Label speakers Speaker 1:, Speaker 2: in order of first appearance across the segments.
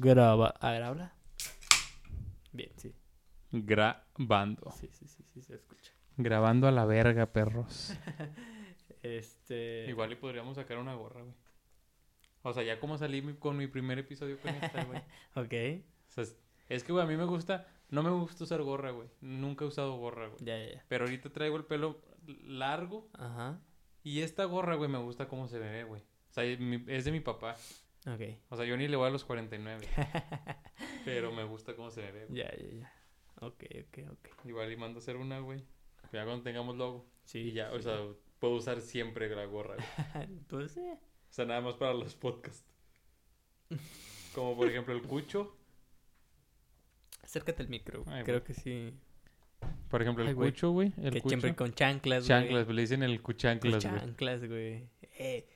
Speaker 1: Graba. A ver, habla. Bien, sí.
Speaker 2: Grabando.
Speaker 1: Sí, sí, sí, sí, se escucha.
Speaker 2: Grabando a la verga, perros.
Speaker 1: Este.
Speaker 2: Igual y podríamos sacar una gorra, güey. O sea, ya como salí con mi primer episodio con esta, güey.
Speaker 1: Ok.
Speaker 2: O sea, es- que, güey, a mí me gusta... No me gusta usar gorra, güey. Nunca he usado gorra, güey.
Speaker 1: Ya, ya, ya.
Speaker 2: Pero ahorita traigo el pelo largo.
Speaker 1: Ajá.
Speaker 2: Y esta gorra, güey, me gusta cómo se ve, güey. O sea, es de mi papá.
Speaker 1: Ok.
Speaker 2: O sea, yo ni le voy a los 49. pero me gusta cómo se ve.
Speaker 1: Ya, ya, ya. Ok, ok, ok.
Speaker 2: Igual y mando a hacer una, güey. Ya cuando tengamos logo.
Speaker 1: Sí.
Speaker 2: Y ya, o
Speaker 1: sí.
Speaker 2: sea, puedo usar siempre la gorra, güey.
Speaker 1: pues sí.
Speaker 2: O sea, nada más para los podcasts. Como por ejemplo el cucho.
Speaker 1: Acércate al micro.
Speaker 2: Ay,
Speaker 1: Creo
Speaker 2: güey.
Speaker 1: que sí.
Speaker 2: Por ejemplo el
Speaker 1: Ay, güey.
Speaker 2: cucho, güey. El
Speaker 1: que
Speaker 2: cucho.
Speaker 1: siempre con chanclas, güey.
Speaker 2: Chanclas, le dicen el cuchanclas, güey.
Speaker 1: chanclas, güey. Eh,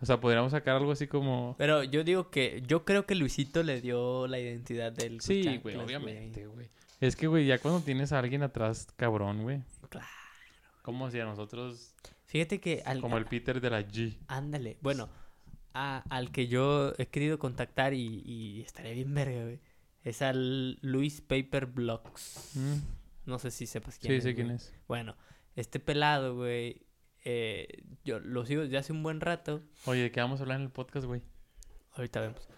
Speaker 2: O sea, podríamos sacar algo así como.
Speaker 1: Pero yo digo que, yo creo que Luisito le dio la identidad del
Speaker 2: Sí, güey, obviamente, güey. Es que, güey, ya cuando tienes a alguien atrás, cabrón, güey.
Speaker 1: Claro.
Speaker 2: Como si a nosotros,
Speaker 1: Fíjate que al,
Speaker 2: como el Peter de la G.
Speaker 1: ándale, bueno, a- al que yo he querido contactar y, y estaría bien verga, güey. Es al Luis Paper Blocks.
Speaker 2: Mm,
Speaker 1: No sé si sepas quién
Speaker 2: Sí,
Speaker 1: es.
Speaker 2: sé quién es.
Speaker 1: Bueno, este pelado, güey, eh, yo lo sigo desde hace un buen rato.
Speaker 2: Oye, ¿de qué vamos a hablar en el podcast, güey?
Speaker 1: Ahorita vemos.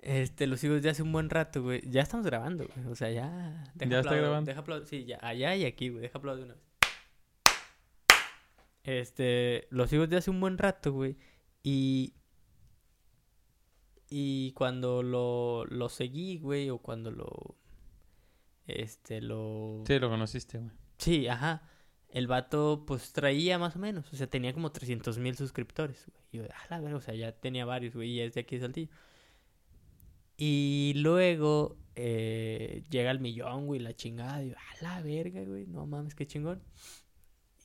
Speaker 1: Este, lo sigo desde hace un buen rato, güey. Ya estamos grabando, güey. O sea, ya. deja
Speaker 2: ¿Ya está grabando?
Speaker 1: Deja aplaudo- Sí, ya. Allá y aquí, güey. Deja aplaudir una vez. Este, lo sigo desde hace un buen rato, güey. Y. Y cuando lo, lo seguí, güey, o cuando lo. Este, lo.
Speaker 2: Sí, lo conociste, güey.
Speaker 1: Sí, ajá. El vato, pues traía más o menos. O sea, tenía como 300 mil suscriptores, güey. Y yo, ah, la verga, o sea, ya tenía varios, güey. Y es de aquí de Saltillo. Y luego eh, llega el millón, güey, la chingada. Y yo, ah, la verga, güey. No mames, qué chingón.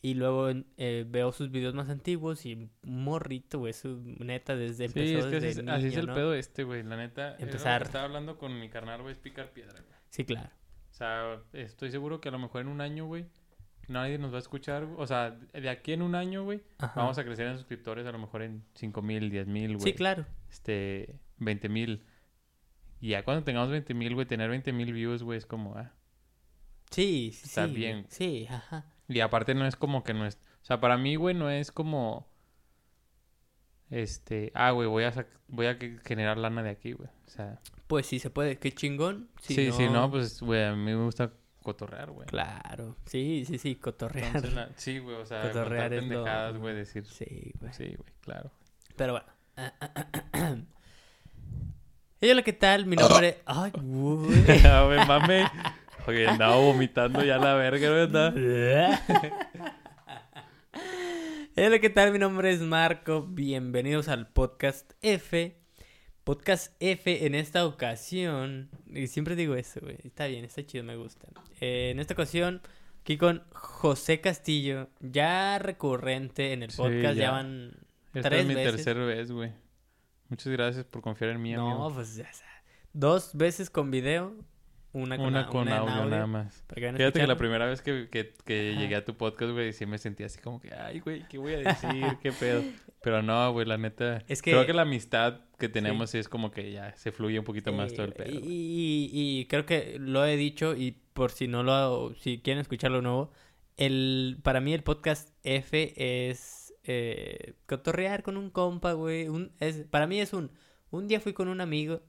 Speaker 1: Y luego eh, veo sus videos más antiguos y morrito, güey. Su neta desde
Speaker 2: Sí,
Speaker 1: empezó
Speaker 2: es que así, es- así es
Speaker 1: niño,
Speaker 2: el
Speaker 1: ¿no?
Speaker 2: pedo este, güey. La neta, que
Speaker 1: Empezar.
Speaker 2: Estaba hablando con mi carnal, güey, es picar piedra, güey.
Speaker 1: Sí, claro.
Speaker 2: O sea, estoy seguro que a lo mejor en un año, güey, nadie nos va a escuchar. güey. O sea, de aquí en un año, güey,
Speaker 1: Ajá.
Speaker 2: vamos a crecer en suscriptores a lo mejor en 5 mil, 10 mil, güey.
Speaker 1: Sí, claro.
Speaker 2: Este, 20 mil. Y ya cuando tengamos 20 mil, güey, tener 20 mil views, güey, es como, ah.
Speaker 1: Sí, sí,
Speaker 2: Está
Speaker 1: sí,
Speaker 2: bien.
Speaker 1: Sí, ajá.
Speaker 2: Y aparte no es como que no es... O sea, para mí, güey, no es como... Este, ah, güey, voy a sac- voy a generar lana de aquí, güey. O sea,
Speaker 1: Pues sí se puede. Qué chingón. Si
Speaker 2: sí, sí, no, pues, güey, a mí me gusta cotorrear, güey.
Speaker 1: Claro, sí, sí, sí, cotorrear.
Speaker 2: Entonces, la- sí, güey, o sea,
Speaker 1: Cotorrear es lo-
Speaker 2: pendejadas, güey, decir...
Speaker 1: Sí, güey.
Speaker 2: Sí, güey, claro.
Speaker 1: Pero bueno. Y hola, ¿qué tal? Mi nombre... Ay, güey.
Speaker 2: A ver, mame. Oye, andaba vomitando ya la verga, ¿verdad?
Speaker 1: Hola, ¿qué tal? Mi nombre es Marco. Bienvenidos al podcast F. Podcast F en esta ocasión. y siempre digo eso, güey. Está bien, está chido, me gusta. Eh, en esta ocasión, aquí con José Castillo, ya recurrente en el
Speaker 2: Sí,
Speaker 1: podcast. ya.
Speaker 2: ya.
Speaker 1: van
Speaker 2: Esta
Speaker 1: tres
Speaker 2: es mi
Speaker 1: veces.
Speaker 2: tercera vez, güey. Muchas gracias por confiar en mí,
Speaker 1: No,
Speaker 2: amigo.
Speaker 1: pues ya sea, Dos veces con video, una con,
Speaker 2: Una con
Speaker 1: una
Speaker 2: audio, nada más. Fíjate que la primera vez que, que, que llegué a tu podcast, güey, sí me sentí así como que, ay, güey, ¿qué voy a decir? ¿Qué pedo? Pero no, güey, la neta.
Speaker 1: Es que-
Speaker 2: Creo que la amistad que tenemos sí es como que ya se fluye un poquito más todo el
Speaker 1: Eh,
Speaker 2: pedo.
Speaker 1: Y,
Speaker 2: güey.
Speaker 1: y- y creo que lo he dicho y por si no lo, si quieren escucharlo nuevo, el, para mí el podcast F es eh, cotorrear con un compa, güey. Un, es, para mí es un, un día fui con un amigo,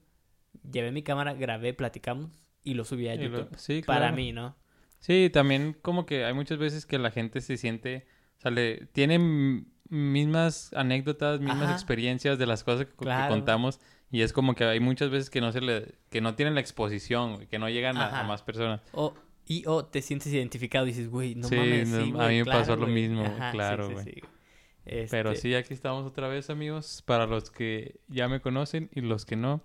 Speaker 1: llevé mi cámara, grabé, platicamos y lo subí a
Speaker 2: lo-
Speaker 1: YouTube. Para mí, ¿no?
Speaker 2: Sí, también como que hay muchas veces que la gente se siente, o sea, le, tienen mismas anécdotas, mismas
Speaker 1: Ajá.
Speaker 2: experiencias de las cosas que, contamos y es como que hay muchas veces que no se le, que no tienen la exposición, que no llegan a, más personas.
Speaker 1: O, y o te sientes identificado y dices, güey, no
Speaker 2: Sí,
Speaker 1: mames,
Speaker 2: no,
Speaker 1: sí,
Speaker 2: a mí me
Speaker 1: claro,
Speaker 2: pasó lo
Speaker 1: güey".
Speaker 2: mismo,
Speaker 1: Ajá,
Speaker 2: claro,
Speaker 1: sí,
Speaker 2: güey. Pero
Speaker 1: Este,
Speaker 2: sí, aquí estamos otra vez, amigos. Para los que ya me conocen y los que no,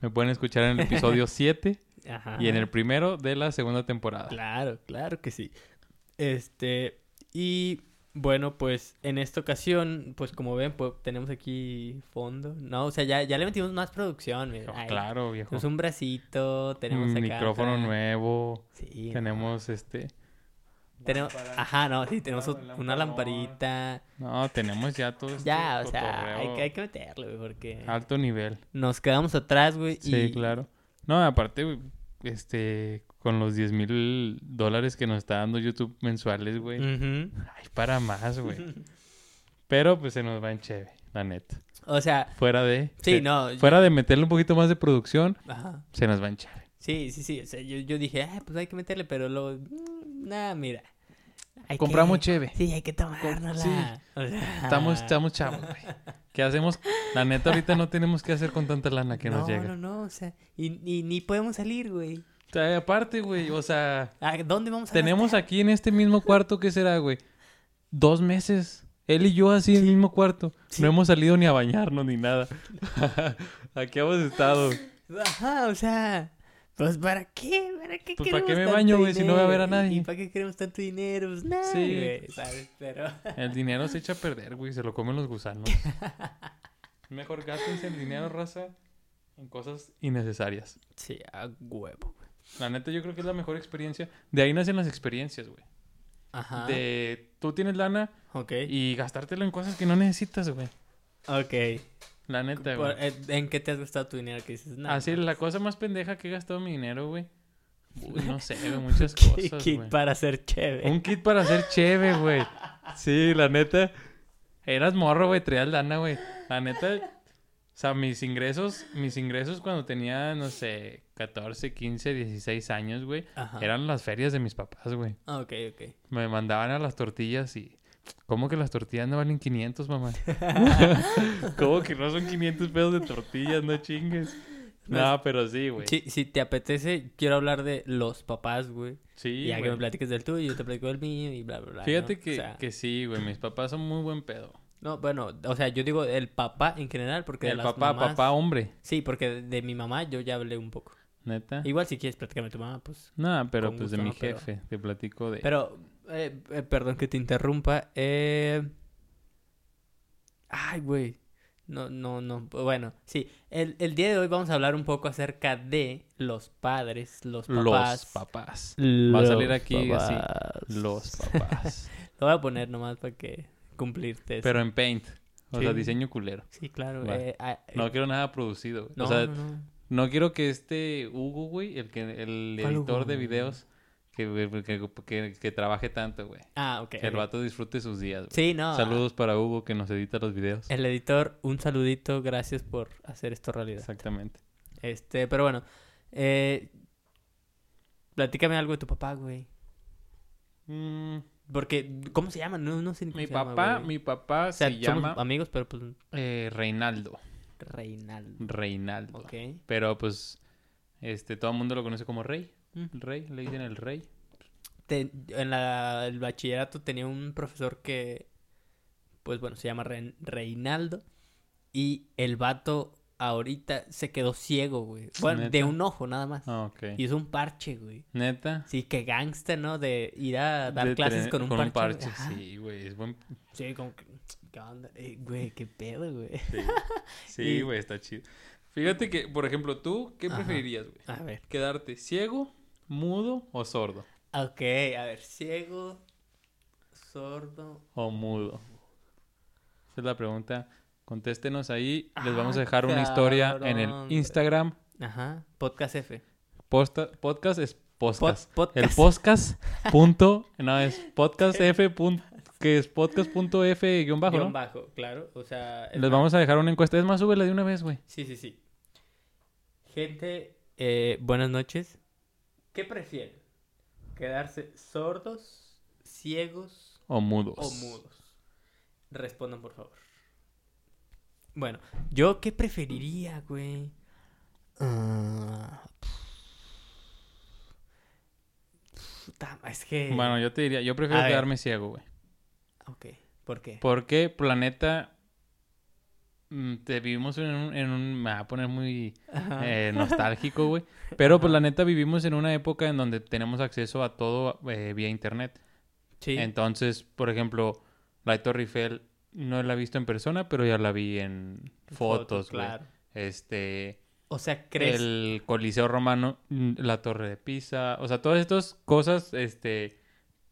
Speaker 2: me pueden escuchar en el episodio 7
Speaker 1: ajá.
Speaker 2: y en el primero de la segunda temporada.
Speaker 1: Claro, claro que sí. Este, y bueno, pues en esta ocasión, pues como ven, pues tenemos aquí fondo, ¿no? O sea, ya, ya le metimos más producción, mira.
Speaker 2: Oh,
Speaker 1: Ay,
Speaker 2: claro, viejo.
Speaker 1: Tenemos un bracito, tenemos
Speaker 2: Un
Speaker 1: acá
Speaker 2: micrófono nuevo.
Speaker 1: Sí.
Speaker 2: Tenemos este.
Speaker 1: Tenemos, ajá, no, sí, tenemos una lamparita.
Speaker 2: No, tenemos ya todo este
Speaker 1: Ya, o sea, hay que, hay que meterle, güey, porque
Speaker 2: alto nivel.
Speaker 1: nos quedamos atrás, güey.
Speaker 2: Sí,
Speaker 1: y,
Speaker 2: claro. No, aparte, güey, este, con los 10 mil dólares que nos está dando YouTube mensuales, güey.
Speaker 1: Ujú.
Speaker 2: Ay, para más, güey. Pero pues se nos va en cheve, la neta.
Speaker 1: O sea,
Speaker 2: Fuera de...
Speaker 1: sí,
Speaker 2: se-
Speaker 1: no.
Speaker 2: Fuera de meterle un poquito más de producción,
Speaker 1: Ajá.
Speaker 2: se nos va en cheve.
Speaker 1: Sí, sí, sí. O sea, yo, yo dije, ah, pues hay que meterle, pero luego, mm, nada, mira. hay
Speaker 2: Compramos
Speaker 1: que-
Speaker 2: cheve.
Speaker 1: Sí, hay que tomárnosla.
Speaker 2: sí.
Speaker 1: O sea,
Speaker 2: Estamos, estamos chavos, güey. ¿Qué hacemos? La neta, ahorita no tenemos que hacer con tanta lana que
Speaker 1: no,
Speaker 2: nos llega.
Speaker 1: No, no, o sea, y, y ni podemos salir, güey.
Speaker 2: O sea, aparte, güey, o sea,
Speaker 1: ¿A dónde vamos a
Speaker 2: tenemos
Speaker 1: gastar?
Speaker 2: aquí en este mismo cuarto, ¿qué será, güey? Dos meses. Él y yo así en el mismo cuarto.
Speaker 1: Sí.
Speaker 2: No hemos salido ni a bañarnos ni nada. aquí hemos estado.
Speaker 1: Ajá, o sea, pues ¿para qué? ¿Para qué
Speaker 2: Pues, ¿para qué me
Speaker 1: tanto
Speaker 2: baño, güey, si no voy a ver a nadie?
Speaker 1: ¿Y para qué queremos tanto dinero? Pues nada,
Speaker 2: Sí.
Speaker 1: güey, ¿sabes? Pero...
Speaker 2: El dinero se echa a perder, güey. Se lo comen los gusanos. Mejor gástense el dinero, raza, en cosas innecesarias.
Speaker 1: Sí, a huevo. güey.
Speaker 2: La neta, yo creo que es la mejor experiencia. De ahí nacen las experiencias, güey.
Speaker 1: Ajá.
Speaker 2: De tú tienes lana
Speaker 1: Ok.
Speaker 2: y gastártelo en cosas que no necesitas, güey.
Speaker 1: Ok.
Speaker 2: La neta, güey.
Speaker 1: eh, ¿En qué te has gastado tu dinero? Que dices, no.
Speaker 2: Así, la cosa más pendeja que he gastado mi dinero, güey. Uy, no sé, güey, muchas
Speaker 1: Kit
Speaker 2: cosas,
Speaker 1: kit
Speaker 2: güey.
Speaker 1: para ser chévere.
Speaker 2: Un kit para hacer cheve, güey. Sí, la neta. Eras morro, güey, traías lana, güey. La neta. O sea, mis ingresos, mis ingresos cuando tenía, no sé, 14, 15, 16 años, güey,
Speaker 1: Ajá.
Speaker 2: eran las ferias de mis papás, güey.
Speaker 1: Ah, ok, ok.
Speaker 2: Me mandaban a las tortillas y... ¿Cómo que las tortillas no valen 500, mamá? ¿Cómo que no son 500 pesos de tortillas? No chingues. No, pero sí, güey.
Speaker 1: Si, si te apetece, quiero hablar de los papás, güey.
Speaker 2: Sí,
Speaker 1: y ya que me platiques del tuyo, yo te platico del mío y bla, bla, bla.
Speaker 2: Fíjate
Speaker 1: ¿no?
Speaker 2: que,
Speaker 1: O sea,
Speaker 2: que sí, güey. Mis papás son muy buen pedo.
Speaker 1: No, bueno, o sea, yo digo el papá en general, porque de
Speaker 2: El
Speaker 1: las
Speaker 2: papá,
Speaker 1: mamás-
Speaker 2: papá, hombre.
Speaker 1: Sí, porque de, de mi mamá yo ya hablé un poco.
Speaker 2: Neta.
Speaker 1: Igual si quieres platicarme de tu mamá, pues...
Speaker 2: No, pero pues de mi
Speaker 1: ¿no? Pero-
Speaker 2: jefe. Te platico de...
Speaker 1: Pero, eh, eh, perdón que te interrumpa. Eh... Ay, güey. No, no, no. Bueno, sí. El, el día de hoy vamos a hablar un poco acerca de los padres, los papás.
Speaker 2: Los papás. Va a salir aquí así. Los papás.
Speaker 1: Lo voy a poner nomás para que cumplirte.
Speaker 2: pero en Paint. O
Speaker 1: Sí.
Speaker 2: sea, diseño culero.
Speaker 1: Sí, claro.
Speaker 2: Va.
Speaker 1: eh, ah, eh,
Speaker 2: No quiero nada producido. güey.
Speaker 1: no,
Speaker 2: o sea,
Speaker 1: no, no.
Speaker 2: no quiero que este Hugo, güey, el que el
Speaker 1: ¿Cuál
Speaker 2: editor de videos, que, que, que, que trabaje tanto, güey.
Speaker 1: Ah, ok.
Speaker 2: Que el vato disfrute sus días, güey.
Speaker 1: Sí, no.
Speaker 2: Saludos para Hugo que nos edita los videos.
Speaker 1: El editor, un saludito. Gracias por hacer esto realidad.
Speaker 2: Exactamente.
Speaker 1: Este, pero bueno. Eh, platícame algo de tu papá, güey.
Speaker 2: Mm,
Speaker 1: Porque, ¿cómo se llama? No, no sé ni cómo
Speaker 2: mi
Speaker 1: se llama,
Speaker 2: papá,
Speaker 1: güey.
Speaker 2: mi papá
Speaker 1: O sea,
Speaker 2: se
Speaker 1: somos
Speaker 2: llama
Speaker 1: amigos, pero pues
Speaker 2: eh, Reinaldo.
Speaker 1: Reinaldo.
Speaker 2: Reinaldo.
Speaker 1: Ok.
Speaker 2: Pero pues, este, todo el mundo lo conoce como Rey.
Speaker 1: Mm.
Speaker 2: El Rey, le dicen el Rey.
Speaker 1: En la, el bachillerato tenía un profesor que, pues bueno, se llama Reinaldo. Y el vato ahorita se quedó ciego, güey. Bueno, de un ojo nada más.
Speaker 2: Ah.
Speaker 1: Y es un parche, güey.
Speaker 2: Neta.
Speaker 1: Sí, que gangsta, ¿no? De ir a dar
Speaker 2: De
Speaker 1: clases con un parche. güey. Ajá.
Speaker 2: sí, güey. Es buen...
Speaker 1: Sí, como que, ¿qué onda? Eh, güey, qué pedo, güey.
Speaker 2: Sí, güey, está chido. Fíjate que, por ejemplo, tú, ¿qué
Speaker 1: Ajá.
Speaker 2: preferirías, güey?
Speaker 1: A ver.
Speaker 2: ¿Quedarte ciego, mudo o sordo?
Speaker 1: Ok, a ver, ciego, sordo.
Speaker 2: O mudo. Esa es la pregunta. Contéstenos ahí. Les vamos a
Speaker 1: Ah,
Speaker 2: dejar una historia en el. Instagram.
Speaker 1: Ajá, podcast F.
Speaker 2: Posta- podcast es podcast.
Speaker 1: Pod-
Speaker 2: El
Speaker 1: podcast.
Speaker 2: punto, no, es podcast f punto, que es podcast punto f guion bajo,
Speaker 1: Guión
Speaker 2: ¿no?
Speaker 1: bajo, claro. O sea. es
Speaker 2: Les
Speaker 1: más-
Speaker 2: vamos a dejar una encuesta. Es más, súbela de una vez, güey.
Speaker 1: Sí, sí, sí. Gente, eh, buenas noches. ¿Qué prefieren? ¿Quedarse sordos, ciegos
Speaker 2: O mudos.
Speaker 1: o mudos? Respondan, por favor. Bueno, ¿yo qué preferiría, güey? Ah, es que...
Speaker 2: Bueno, yo te diría, yo prefiero
Speaker 1: A ver.
Speaker 2: quedarme ciego, güey.
Speaker 1: Ok, ¿por qué?
Speaker 2: Porque planeta mm, te vivimos en un, en un me va a poner muy eh, nostálgico, güey. Pero pues la neta vivimos en una época en donde tenemos acceso a todo eh, vía internet.
Speaker 1: sí.
Speaker 2: Entonces, por ejemplo, la Torre Eiffel no la he visto en persona, pero ya la vi en fotos,
Speaker 1: claro.
Speaker 2: Este,
Speaker 1: O sea, ¿crees?
Speaker 2: el Coliseo Romano, mm, la Torre de Pisa, o sea, todas estas cosas, este,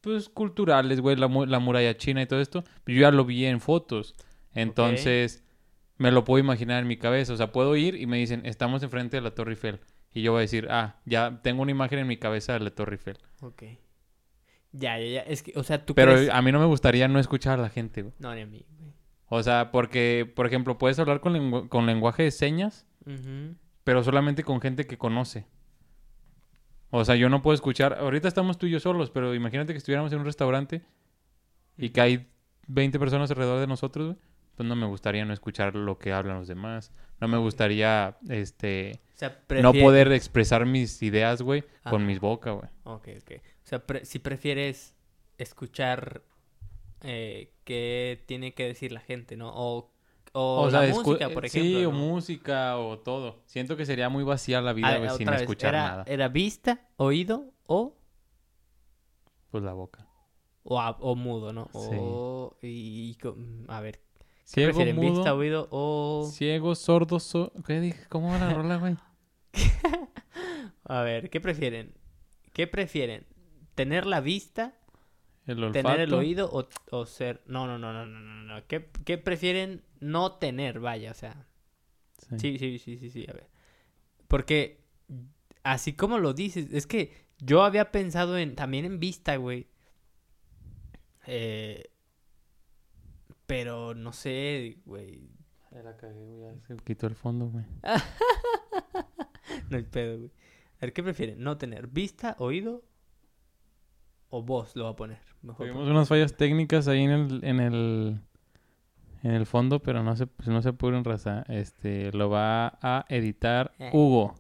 Speaker 2: pues culturales, güey, la, la muralla china y todo esto, yo ya lo vi en fotos. Entonces, me lo puedo imaginar en mi cabeza, o sea, puedo ir y me dicen, estamos enfrente de la Torre Eiffel. Y yo voy a decir, ah, ya tengo una imagen en mi cabeza de la Torre Eiffel.
Speaker 1: Ok. Ya, ya, ya. Es que, o sea, tú
Speaker 2: Pero
Speaker 1: crees...
Speaker 2: a mí no me gustaría no escuchar a la gente, güey.
Speaker 1: No, ni a mí, güey.
Speaker 2: O sea, porque, por ejemplo, puedes hablar con, lengu- con lenguaje de señas, pero solamente con gente que conoce. O sea, yo no puedo escuchar. Ahorita estamos tú y yo solos, pero imagínate que estuviéramos en un restaurante y que hay 20 personas alrededor de nosotros, güey. Pues no me gustaría no escuchar lo que hablan los demás. No me gustaría, este,
Speaker 1: O sea,
Speaker 2: no poder expresar mis ideas, güey, con mis boca, güey.
Speaker 1: Ok, ok. O sea, pre- si prefieres escuchar eh, qué tiene que decir la gente, ¿no? O, o, la música, por
Speaker 2: eh,
Speaker 1: ejemplo.
Speaker 2: Sí, o música o todo. Siento que sería muy vacía la vida,
Speaker 1: Ah,
Speaker 2: sin escuchar
Speaker 1: era,
Speaker 2: nada.
Speaker 1: ¿Era vista, oído o,
Speaker 2: Pues la boca.
Speaker 1: o, a- o mudo, no?
Speaker 2: Sí.
Speaker 1: O, y, y co- a ver, ¿qué
Speaker 2: Ciego,
Speaker 1: prefieren?
Speaker 2: mudo,
Speaker 1: ¿Vista, oído o...?
Speaker 2: ciego, sordo, so... ¿Qué dije? ¿Cómo va la rola, güey?
Speaker 1: A ver, ¿qué prefieren? ¿Qué prefieren? ¿Tener la vista,
Speaker 2: El olfato.
Speaker 1: tener el oído o, o ser...? No, no, no, no, no, no, no. ¿Qué, ¿Qué prefieren no tener? Vaya, o sea... Sí, sí, sí, sí, sí, a ver. Porque así como lo dices, es que yo había pensado en también en vista, güey. Eh, pero no sé, güey.
Speaker 2: La cagué, güey. Se quitó el fondo, güey.
Speaker 1: No hay pedo, güey. A ver, ¿qué prefieren? ¿No tener vista, oído o voz? Lo voy a poner. Mejor
Speaker 2: Tuvimos unas fallas técnicas ahí en el, en el, en el fondo, pero no se, pues no se apuren, raza. Este, lo va a editar
Speaker 1: Eh.
Speaker 2: Hugo.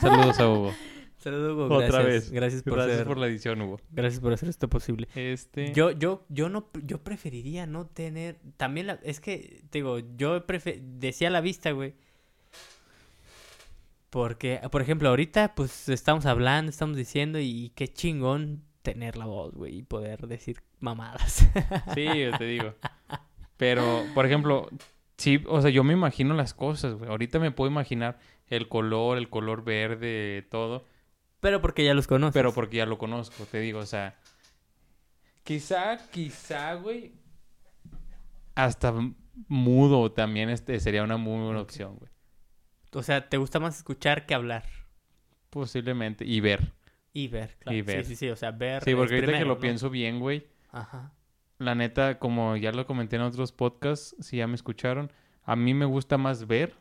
Speaker 2: Saludos a Hugo.
Speaker 1: Saludos, Hugo.
Speaker 2: Otra
Speaker 1: Gracias.
Speaker 2: vez.
Speaker 1: Gracias por,
Speaker 2: Gracias
Speaker 1: ser-
Speaker 2: por la edición, Hugo.
Speaker 1: gracias por hacer esto posible.
Speaker 2: Este...
Speaker 1: Yo, yo, yo no, yo preferiría no tener, también la, es que, te digo, yo prefe- decía la vista, güey. Porque, por ejemplo, ahorita, pues, estamos hablando, estamos diciendo, y qué chingón tener la voz, güey, y poder decir mamadas.
Speaker 2: Sí, yo te digo. Pero, por ejemplo, sí, o sea, yo me imagino las cosas, güey. Ahorita me puedo imaginar el color, el color verde, todo.
Speaker 1: Pero porque ya los conoces.
Speaker 2: Pero porque ya lo conozco, te digo, o sea. Quizá, quizá, güey. Hasta mudo también este sería una muy buena opción, güey.
Speaker 1: O sea, te gusta más escuchar que hablar.
Speaker 2: Posiblemente. Y ver.
Speaker 1: Y ver, claro.
Speaker 2: Y ver.
Speaker 1: Sí, sí, sí, o sea, ver.
Speaker 2: Sí, porque ahorita que lo
Speaker 1: ¿no?
Speaker 2: pienso bien, güey.
Speaker 1: Ajá.
Speaker 2: La neta, como ya lo comenté en otros podcasts, si ya me escucharon, a mí me gusta más ver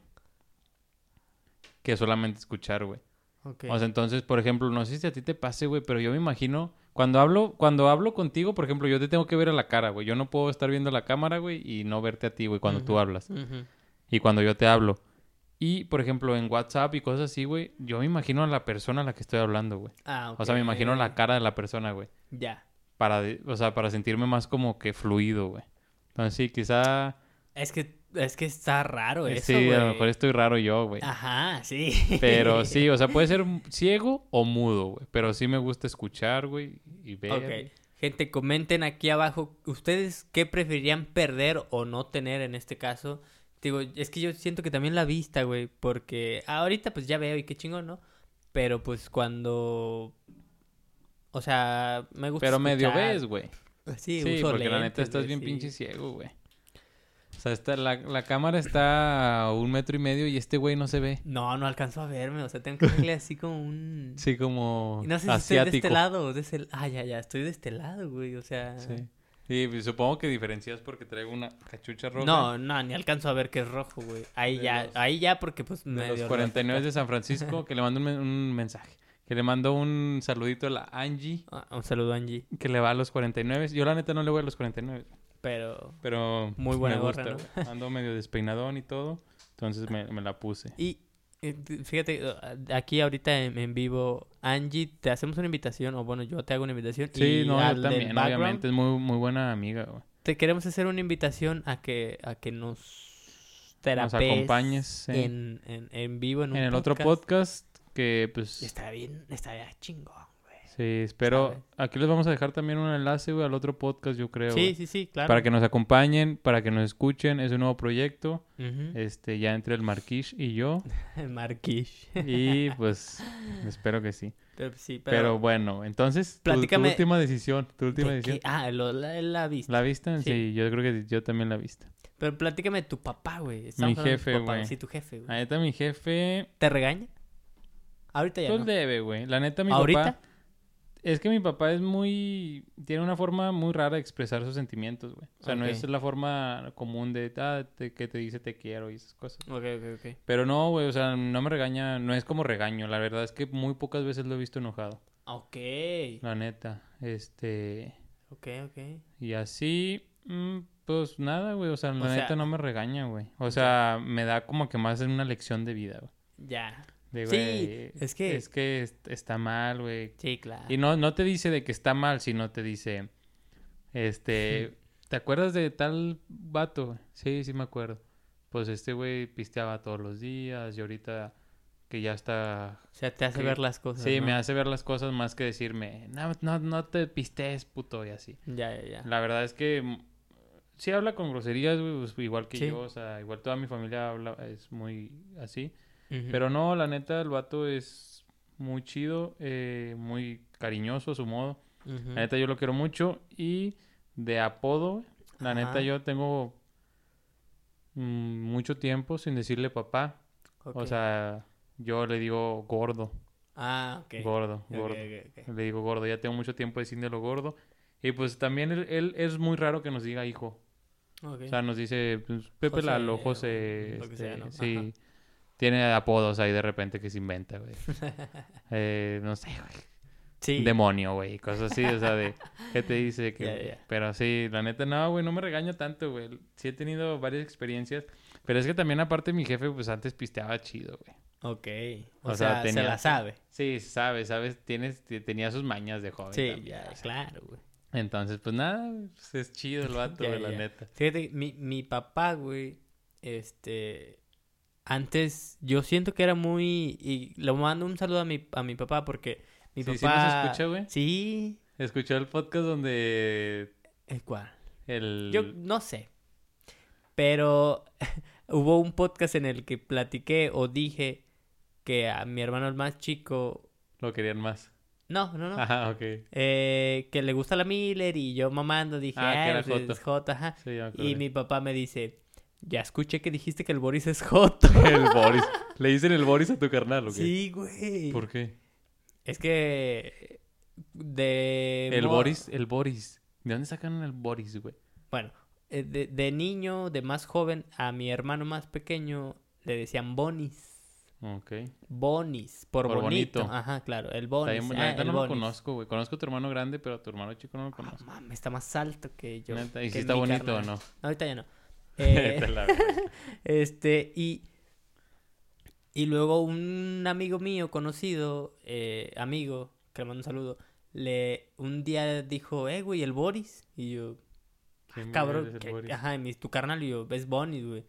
Speaker 2: que solamente escuchar, güey.
Speaker 1: Ok.
Speaker 2: O sea, entonces, por ejemplo, no sé si a ti te pase, güey, pero yo me imagino, cuando hablo, cuando hablo contigo, por ejemplo, yo te tengo que ver a la cara, güey. Yo no puedo estar viendo la cámara, güey, y no verte a ti, güey, cuando tú hablas.
Speaker 1: ujú.
Speaker 2: Y cuando yo te hablo. Y, por ejemplo, en WhatsApp y cosas así, güey, yo me imagino a la persona a la que estoy hablando, güey.
Speaker 1: Ah,
Speaker 2: O sea, me imagino la cara de la persona, güey.
Speaker 1: Ya.
Speaker 2: Para, o sea, para sentirme más como que fluido, güey. Entonces, sí, quizá...
Speaker 1: Es que, es que está raro eso,
Speaker 2: sí, a lo mejor estoy raro yo, güey.
Speaker 1: Ajá, sí.
Speaker 2: Pero sí, o sea, puede ser ciego o mudo, güey. Pero sí me gusta escuchar, güey, y ver.
Speaker 1: Ok. Gente, comenten aquí abajo, ¿ustedes qué preferirían perder o no tener en este caso? Digo, es que yo siento que también la vista, güey, porque ahorita pues ya veo y qué chingón, ¿no? Pero pues cuando... O sea, me gusta
Speaker 2: Pero medio ves, güey.
Speaker 1: Sí,
Speaker 2: Sí,
Speaker 1: uso
Speaker 2: porque la neta estás bien
Speaker 1: sí.
Speaker 2: pinche ciego, güey. O sea, está, la, la cámara está a un metro y medio y este güey no se ve.
Speaker 1: No, no alcanzo a verme, o sea, tengo que verle así como un...
Speaker 2: Sí, como
Speaker 1: no sé si estoy de
Speaker 2: asiático.
Speaker 1: este lado de ese... Ah, ya, ya, estoy de este lado, güey, o sea...
Speaker 2: Sí. Sí, pues, supongo que diferencias porque traigo una cachucha roja.
Speaker 1: No, no, ni alcanzo a ver que es rojo, güey. Ahí
Speaker 2: De
Speaker 1: ya,
Speaker 2: los-
Speaker 1: ahí ya porque pues
Speaker 2: De
Speaker 1: medio
Speaker 2: los
Speaker 1: rojo.
Speaker 2: 49 de San Francisco, que le mando un, men- un mensaje. Que le mando un saludito a la Angie,
Speaker 1: Ah, un saludo, Angie.
Speaker 2: que le va a los 49. Yo la neta no le voy a los 49.
Speaker 1: Pero...
Speaker 2: Pero
Speaker 1: Muy buena
Speaker 2: me
Speaker 1: gorra,
Speaker 2: gusta. Ando medio despeinadón y todo. Entonces me, me la puse.
Speaker 1: Y fíjate, uh, aquí ahorita en, en vivo, Angie, te hacemos una invitación, o bueno, yo te hago una invitación.
Speaker 2: Sí,
Speaker 1: y
Speaker 2: no,
Speaker 1: al
Speaker 2: yo también, obviamente. Es muy, muy buena amiga, güey.
Speaker 1: Te queremos hacer una invitación a que, a que nos
Speaker 2: Nos
Speaker 1: terapees
Speaker 2: acompañes sí.
Speaker 1: en, en, en vivo en un
Speaker 2: en el otro podcast que, pues...
Speaker 1: Está bien, está bien chingón.
Speaker 2: Sí, espero... Aquí les vamos a dejar también un enlace, güey, al otro podcast, yo creo.
Speaker 1: Sí, sí, sí, claro.
Speaker 2: Para que nos acompañen, para que nos escuchen. Es un nuevo proyecto. Este, ya entre el Marquish y yo.
Speaker 1: Marquish.
Speaker 2: Y pues, espero que sí.
Speaker 1: Pero sí,
Speaker 2: Pero,
Speaker 1: pero...
Speaker 2: bueno, entonces, tu- tu,
Speaker 1: Platícame
Speaker 2: última decisión. Tu última
Speaker 1: ¿de
Speaker 2: decisión.
Speaker 1: qué? Ah, lo, la, la vista.
Speaker 2: ¿La viste? Sí.
Speaker 1: Sí.
Speaker 2: yo creo que yo también la viste.
Speaker 1: Pero platícame de tu papá, güey.
Speaker 2: Mi jefe, güey.
Speaker 1: Sí, tu jefe, güey.
Speaker 2: Ahí está mi jefe.
Speaker 1: ¿Te regaña? Ahorita ya
Speaker 2: Pues
Speaker 1: no.
Speaker 2: debe, güey. La neta, mi
Speaker 1: ¿Ahorita?
Speaker 2: papá... Es que mi papá es muy... Tiene una forma muy rara de expresar sus sentimientos, güey. O sea, no es la forma común de... Ah, te- que te dice te quiero y esas cosas.
Speaker 1: Ok, ok, ok.
Speaker 2: Pero no, güey. O sea, no me regaña. No es como regaño. La verdad es que muy pocas veces lo he visto enojado.
Speaker 1: Ok.
Speaker 2: La neta. Este...
Speaker 1: Ok, ok.
Speaker 2: Y así... mm, pues nada, güey. O sea, la
Speaker 1: O sea-
Speaker 2: neta no me regaña, güey. O sea, me da como que más una lección de vida, güey.
Speaker 1: Ya.
Speaker 2: De,
Speaker 1: Sí, es que-
Speaker 2: Es que est- está mal, güey.
Speaker 1: Sí, claro.
Speaker 2: Y no, no te dice de que está mal, sino te dice, este, ¿te acuerdas de tal vato? Sí, sí me acuerdo. Pues este güey pisteaba todos los días y ahorita que ya está...
Speaker 1: O sea, te hace
Speaker 2: que-
Speaker 1: ver las cosas.
Speaker 2: Sí,
Speaker 1: ¿no?
Speaker 2: me hace ver las cosas más que decirme, no, no, no te pistees, puto, y así.
Speaker 1: Ya, ya, ya.
Speaker 2: La verdad es que mm, sí habla con groserías, güey, pues, igual que
Speaker 1: Sí.
Speaker 2: yo, o sea, igual toda mi familia habla, es muy así. Pero no, la neta, el vato es muy chido, eh, muy cariñoso a su modo. La neta, yo lo quiero mucho. Y de apodo, la
Speaker 1: Ajá.
Speaker 2: neta, yo tengo mm, mucho tiempo sin decirle papá. O sea, yo le digo gordo,
Speaker 1: Ah, ok.
Speaker 2: gordo, gordo. Le digo gordo, ya tengo mucho tiempo diciéndolo gordo. Y pues también él, él es muy raro que nos diga hijo. O sea, nos dice pues, Pepe
Speaker 1: José,
Speaker 2: Lalo, José,
Speaker 1: lo que
Speaker 2: este,
Speaker 1: sea, ¿no?
Speaker 2: sí.
Speaker 1: Ajá.
Speaker 2: Tiene apodos ahí de repente que se inventa, güey. Eh, no sé, güey.
Speaker 1: sí.
Speaker 2: Demonio, güey. Cosas así, o sea, de... ¿Qué te dice? Que. Pero sí, la neta, no, güey, no me regaño tanto, güey. Sí he tenido varias experiencias. Pero es que también, aparte, mi jefe, pues, antes pisteaba chido, güey.
Speaker 1: Ok. O,
Speaker 2: O sea,
Speaker 1: sea,
Speaker 2: tenía-
Speaker 1: se la sabe.
Speaker 2: Sí, sabes, sabes. Tienes, tenía sus mañas de joven
Speaker 1: Sí,
Speaker 2: también,
Speaker 1: ya,
Speaker 2: o sea.
Speaker 1: claro, güey.
Speaker 2: Entonces, pues, nada, pues, es chido el vato, güey, la neta.
Speaker 1: Fíjate, mi, mi papá, güey, este, antes yo siento que era muy, y le mando un saludo a mi, a mi papá porque mi
Speaker 2: Sí, sí
Speaker 1: papá...
Speaker 2: nos escucha, güey.
Speaker 1: Sí,
Speaker 2: Escuchó el podcast donde
Speaker 1: ¿el cuál?
Speaker 2: el...
Speaker 1: Yo no sé, pero hubo un podcast en el que platiqué o dije que a mi hermano el más chico,
Speaker 2: Lo querían más.
Speaker 1: no, no, no,
Speaker 2: Ajá, ok.
Speaker 1: eh, que le gusta la Miller y yo mamando dije,
Speaker 2: Ah, que
Speaker 1: "Ah,
Speaker 2: era
Speaker 1: pues,
Speaker 2: Joto".
Speaker 1: es Joto, ajá.
Speaker 2: Sí,
Speaker 1: Y mi papá me dice, ya escuché que dijiste que el Boris es Joto.
Speaker 2: El Boris. ¿Le dicen el Boris a tu carnal o qué?
Speaker 1: Sí, güey.
Speaker 2: ¿Por qué?
Speaker 1: Es que de...
Speaker 2: El Boris, el Boris. ¿De dónde sacan el Boris, güey?
Speaker 1: Bueno, eh, de, de niño, de más joven, a mi hermano más pequeño le decían Bonis.
Speaker 2: Ok.
Speaker 1: Bonis, por,
Speaker 2: Por
Speaker 1: bonito.
Speaker 2: bonito.
Speaker 1: Ajá, claro, el
Speaker 2: Está
Speaker 1: Bonis.
Speaker 2: bien,
Speaker 1: ah,
Speaker 2: neta no lo conozco, güey. Conozco a tu hermano grande, pero a tu hermano chico no lo
Speaker 1: Ah,
Speaker 2: conozco.
Speaker 1: mames, está más alto que yo.
Speaker 2: Neta, ¿Y si
Speaker 1: que
Speaker 2: está
Speaker 1: mi
Speaker 2: bonito
Speaker 1: carnal.
Speaker 2: o no?
Speaker 1: Ahorita ya no. Eh. Este, y, y luego un amigo mío, conocido, eh, amigo, que le mando un saludo, le, un día dijo, eh, güey, el Boris. Y yo,
Speaker 2: ¿Quién
Speaker 1: "Ah, cabrón, ¿qué-
Speaker 2: Boris?
Speaker 1: ajá, mi- tu carnal, y yo, ves Bonis, güey.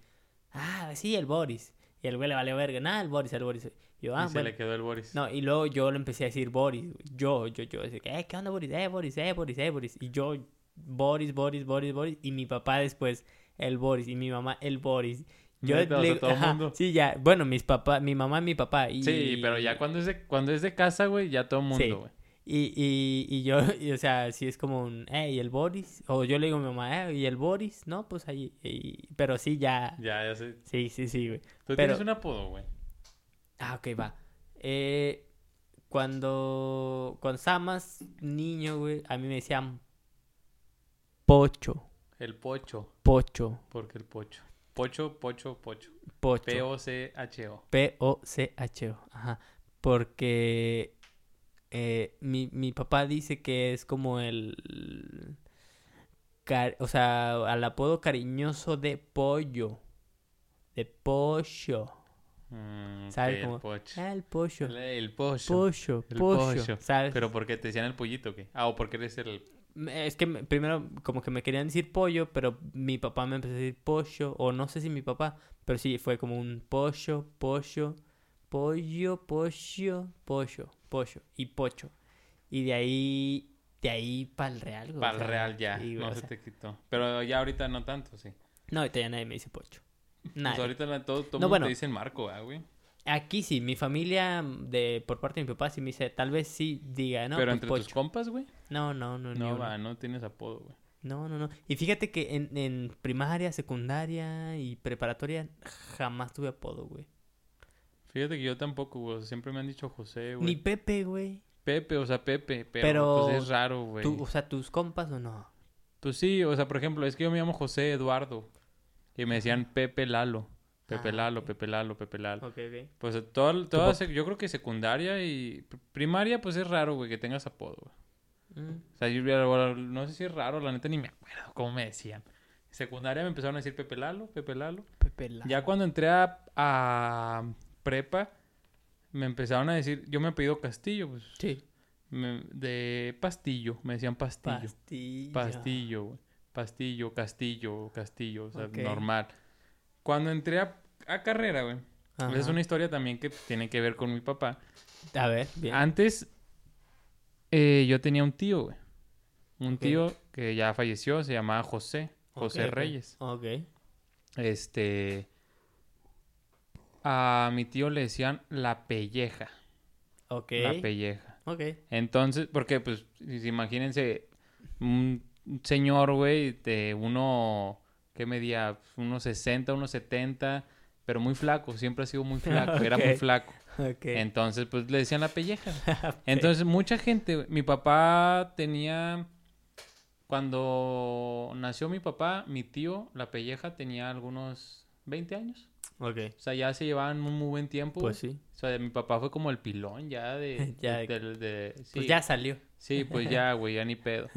Speaker 1: Ah, sí, el Boris. Y el güey le valió verga, nada, el Boris, el Boris. Y yo, ah,
Speaker 2: y se
Speaker 1: bueno.
Speaker 2: le quedó el Boris.
Speaker 1: No, y luego yo le empecé a decir Boris, güey. Yo, yo, yo, así que, eh, ¿qué onda, Boris? Eh, Boris, eh, Boris, eh, Boris. Y yo, Boris, Boris, Boris, Boris. Y mi papá después, el Boris. Y mi mamá, el Boris. Yo
Speaker 2: o sea, todo
Speaker 1: ajá,
Speaker 2: mundo.
Speaker 1: Sí, ya. Bueno, mis papás, mi mamá y mi papá. Y,
Speaker 2: Sí, pero ya cuando es de, cuando es de casa, güey, ya todo el
Speaker 1: Sí.
Speaker 2: mundo, güey.
Speaker 1: Y, y, y yo, y, o sea, sí es como un, eh, ¿y el Boris? O yo le digo a mi mamá, eh, ¿y el Boris? No, pues ahí. y- pero sí, ya.
Speaker 2: Ya, ya sé.
Speaker 1: Sí, sí, sí, güey.
Speaker 2: Tú
Speaker 1: Pero-
Speaker 2: tienes un apodo, güey.
Speaker 1: Ah, ok, va. Eh, cuando, cuando estaba más niño, güey, a mí me decían Pocho,
Speaker 2: El Pocho.
Speaker 1: Pocho,
Speaker 2: ¿Por qué el Pocho? Pocho, Pocho, Pocho.
Speaker 1: Pocho.
Speaker 2: P-O-C-H-O.
Speaker 1: P-O-C-H-O. Ajá. Porque eh, mi, mi papá dice que es como el... car- o sea, al apodo cariñoso de pollo. De pollo.
Speaker 2: Mm,
Speaker 1: ¿Sabes
Speaker 2: ok, el
Speaker 1: cómo?
Speaker 2: Pocho.
Speaker 1: Ah, el pollo.
Speaker 2: El, el Pocho.
Speaker 1: Pollo,
Speaker 2: El
Speaker 1: pollo.
Speaker 2: pollo.
Speaker 1: ¿Sabes?
Speaker 2: ¿Pero por qué te decían el pollito qué? Ah, o porque eres el...
Speaker 1: Es que me- primero como que me querían decir pollo, pero mi papá me empezó a decir pollo, o no sé si mi papá, pero sí, fue como un pollo, pollo, pollo, pollo, pollo, pollo y pocho. Y de ahí, de ahí para el real.
Speaker 2: Para el real ya, no
Speaker 1: o
Speaker 2: se te quitó. Pero ya ahorita no tanto, sí.
Speaker 1: no, ahorita ya nadie me dice pocho.
Speaker 2: Pues
Speaker 1: Nadie.
Speaker 2: ahorita todo, todo
Speaker 1: No,
Speaker 2: mundo
Speaker 1: bueno.
Speaker 2: te dicen Marco, ¿ah, güey?
Speaker 1: Aquí sí, mi familia de por parte de mi papá sí me dice, tal vez sí diga, no,
Speaker 2: Pero
Speaker 1: pues
Speaker 2: entre
Speaker 1: pocho.
Speaker 2: tus compas, güey.
Speaker 1: No, no, no,
Speaker 2: No, va, no tienes apodo, güey.
Speaker 1: No, no, no. Y fíjate que en, en primaria, secundaria y preparatoria jamás tuve apodo, güey.
Speaker 2: Fíjate que yo tampoco, güey. o sea, siempre me han dicho José, güey.
Speaker 1: Ni Pepe, güey.
Speaker 2: Pepe, o sea, Pepe. Pero,
Speaker 1: Pero
Speaker 2: pues es raro, güey.
Speaker 1: O sea, tus compas o no.
Speaker 2: Pues sí, o sea, por ejemplo, es que yo me llamo José Eduardo. Y me decían Pepe Lalo. Pepe
Speaker 1: Ah,
Speaker 2: Lalo. Pepe Lalo, Pepe Lalo.
Speaker 1: Ok, ok.
Speaker 2: Pues toda
Speaker 1: pap-
Speaker 2: sec- yo creo que secundaria y pr- primaria, pues es raro, güey, que tengas apodo, güey.
Speaker 1: Mm.
Speaker 2: O sea, yo no sé si es raro, la neta ni me acuerdo cómo me decían. Secundaria me empezaron a decir Pepe Lalo, Pepe Lalo.
Speaker 1: Pepe Lalo.
Speaker 2: Ya cuando entré a, a prepa, me empezaron a decir, yo me he pedido Castillo, pues,
Speaker 1: Sí.
Speaker 2: me- de Pastillo, me decían Pastillo.
Speaker 1: Pastillo.
Speaker 2: Pastillo, güey. Pastillo, Castillo, Castillo, o sea, normal. Cuando entré a, a carrera, güey. Es una historia también que tiene que ver con mi papá.
Speaker 1: A ver, bien.
Speaker 2: Antes, eh, yo tenía un tío, güey. Un tío que ya falleció, se llamaba José. José. Reyes.
Speaker 1: Ok.
Speaker 2: Este. A mi tío le decían la pelleja.
Speaker 1: Ok.
Speaker 2: La pelleja.
Speaker 1: Ok.
Speaker 2: Entonces, porque, pues, imagínense un señor, güey, de uno, ¿qué medía? Unos 60, unos 70, pero muy flaco, siempre ha sido muy flaco, era muy flaco. Entonces, pues, le decían la pelleja. Entonces, mucha gente, mi papá tenía, cuando nació mi papá, mi tío, la pelleja, tenía algunos 20 años.
Speaker 1: Ok.
Speaker 2: O sea, ya se llevaban un muy buen tiempo.
Speaker 1: Pues sí.
Speaker 2: O sea, mi papá fue como el pilón ya de...
Speaker 1: Ya
Speaker 2: de-
Speaker 1: Pues ya salió.
Speaker 2: Sí, pues ya, güey, ya ni pedo.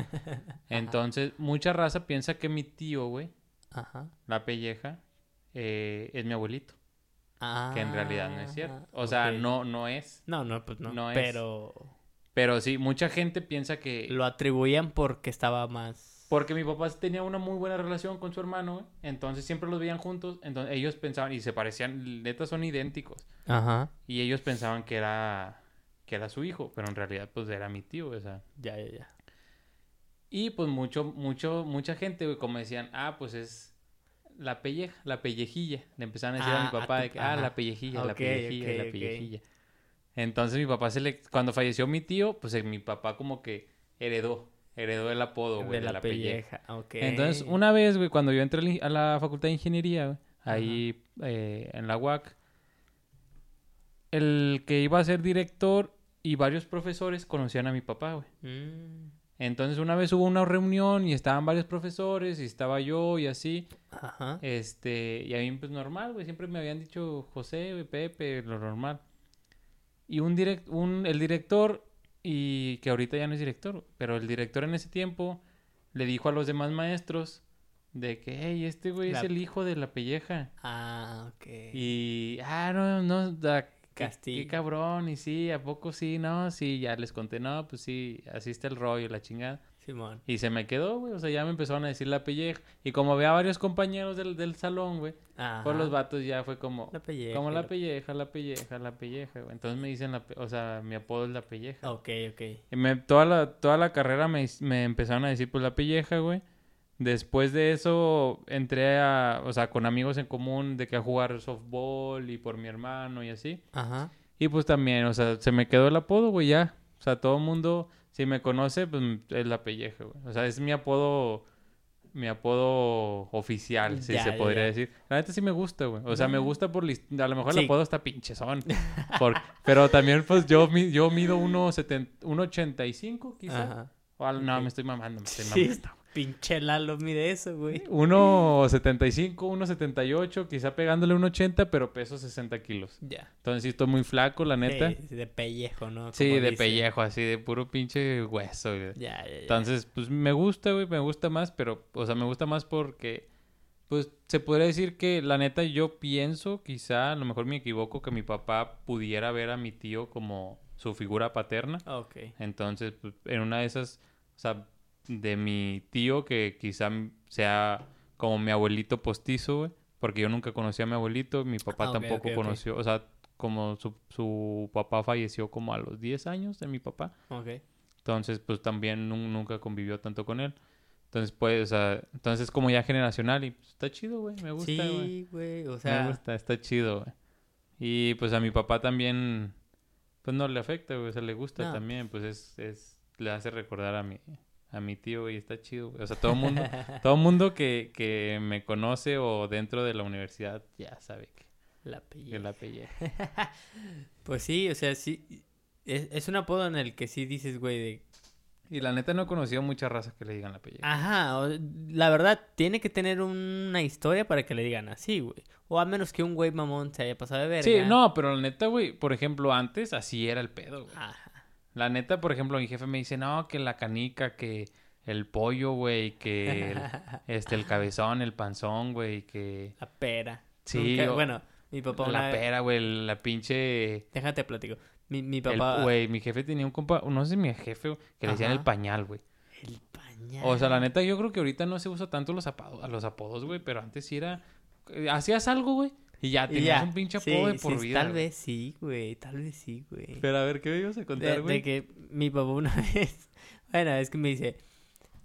Speaker 2: Entonces, mucha raza piensa que mi tío, güey,
Speaker 1: Ajá.
Speaker 2: la pelleja, eh, es mi abuelito.
Speaker 1: Ah.
Speaker 2: Que en realidad no es cierto. O sea, no, no es.
Speaker 1: No, no, pues no.
Speaker 2: no es.
Speaker 1: Pero
Speaker 2: Pero sí, mucha gente piensa que...
Speaker 1: lo atribuían porque estaba más.
Speaker 2: Porque mi papá tenía una muy buena relación con su hermano. Entonces siempre los veían juntos. Entonces ellos pensaban, y se parecían, neta son idénticos.
Speaker 1: Ajá.
Speaker 2: Y ellos pensaban que era, que era su hijo, pero en realidad pues era mi tío, o sea.
Speaker 1: Ya, ya, ya.
Speaker 2: Y pues mucho, mucho, mucha gente, güey, como decían, ah, pues es la pelleja, la pellejilla. Le empezaron a decir a mi
Speaker 1: Ah, a
Speaker 2: papá
Speaker 1: tu-
Speaker 2: de que, ah, la pellejilla, la pellejilla, la pellejilla. Entonces mi papá se le, cuando falleció mi tío, pues eh, mi papá como que heredó, heredó el apodo, güey,
Speaker 1: de la, pelleja. Ok.
Speaker 2: Entonces, una vez, güey, cuando yo entré a la la facultad de ingeniería, güey, ahí eh, en la UAC, el que iba a ser director y varios profesores conocían a mi papá, güey.
Speaker 1: Mm,
Speaker 2: Entonces, una vez hubo una reunión y estaban varios profesores y estaba yo y así.
Speaker 1: Ajá.
Speaker 2: Este, y a mí, pues normal, güey, siempre me habían dicho José, güey, Pepe, lo normal. Y un direct, un, el director, y que ahorita ya no es director, pero el director en ese tiempo le dijo a los demás maestros de que, hey, este güey
Speaker 1: La-
Speaker 2: es el hijo de la pelleja.
Speaker 1: Ah, ok.
Speaker 2: Y, ah, no, no, da,
Speaker 1: Castillo.
Speaker 2: qué cabrón, y sí, ¿a poco sí? No, sí, ya les conté, no, pues sí, así está el rollo, la chingada.
Speaker 1: Simón.
Speaker 2: Y se me quedó, güey, o sea, ya me empezaron a decir la pelleja. Y como había varios compañeros del, del salón, güey, por los vatos ya fue como,
Speaker 1: La pelleja.
Speaker 2: como la pelleja, la pelleja, la pelleja, güey. Entonces me dicen, la o sea, mi apodo es la pelleja.
Speaker 1: Ok, ok.
Speaker 2: Y me- toda, la, toda la carrera me, me empezaron a decir, pues, la pelleja, güey. Después de eso, entré a, o sea, con amigos en común de que a jugar softball y por mi hermano y así.
Speaker 1: Ajá.
Speaker 2: Y pues también, o sea, se me quedó el apodo, güey, ya. O sea, todo el mundo, si me conoce, pues es la pelleja, güey. O sea, es mi apodo, mi apodo oficial, si
Speaker 1: Ya,
Speaker 2: se
Speaker 1: ya,
Speaker 2: podría
Speaker 1: ya.
Speaker 2: decir. La neta sí me gusta, güey. O sea, me gusta por... A lo mejor
Speaker 1: Sí.
Speaker 2: el apodo está pinchezón. por- Pero también, pues, yo, yo mido 1,85 quizá.
Speaker 1: Ajá.
Speaker 2: O No,
Speaker 1: Ok.
Speaker 2: me estoy mamando, me estoy
Speaker 1: Sí,
Speaker 2: mamando.
Speaker 1: Pinche Lalo mide eso, güey.
Speaker 2: 1,75, 1,78, quizá pegándole 1,80, pero peso 60 kilos.
Speaker 1: Ya.
Speaker 2: Entonces sí estoy muy flaco, la neta.
Speaker 1: De pellejo, ¿no?
Speaker 2: Sí, de pellejo, así, de puro pinche hueso, güey.
Speaker 1: Ya, ya, ya.
Speaker 2: Entonces, pues me gusta, güey, me gusta más, pero, o sea, me gusta más porque, pues, se podría decir que, la neta, yo pienso, quizá, a lo mejor me equivoco, que mi papá pudiera ver a mi tío como su figura paterna.
Speaker 1: Ok.
Speaker 2: Entonces, pues, en una de esas, o sea, de mi tío, que quizá sea como mi abuelito postizo, güey, porque yo nunca conocí a mi abuelito, mi papá
Speaker 1: Ah,
Speaker 2: tampoco conoció, o sea, como su, su papá falleció como a los 10 años de mi papá.
Speaker 1: Ok.
Speaker 2: Entonces, pues también nun- nunca convivió tanto con él. Entonces, pues, o sea, entonces es como ya generacional y pues, está chido, güey, me gusta, güey.
Speaker 1: Sí, güey. O
Speaker 2: me
Speaker 1: sea,
Speaker 2: gusta, está chido, güey. Y pues a mi papá también, pues no le afecta, güey, o sea, le gusta
Speaker 1: No.
Speaker 2: también, pues es, es, le hace recordar a mi, a mi tío y está chido, güey. O sea, todo el mundo, todo mundo que, que me conoce o dentro de la universidad ya sabe que,
Speaker 1: La
Speaker 2: Que
Speaker 1: pelleja.
Speaker 2: la pelleja.
Speaker 1: Pues sí, o sea, sí. Es, es un apodo en el que sí dices, güey, de...
Speaker 2: Y la neta no he conocido muchas razas que le digan la pelleja.
Speaker 1: Ajá, o- la verdad, tiene que tener una historia para que le digan así, güey. O a menos que un güey mamón se haya pasado de verga.
Speaker 2: sí, no, pero la neta, güey, por ejemplo, antes así era el pedo, güey.
Speaker 1: Ajá.
Speaker 2: La neta, por ejemplo, mi jefe me dice, no, que la canica, que el pollo, güey, que el, este, el cabezón, el panzón, güey, que
Speaker 1: La pera.
Speaker 2: Sí,
Speaker 1: Nunca-
Speaker 2: o-
Speaker 1: Bueno, mi papá
Speaker 2: la pera, güey, la pinche...
Speaker 1: Déjate platico. Mi, mi papá...
Speaker 2: Güey, mi jefe tenía un compa, no sé si mi jefe, que le decían el pañal, güey.
Speaker 1: El pañal.
Speaker 2: O sea, la neta, yo creo que ahorita no se usa tanto los, apodos, los apodos, güey, pero antes sí era... eh, Hacías algo, güey, y ya tenías un pinche
Speaker 1: Sí,
Speaker 2: apodo de por
Speaker 1: sí,
Speaker 2: vida.
Speaker 1: Tal
Speaker 2: güey.
Speaker 1: vez sí, güey. Tal vez sí, güey.
Speaker 2: Pero a ver, ¿qué me ibas a
Speaker 1: De,
Speaker 2: contar,
Speaker 1: de
Speaker 2: güey?
Speaker 1: que mi papá una vez... Bueno, es que me dice...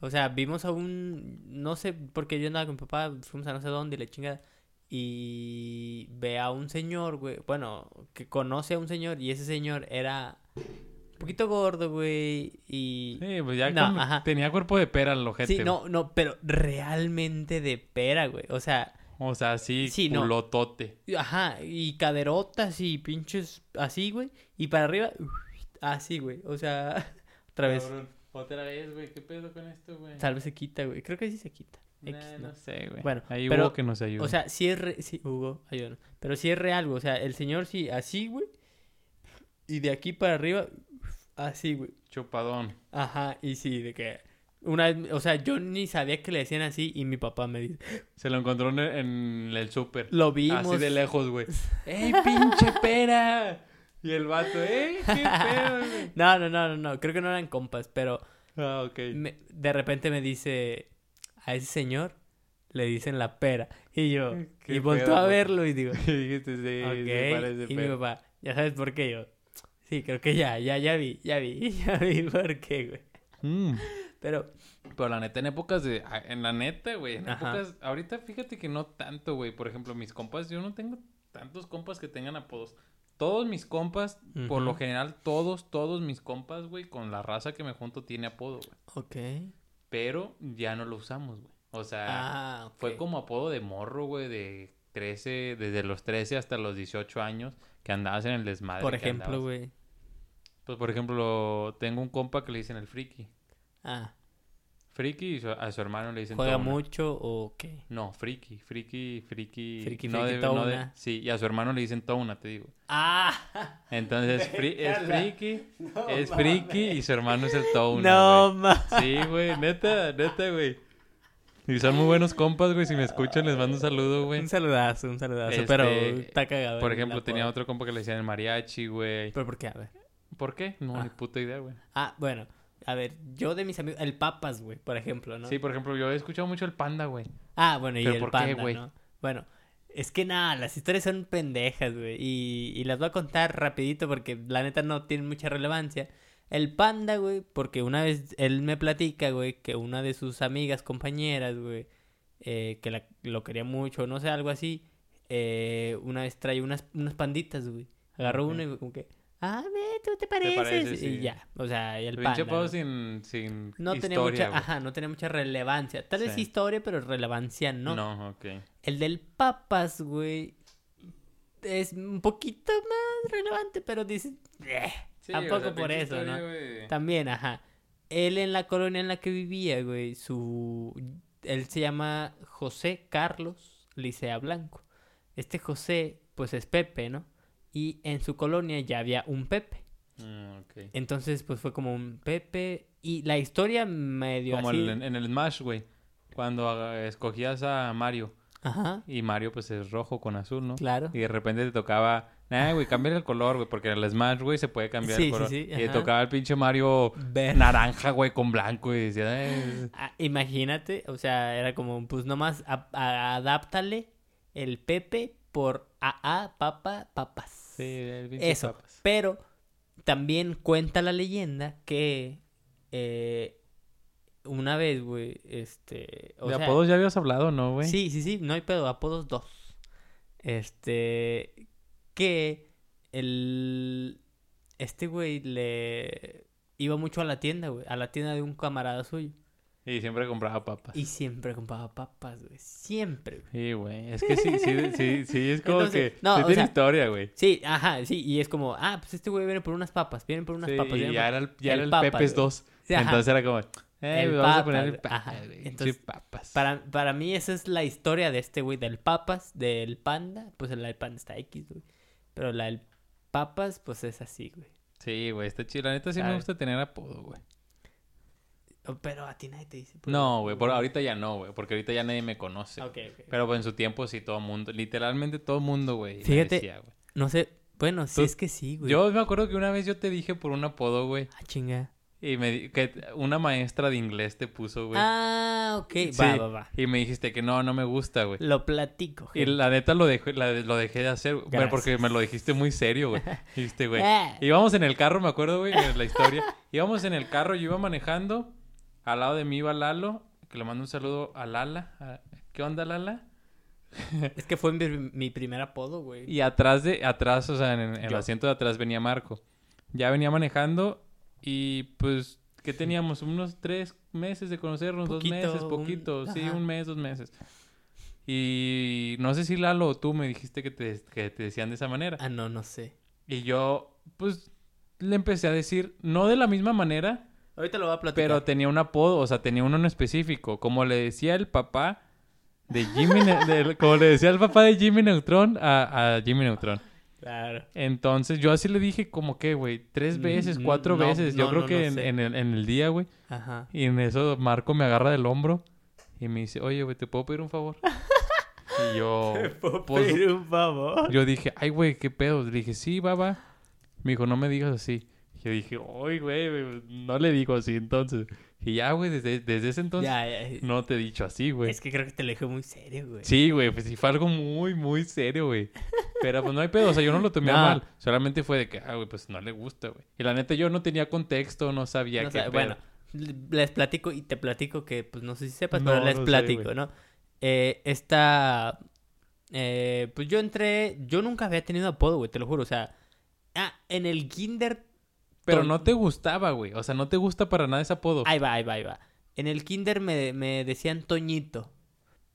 Speaker 1: O sea, vimos a un... No sé, porque yo andaba con mi papá, fuimos a no sé dónde y la chingada. Y ve a un señor, güey. Bueno, que conoce a un señor y ese señor era... Un poquito gordo, güey. Y...
Speaker 2: Sí, pues ya
Speaker 1: No,
Speaker 2: con- tenía cuerpo de pera el ojete.
Speaker 1: Sí, no, no, pero realmente de pera, güey. O sea,
Speaker 2: O sea, sí,
Speaker 1: Sí, no.
Speaker 2: culotote.
Speaker 1: ajá, y caderotas y pinches así, güey. Y para arriba, así, güey. O sea, otra vez.
Speaker 2: Cabrón, Otra vez, güey, ¿qué pedo con esto, güey?
Speaker 1: Tal vez se quita, güey. Creo que sí se quita.
Speaker 2: Nah,
Speaker 1: X,
Speaker 2: no.
Speaker 1: ¿no?
Speaker 2: sé, güey.
Speaker 1: Bueno,
Speaker 2: Ahí
Speaker 1: pero,
Speaker 2: hubo que nos ayude.
Speaker 1: O sea, sí es re... Sí, Hugo, ayúdanos. Pero sí es real, güey. O sea, el señor sí, así, güey. Y de aquí para arriba, así, güey.
Speaker 2: chupadón.
Speaker 1: Ajá, y sí, de que... Una vez, o sea, yo ni sabía que le decían así y mi papá me dice,
Speaker 2: Se lo encontró en el, en el súper.
Speaker 1: lo vimos.
Speaker 2: Así de lejos, güey. ¡Ey, pinche pera! Y el vato, ¡ey, qué pedo!
Speaker 1: No, no, no, no, no, creo que no eran compas, pero
Speaker 2: Ah, ok.
Speaker 1: me- de repente me dice a ese señor le dicen la pera y yo
Speaker 2: Qué
Speaker 1: y volteo
Speaker 2: pedo,
Speaker 1: a verlo y digo,
Speaker 2: Y dijiste, sí,
Speaker 1: ok,
Speaker 2: sí, parece
Speaker 1: y mi
Speaker 2: pera.
Speaker 1: papá, ya sabes por qué yo, sí, creo que ya, ya, ya vi, ya vi, ya vi por qué, güey,
Speaker 2: Mm.
Speaker 1: Pero
Speaker 2: Pero la neta, en épocas de... ah, En la neta, güey. En
Speaker 1: Ajá.
Speaker 2: épocas... Ahorita fíjate que no tanto, güey. Por ejemplo, mis compas... Yo no tengo tantos compas que tengan apodos. Todos mis compas, por lo general, todos, todos mis compas, güey, con la raza que me junto tiene apodo, güey.
Speaker 1: ok,
Speaker 2: Pero ya no lo usamos, güey. O sea,
Speaker 1: ah, ok.
Speaker 2: fue como apodo de morro, güey, de 13, desde los 13 hasta los 18 años, que andabas en el desmadre.
Speaker 1: por ejemplo, güey,
Speaker 2: Pues, por ejemplo, tengo un compa que le dicen el friki.
Speaker 1: Ah,
Speaker 2: Friki y su- a su hermano le dicen
Speaker 1: juega
Speaker 2: Tona.
Speaker 1: mucho o qué,
Speaker 2: No, friki, friki, friki.
Speaker 1: Friki,
Speaker 2: no
Speaker 1: friki,
Speaker 2: de- no de- sí, y a su hermano le dicen Tona, te digo.
Speaker 1: ah,
Speaker 2: Entonces, fri- es friki,
Speaker 1: No
Speaker 2: es friki y su hermano es el Tona.
Speaker 1: no,
Speaker 2: güey.
Speaker 1: ma,
Speaker 2: Sí, güey, neta, neta, güey. Y son muy buenos compas, güey. Si me escuchan, les mando un saludo, güey.
Speaker 1: un saludazo, un saludazo,
Speaker 2: Este,
Speaker 1: pero está cagado.
Speaker 2: Por ejemplo, tenía otro compa que le decían el mariachi, güey.
Speaker 1: pero por qué, a ver.
Speaker 2: ¿Por qué? No,
Speaker 1: Ah.
Speaker 2: ni puta idea, güey.
Speaker 1: Ah, bueno, a ver, yo de mis amigos, el Papas, güey, por ejemplo, ¿no?
Speaker 2: Sí, por ejemplo, yo he escuchado mucho el panda, güey.
Speaker 1: Ah, bueno, y
Speaker 2: ¿Pero
Speaker 1: el
Speaker 2: por qué,
Speaker 1: panda,
Speaker 2: güey?
Speaker 1: ¿no? Bueno, es que nada, las historias son pendejas, güey, y, y las voy a contar rapidito porque la neta no tienen mucha relevancia. El panda, güey, porque una vez él me platica, güey, que una de sus amigas, compañeras, güey, eh, que la- lo quería mucho, no sé, algo así, eh, una vez trae unas, unas panditas, güey. Agarró
Speaker 2: Ok.
Speaker 1: uno y como que, ah, ve, tú te pareces.
Speaker 2: pareces,
Speaker 1: Y ya, o sea, y el
Speaker 2: apodo
Speaker 1: ¿no?
Speaker 2: sin, sin
Speaker 1: No tenía
Speaker 2: historia,
Speaker 1: mucha,
Speaker 2: güey.
Speaker 1: ajá, no tenía mucha relevancia. Tal vez
Speaker 2: Sí.
Speaker 1: historia, pero relevancia no.
Speaker 2: No, ok.
Speaker 1: El del papas, güey, es un poquito más relevante, pero dices, "Eh",
Speaker 2: Sí,
Speaker 1: tampoco
Speaker 2: o sea,
Speaker 1: por eso,
Speaker 2: historia,
Speaker 1: ¿no?
Speaker 2: güey.
Speaker 1: También, ajá. Él en la colonia en la que vivía, güey, su... Él se llama José Carlos Licea Blanco. Este José, pues es Pepe, ¿no? Y en su colonia ya había un Pepe.
Speaker 2: Mm, ok.
Speaker 1: Entonces, pues fue como un Pepe. Y la historia medio
Speaker 2: Como
Speaker 1: así.
Speaker 2: el- en el Smash, güey. Cuando ah, escogías a Mario.
Speaker 1: Ajá,
Speaker 2: Y Mario, pues, es rojo con azul, ¿no?
Speaker 1: claro.
Speaker 2: Y de repente te tocaba... Nah, güey, cambia el color, güey. Porque en el Smash, güey, se puede cambiar
Speaker 1: Sí,
Speaker 2: el
Speaker 1: sí,
Speaker 2: color.
Speaker 1: sí,
Speaker 2: y te
Speaker 1: ajá.
Speaker 2: tocaba el pinche Mario naranja, güey, con blanco. Y decía...
Speaker 1: Ah, imagínate, o sea, era como, pues nomás a- a- adáptale el Pepe por AA, papa, papas.
Speaker 2: Sí, el pinche
Speaker 1: Eso.
Speaker 2: papas.
Speaker 1: Pero también cuenta la leyenda que eh, una vez, güey, este... O
Speaker 2: de
Speaker 1: sea,
Speaker 2: apodos ya habías hablado, ¿no, güey?
Speaker 1: Sí, sí, sí, no hay pedo, apodos dos. Este, que el, este güey le iba mucho a la tienda, güey, a la tienda de un camarada suyo.
Speaker 2: Y siempre compraba papas.
Speaker 1: Y siempre compraba papas, güey. Siempre, güey.
Speaker 2: Sí, güey. Es que sí, sí, sí, sí, es como
Speaker 1: Entonces,
Speaker 2: que...
Speaker 1: no,
Speaker 2: sí tiene
Speaker 1: sea,
Speaker 2: historia, güey.
Speaker 1: Sí, ajá, sí. Y es como, ah, pues este güey viene por unas papas. Viene por unas
Speaker 2: Sí,
Speaker 1: papas.
Speaker 2: y ya era el, ya
Speaker 1: el
Speaker 2: era el
Speaker 1: papas,
Speaker 2: Pepes
Speaker 1: güey.
Speaker 2: 2.
Speaker 1: Sí, ajá.
Speaker 2: Entonces era como, eh,
Speaker 1: El
Speaker 2: vamos a poner
Speaker 1: güey.
Speaker 2: papas,
Speaker 1: Ajá.
Speaker 2: güey.
Speaker 1: Entonces,
Speaker 2: sí, papas.
Speaker 1: Para, para mí esa es la historia de este güey, del papas, del panda. Pues la del panda está X, güey. Pero la del papas, pues es así, güey.
Speaker 2: Sí, güey, está chido. La neta sí me gusta tener apodo, güey.
Speaker 1: Oh, Pero a ti nadie te dice. pues,
Speaker 2: No, güey, por ahorita ya no, güey, porque ahorita ya nadie me conoce.
Speaker 1: Ok, ok.
Speaker 2: Pero pues, en su tiempo sí, todo mundo, literalmente todo mundo, güey.
Speaker 1: Fíjate,
Speaker 2: decía, güey.
Speaker 1: No sé. Bueno, sí es que sí, güey.
Speaker 2: Yo me acuerdo que una vez yo te dije por un apodo, güey,
Speaker 1: Ah, chinga.
Speaker 2: y me di- que una maestra de inglés te puso, güey.
Speaker 1: Ah, ok.
Speaker 2: Sí,
Speaker 1: Va, va, va.
Speaker 2: Y me dijiste que no, no me gusta, güey.
Speaker 1: Lo platico.
Speaker 2: Y
Speaker 1: gente.
Speaker 2: la neta lo dejé, la- lo dejé de hacer, güey, porque me lo dijiste muy serio, güey. Dijiste, güey.
Speaker 1: Ah.
Speaker 2: Íbamos en el carro, me acuerdo, güey, la historia. Íbamos en el carro, yo iba manejando. Al lado de mí iba Lalo, que le mando un saludo a Lala. ¿Qué onda, Lala?
Speaker 1: Es que fue mi, mi primer apodo, güey.
Speaker 2: Y atrás de, atrás, o sea, en, en el asiento de atrás venía Marco. Ya venía manejando y pues, ¿qué teníamos? Unos tres meses de conocernos,
Speaker 1: Poquito,
Speaker 2: dos meses,
Speaker 1: un-
Speaker 2: poquito, sí,
Speaker 1: ajá.
Speaker 2: un mes, dos meses. Y no sé si Lalo o tú me dijiste que te, que te decían de esa manera.
Speaker 1: Ah, no, no sé.
Speaker 2: Y yo, pues, le empecé a decir, no de la misma manera,
Speaker 1: Ahorita lo voy a platicar.
Speaker 2: pero tenía un apodo, o sea, tenía uno en específico. Como le decía el papá de Jimmy, de- como le decía el papá de Jimmy Neutron a, a Jimmy Neutron.
Speaker 1: Claro.
Speaker 2: Entonces yo así le dije como que, güey, tres
Speaker 1: Mm,
Speaker 2: veces,
Speaker 1: mm,
Speaker 2: cuatro
Speaker 1: no,
Speaker 2: veces. Yo creo
Speaker 1: no,
Speaker 2: que en, el, en el día, güey.
Speaker 1: Ajá.
Speaker 2: Y en eso Marco me agarra del hombro y me dice, oye, güey, ¿te puedo pedir un favor? y yo,
Speaker 1: ¿Puedo
Speaker 2: pues,
Speaker 1: pedir un favor?
Speaker 2: yo dije, ay, güey, ¿qué pedo? Le dije, sí, va, va. Me dijo, no me digas así. Yo dije, ay, güey, no le digo así entonces. Y ya, güey, desde, desde ese entonces
Speaker 1: Ya, ya.
Speaker 2: no te he dicho así, güey.
Speaker 1: Es que creo que te lo dije muy serio, güey.
Speaker 2: Sí, güey, pues sí fue algo muy, muy serio, güey. Pero pues no hay pedo, o sea, yo no lo tomé
Speaker 1: No.
Speaker 2: mal. Solamente fue de que, ah, güey, pues no le gusta, güey. Y la neta yo no tenía contexto, no sabía
Speaker 1: No
Speaker 2: qué pedo.
Speaker 1: bueno, les platico y te platico que, pues no sé si sepas,
Speaker 2: No,
Speaker 1: pero les
Speaker 2: sé,
Speaker 1: platico. ¿no? Eh, esta. eh, pues yo entré. Yo nunca había tenido apodo, güey, te lo juro. O sea. Ah, en el kinder.
Speaker 2: Pero no te gustaba, güey. O sea, no te gusta para nada ese apodo.
Speaker 1: Ahí va, ahí va, ahí va. En el kinder me, me decían Toñito.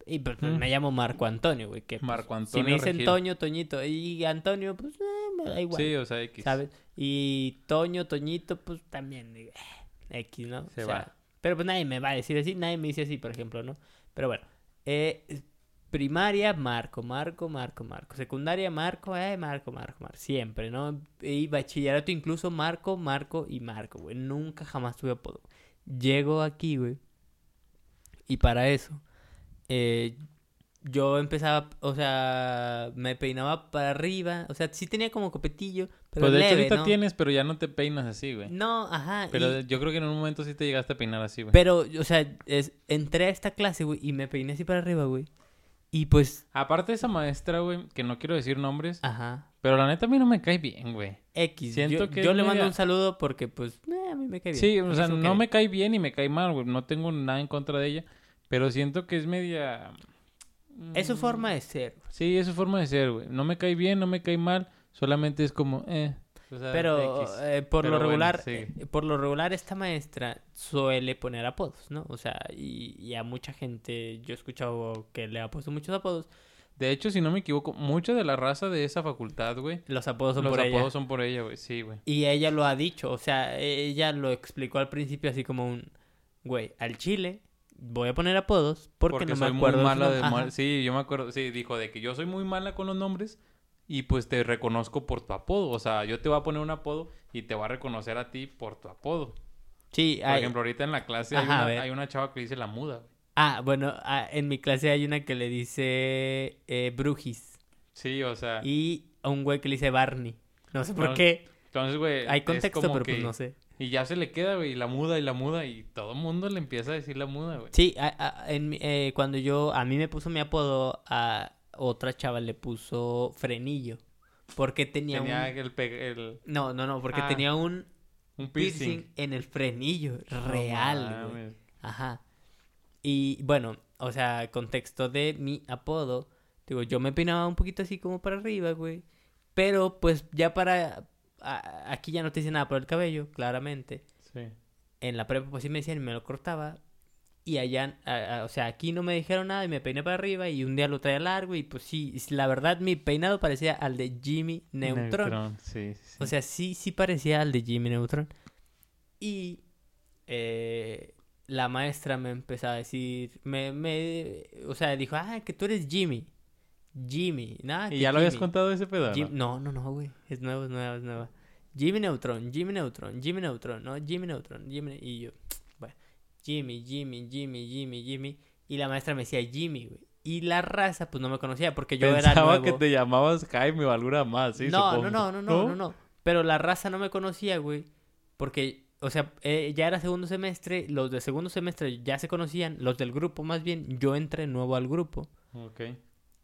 Speaker 1: Y pues, pues,
Speaker 2: Mm.
Speaker 1: me llamo Marco Antonio, güey. Que, pues,
Speaker 2: Marco
Speaker 1: Si
Speaker 2: Antonio
Speaker 1: me dicen
Speaker 2: Regil.
Speaker 1: Toño, Toñito. Y Antonio, pues eh, me da igual.
Speaker 2: Sí, o sea, X.
Speaker 1: ¿Sabes? Y Toño, Toñito, pues también. eh, X, ¿no?
Speaker 2: Se
Speaker 1: O sea,
Speaker 2: va.
Speaker 1: Pero pues nadie me va a decir así, nadie me dice así, por ejemplo, ¿no? Pero bueno. eh, primaria, Marco, Marco, Marco, Marco. Secundaria, Marco, eh, Marco, Marco, Marco. Siempre, ¿no? Y bachillerato incluso Marco, Marco y Marco, güey. Nunca jamás tuve apodo. Llego aquí, güey. Y para eso, eh, yo empezaba, o sea, me peinaba para arriba. O sea, sí tenía como copetillo, pero
Speaker 2: Pues de hecho ahorita
Speaker 1: ¿no?
Speaker 2: tienes, pero ya no te peinas así, güey.
Speaker 1: No, ajá.
Speaker 2: Pero
Speaker 1: y-
Speaker 2: yo creo que en un momento sí te llegaste a peinar así, güey.
Speaker 1: pero, o sea, es, entré a esta clase, güey, y me peiné así para arriba, güey. Y pues,
Speaker 2: Aparte de esa maestra, güey, que no quiero decir nombres,
Speaker 1: ajá.
Speaker 2: pero la neta a mí no me cae bien, güey.
Speaker 1: X.
Speaker 2: Siento
Speaker 1: yo
Speaker 2: que
Speaker 1: yo le mando un saludo porque, pues, eh, a mí me cae bien.
Speaker 2: Sí, o sea, no
Speaker 1: que-
Speaker 2: me cae bien y me cae mal, güey. No tengo nada en contra de ella, pero siento que es media...
Speaker 1: Es su
Speaker 2: Mm,
Speaker 1: forma de ser.
Speaker 2: Sí, es su forma de ser, güey. No me cae bien, no me cae mal, solamente es como, eh.
Speaker 1: Pero
Speaker 2: X.
Speaker 1: eh, por
Speaker 2: Pero
Speaker 1: lo
Speaker 2: bueno,
Speaker 1: regular,
Speaker 2: sí.
Speaker 1: eh, por lo regular esta maestra suele poner apodos, ¿no? O sea, y, y a mucha gente yo he escuchado que le ha puesto muchos apodos.
Speaker 2: De hecho, si no me equivoco, mucha de la raza de esa facultad, güey,
Speaker 1: Los apodos son
Speaker 2: los
Speaker 1: por
Speaker 2: apodos
Speaker 1: ella.
Speaker 2: son por ella, güey. Sí, güey.
Speaker 1: Y ella lo ha dicho, o sea, ella lo explicó al principio así como un, güey, al chile voy a poner apodos porque, no
Speaker 2: soy
Speaker 1: me acuerdo.
Speaker 2: muy mala de... mal-. Sí, yo me acuerdo, sí, dijo de que yo soy muy mala con los nombres y pues te reconozco por tu apodo. O sea, yo te voy a poner un apodo y te voy a reconocer a ti por tu apodo.
Speaker 1: Sí,
Speaker 2: Por
Speaker 1: hay-
Speaker 2: ejemplo, ahorita en la clase hay,
Speaker 1: Ajá,
Speaker 2: una,
Speaker 1: ver.
Speaker 2: hay una chava que dice la muda, güey.
Speaker 1: Ah, bueno, ah, en mi clase hay una que le dice eh, Brujis
Speaker 2: Sí, o sea...
Speaker 1: y a un güey que le dice Barney. No sé por
Speaker 2: No,
Speaker 1: qué.
Speaker 2: Entonces, güey...
Speaker 1: Hay
Speaker 2: es
Speaker 1: contexto, pero
Speaker 2: que-
Speaker 1: pues no sé.
Speaker 2: Y ya se le queda, güey, la muda y la muda y todo el mundo le empieza a decir la muda, güey.
Speaker 1: Sí, a- a- en eh, cuando yo, a mí me puso mi apodo, a otra chava le puso Frenillo. Porque tenía,
Speaker 2: Tenía
Speaker 1: un...
Speaker 2: el,
Speaker 1: No, no, no, porque
Speaker 2: Ah,
Speaker 1: tenía un
Speaker 2: un
Speaker 1: piercing.
Speaker 2: piercing.
Speaker 1: en el frenillo. Real, güey. Ajá. Y bueno, o sea, contexto de mi apodo. Digo, yo me peinaba un poquito así como para arriba, güey. Pero pues ya para... a- aquí ya no te dice nada por el cabello, claramente.
Speaker 2: Sí.
Speaker 1: En la prepa pues sí me decían y me lo cortaba. Y allá, a- a- o sea, aquí no me dijeron nada y me peiné para arriba y un día lo traía largo y pues sí, la verdad mi peinado parecía al de Jimmy Neutron.
Speaker 2: Sí, sí, sí.
Speaker 1: O sea, sí, sí parecía al de Jimmy Neutron. Y eh, la maestra me empezó a decir, me, me, o sea, dijo, ah, que tú eres Jimmy. Jimmy, nada.
Speaker 2: ¿Y ya lo habías
Speaker 1: Jimmy".
Speaker 2: contado ese pedo?
Speaker 1: Jim- No, no, no, güey. Es nuevo, es nuevo, es nuevo. Jimmy Neutron, Jimmy Neutron, Jimmy Neutron, ¿no? Jimmy Neutron, Jimmy. Y yo, Jimmy, Jimmy, Jimmy, Jimmy, Jimmy. Y la maestra me decía Jimmy, güey. Y la raza, pues no me conocía porque yo era
Speaker 2: Pensaba
Speaker 1: nuevo.
Speaker 2: que te llamabas Jaime o alguna más, sí,
Speaker 1: no,
Speaker 2: supongo.
Speaker 1: no, no, no, no, no, no. Pero la raza no me conocía, güey. Porque, o sea, eh, ya era segundo semestre, los de segundo semestre ya se conocían, los del grupo más bien, yo entré nuevo al grupo.
Speaker 2: Ok.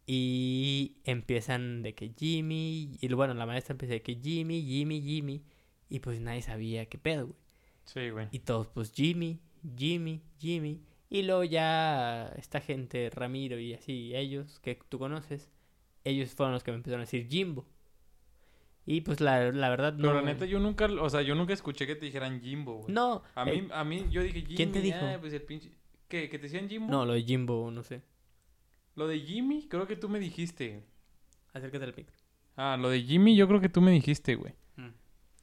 Speaker 1: Y empiezan de que Jimmy, y bueno, la maestra empieza de que Jimmy, Jimmy, Jimmy, y pues nadie sabía qué pedo, güey.
Speaker 2: Sí, güey.
Speaker 1: Y todos, pues Jimmy, Jimmy, Jimmy. Y luego ya esta gente, Ramiro y así, ellos que tú conoces, ellos fueron los que me empezaron a decir Jimbo. Y pues la, la verdad no.
Speaker 2: Pero la neta, yo nunca, o sea, yo nunca escuché que te dijeran Jimbo, güey.
Speaker 1: No.
Speaker 2: A mí,
Speaker 1: eh,
Speaker 2: a mí, yo dije Jimmy.
Speaker 1: ¿quién te dijo?
Speaker 2: ah, pues el pinche... ¿Qué? ¿Que te decían Jimbo?
Speaker 1: no, lo de Jimbo, no sé.
Speaker 2: Lo de Jimmy, creo que tú me dijiste.
Speaker 1: Acércate al micro.
Speaker 2: Ah, lo de Jimmy, yo creo que tú me dijiste, güey.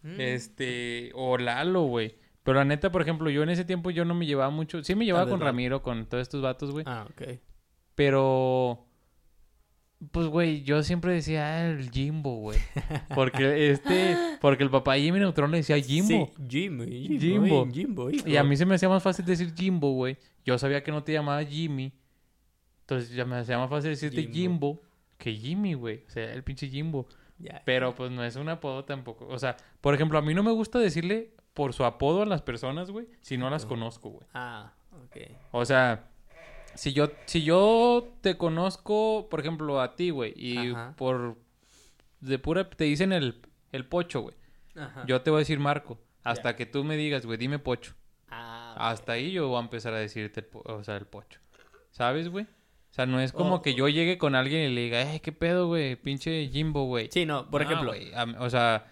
Speaker 1: Mm.
Speaker 2: Este, o Lalo, güey. Pero la neta, por ejemplo, yo en ese tiempo yo no me llevaba mucho. Sí me llevaba con. Ramiro, con todos estos vatos, güey.
Speaker 1: Ah, ok.
Speaker 2: Pero. Pues, güey, yo siempre decía ah, el Jimbo, güey. Porque este. Porque el papá de Jimmy Neutron le decía Jimbo.
Speaker 1: Sí, Jimbo, Jimbo,
Speaker 2: Jimbo.
Speaker 1: Jimbo, hijo.
Speaker 2: Y a mí se me hacía más fácil decir Jimbo, güey. Yo sabía que no te llamaba Jimmy. Entonces ya me hacía más fácil decirte
Speaker 1: Jimbo.
Speaker 2: Jimbo, que Jimmy, güey. O sea, el pinche Jimbo.
Speaker 1: Ya,
Speaker 2: Pero pues no es un apodo tampoco. O sea, por ejemplo, a mí no me gusta decirle por su apodo a las personas, güey, si no las conozco, güey.
Speaker 1: Ah, ok.
Speaker 2: O sea, si yo, si yo te conozco, por ejemplo, a ti, güey, y
Speaker 1: Ajá.
Speaker 2: por de pura te dicen el, el pocho, güey.
Speaker 1: Ajá.
Speaker 2: Yo te voy a decir Marco. Hasta que tú me digas, güey, dime pocho.
Speaker 1: Ah.
Speaker 2: Hasta ahí yo voy a empezar a decirte el, o sea, el pocho. ¿Sabes, güey? O sea, no es como
Speaker 1: Oh.
Speaker 2: que yo llegue con alguien y le diga, eh, qué pedo, güey, pinche Jimbo, güey.
Speaker 1: Sí, no, por
Speaker 2: No,
Speaker 1: ejemplo.
Speaker 2: a mí- o sea,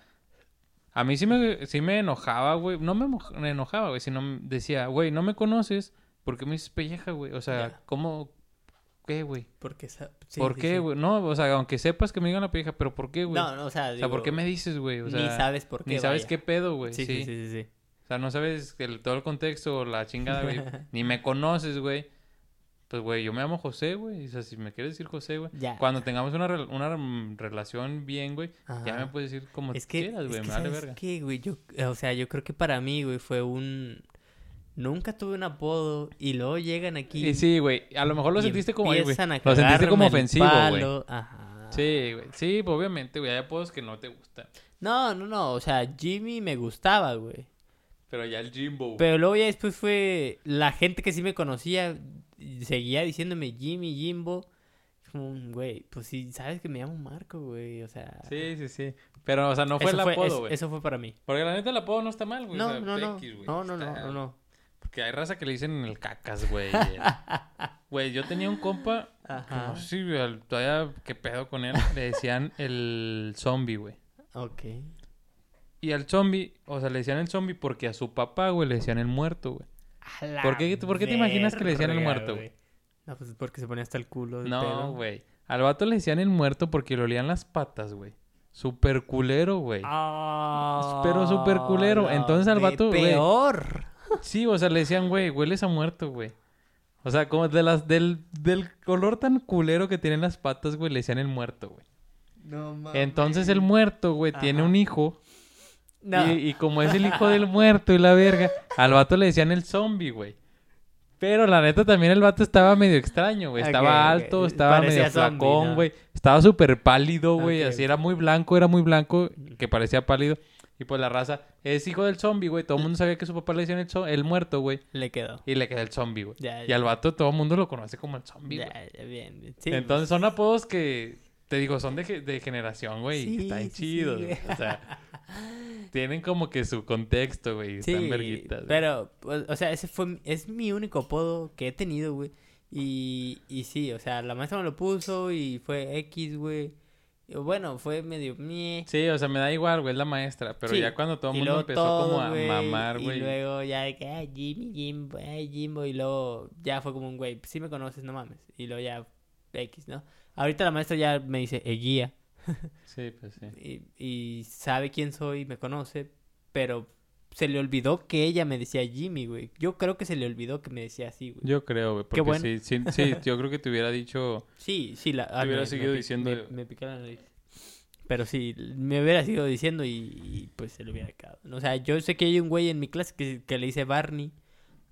Speaker 2: a mí sí me, sí me enojaba, güey. No me, me enojaba, güey, sino decía, güey, no me conoces, ¿por qué me dices pelleja, güey? O sea. ¿cómo? ¿Qué, güey?
Speaker 1: Porque sí,
Speaker 2: ¿Por
Speaker 1: sí,
Speaker 2: qué,
Speaker 1: sí.
Speaker 2: güey? No, o sea, aunque sepas que me digan la pelleja, pero ¿por qué, güey?
Speaker 1: No, no, o sea,
Speaker 2: o sea, ¿por qué me dices, güey? O sea,
Speaker 1: ni sabes por qué.
Speaker 2: ni sabes
Speaker 1: vaya.
Speaker 2: qué pedo, güey.
Speaker 1: Sí, sí, sí, sí, sí.
Speaker 2: O sea, no sabes el- todo el contexto o la chingada, güey. ni me conoces, güey. Pues, güey, yo me llamo José, güey. O sea, si me quieres decir José, güey. Cuando tengamos una, una relación bien, güey, ya me puedes decir como
Speaker 1: Es que,
Speaker 2: quieras,
Speaker 1: es
Speaker 2: güey.
Speaker 1: que
Speaker 2: Me vale
Speaker 1: ¿sabes
Speaker 2: verga.
Speaker 1: qué, güey? Yo, o sea, yo creo que para mí, güey, fue un... Nunca tuve un apodo y luego llegan aquí
Speaker 2: Y sí, güey. A lo mejor lo sentiste como güey. Lo sentiste como ofensivo, güey.
Speaker 1: Ajá.
Speaker 2: Sí, güey. Sí, pues, obviamente, güey. Hay apodos que no te gustan.
Speaker 1: No, no, no. O sea, Jimmy me gustaba, güey.
Speaker 2: Pero ya el Jimbo, güey.
Speaker 1: Pero luego ya después fue la gente que sí me conocía seguía diciéndome Jimmy, Jimbo. Como, güey, pues sí, sabes que me llamo Marco, güey. O sea,
Speaker 2: Sí, sí, sí. Pero, o sea, no fue el apodo, güey.
Speaker 1: eso fue para mí.
Speaker 2: Porque la neta el apodo no está mal, güey. o
Speaker 1: No,
Speaker 2: sea,
Speaker 1: no, no.
Speaker 2: X, güey.
Speaker 1: No, no, no,
Speaker 2: Está-
Speaker 1: no, no.
Speaker 2: Porque hay raza que le dicen el cacas, güey. Güey, yo tenía un compa, que
Speaker 1: Ajá.
Speaker 2: no sé si todavía qué pedo con él, le decían el zombie, güey.
Speaker 1: Ok.
Speaker 2: Y al zombie, o sea, le decían el zombie porque a su papá, güey, le decían el muerto, güey. ¿Por qué- por qué te imaginas que le decían el muerto, güey?
Speaker 1: No, pues porque se ponía hasta el culo. el
Speaker 2: No, güey. Al vato le decían el muerto porque le olían las patas, güey. Super culero, güey.
Speaker 1: Ah,
Speaker 2: Pero súper culero. Entonces al
Speaker 1: de
Speaker 2: vato, güey.
Speaker 1: Peor.
Speaker 2: Sí, o sea, le decían, güey, hueles a muerto, güey. O sea, como de las, del, del color tan culero que tienen las patas, güey, le decían el muerto, güey.
Speaker 1: No mames.
Speaker 2: Entonces el muerto, güey, tiene un hijo.
Speaker 1: No.
Speaker 2: Y, y como es el hijo del muerto y la verga, al vato le decían el zombie, güey. Pero la neta también el vato estaba medio extraño, güey. Estaba alto, estaba
Speaker 1: Parecía
Speaker 2: medio
Speaker 1: zombie,
Speaker 2: flacón,
Speaker 1: ¿no?
Speaker 2: güey. Estaba súper pálido, güey. Así era muy blanco, era muy blanco, que parecía pálido. Y pues la raza es hijo del zombie, güey. Todo el mundo sabía que su papá le decían el, el muerto, güey.
Speaker 1: Le quedó.
Speaker 2: Y le queda el zombie, güey. Y al vato todo el mundo lo conoce como el zombie, güey.
Speaker 1: Ya, ya, bien. bien. Sí,
Speaker 2: Entonces son apodos que, te digo, son de, de generación, güey.
Speaker 1: Sí,
Speaker 2: están
Speaker 1: sí, sí,
Speaker 2: chidos,
Speaker 1: güey.
Speaker 2: O sea, tienen como que su contexto, güey.
Speaker 1: Sí,
Speaker 2: están verguitas.
Speaker 1: pero, pues, o sea, ese fue, es mi único apodo que he tenido, güey. Y, y sí, o sea, la maestra me lo puso y fue X, güey. Bueno, fue medio... meh.
Speaker 2: Sí, o sea, me da igual, güey, es la maestra. Pero
Speaker 1: Sí,
Speaker 2: ya cuando todo el mundo empezó
Speaker 1: todo,
Speaker 2: como a
Speaker 1: güey,
Speaker 2: mamar, güey.
Speaker 1: Y luego ya de que, ay, Jimmy, Jimbo, ay, Jimbo. Y luego ya fue como un güey, sí me conoces, no mames. Y luego ya X, ¿no? Ahorita la maestra ya me dice, guía.
Speaker 2: Sí, pues sí.
Speaker 1: Y, y sabe quién soy, me conoce. Pero se le olvidó que ella me decía Jimmy, güey. Yo creo que se le olvidó que me decía así, güey.
Speaker 2: Yo creo, güey. Porque
Speaker 1: bueno.
Speaker 2: sí, sí, sí, yo creo que te hubiera dicho.
Speaker 1: Sí, sí, la...
Speaker 2: hubiera
Speaker 1: me-
Speaker 2: seguido
Speaker 1: me
Speaker 2: diciendo-
Speaker 1: Me, me piqué la nariz. Pero sí, me hubiera seguido diciendo y, y, pues se lo hubiera quedado. O sea, yo sé que hay un güey en mi clase que, que le dice Barney.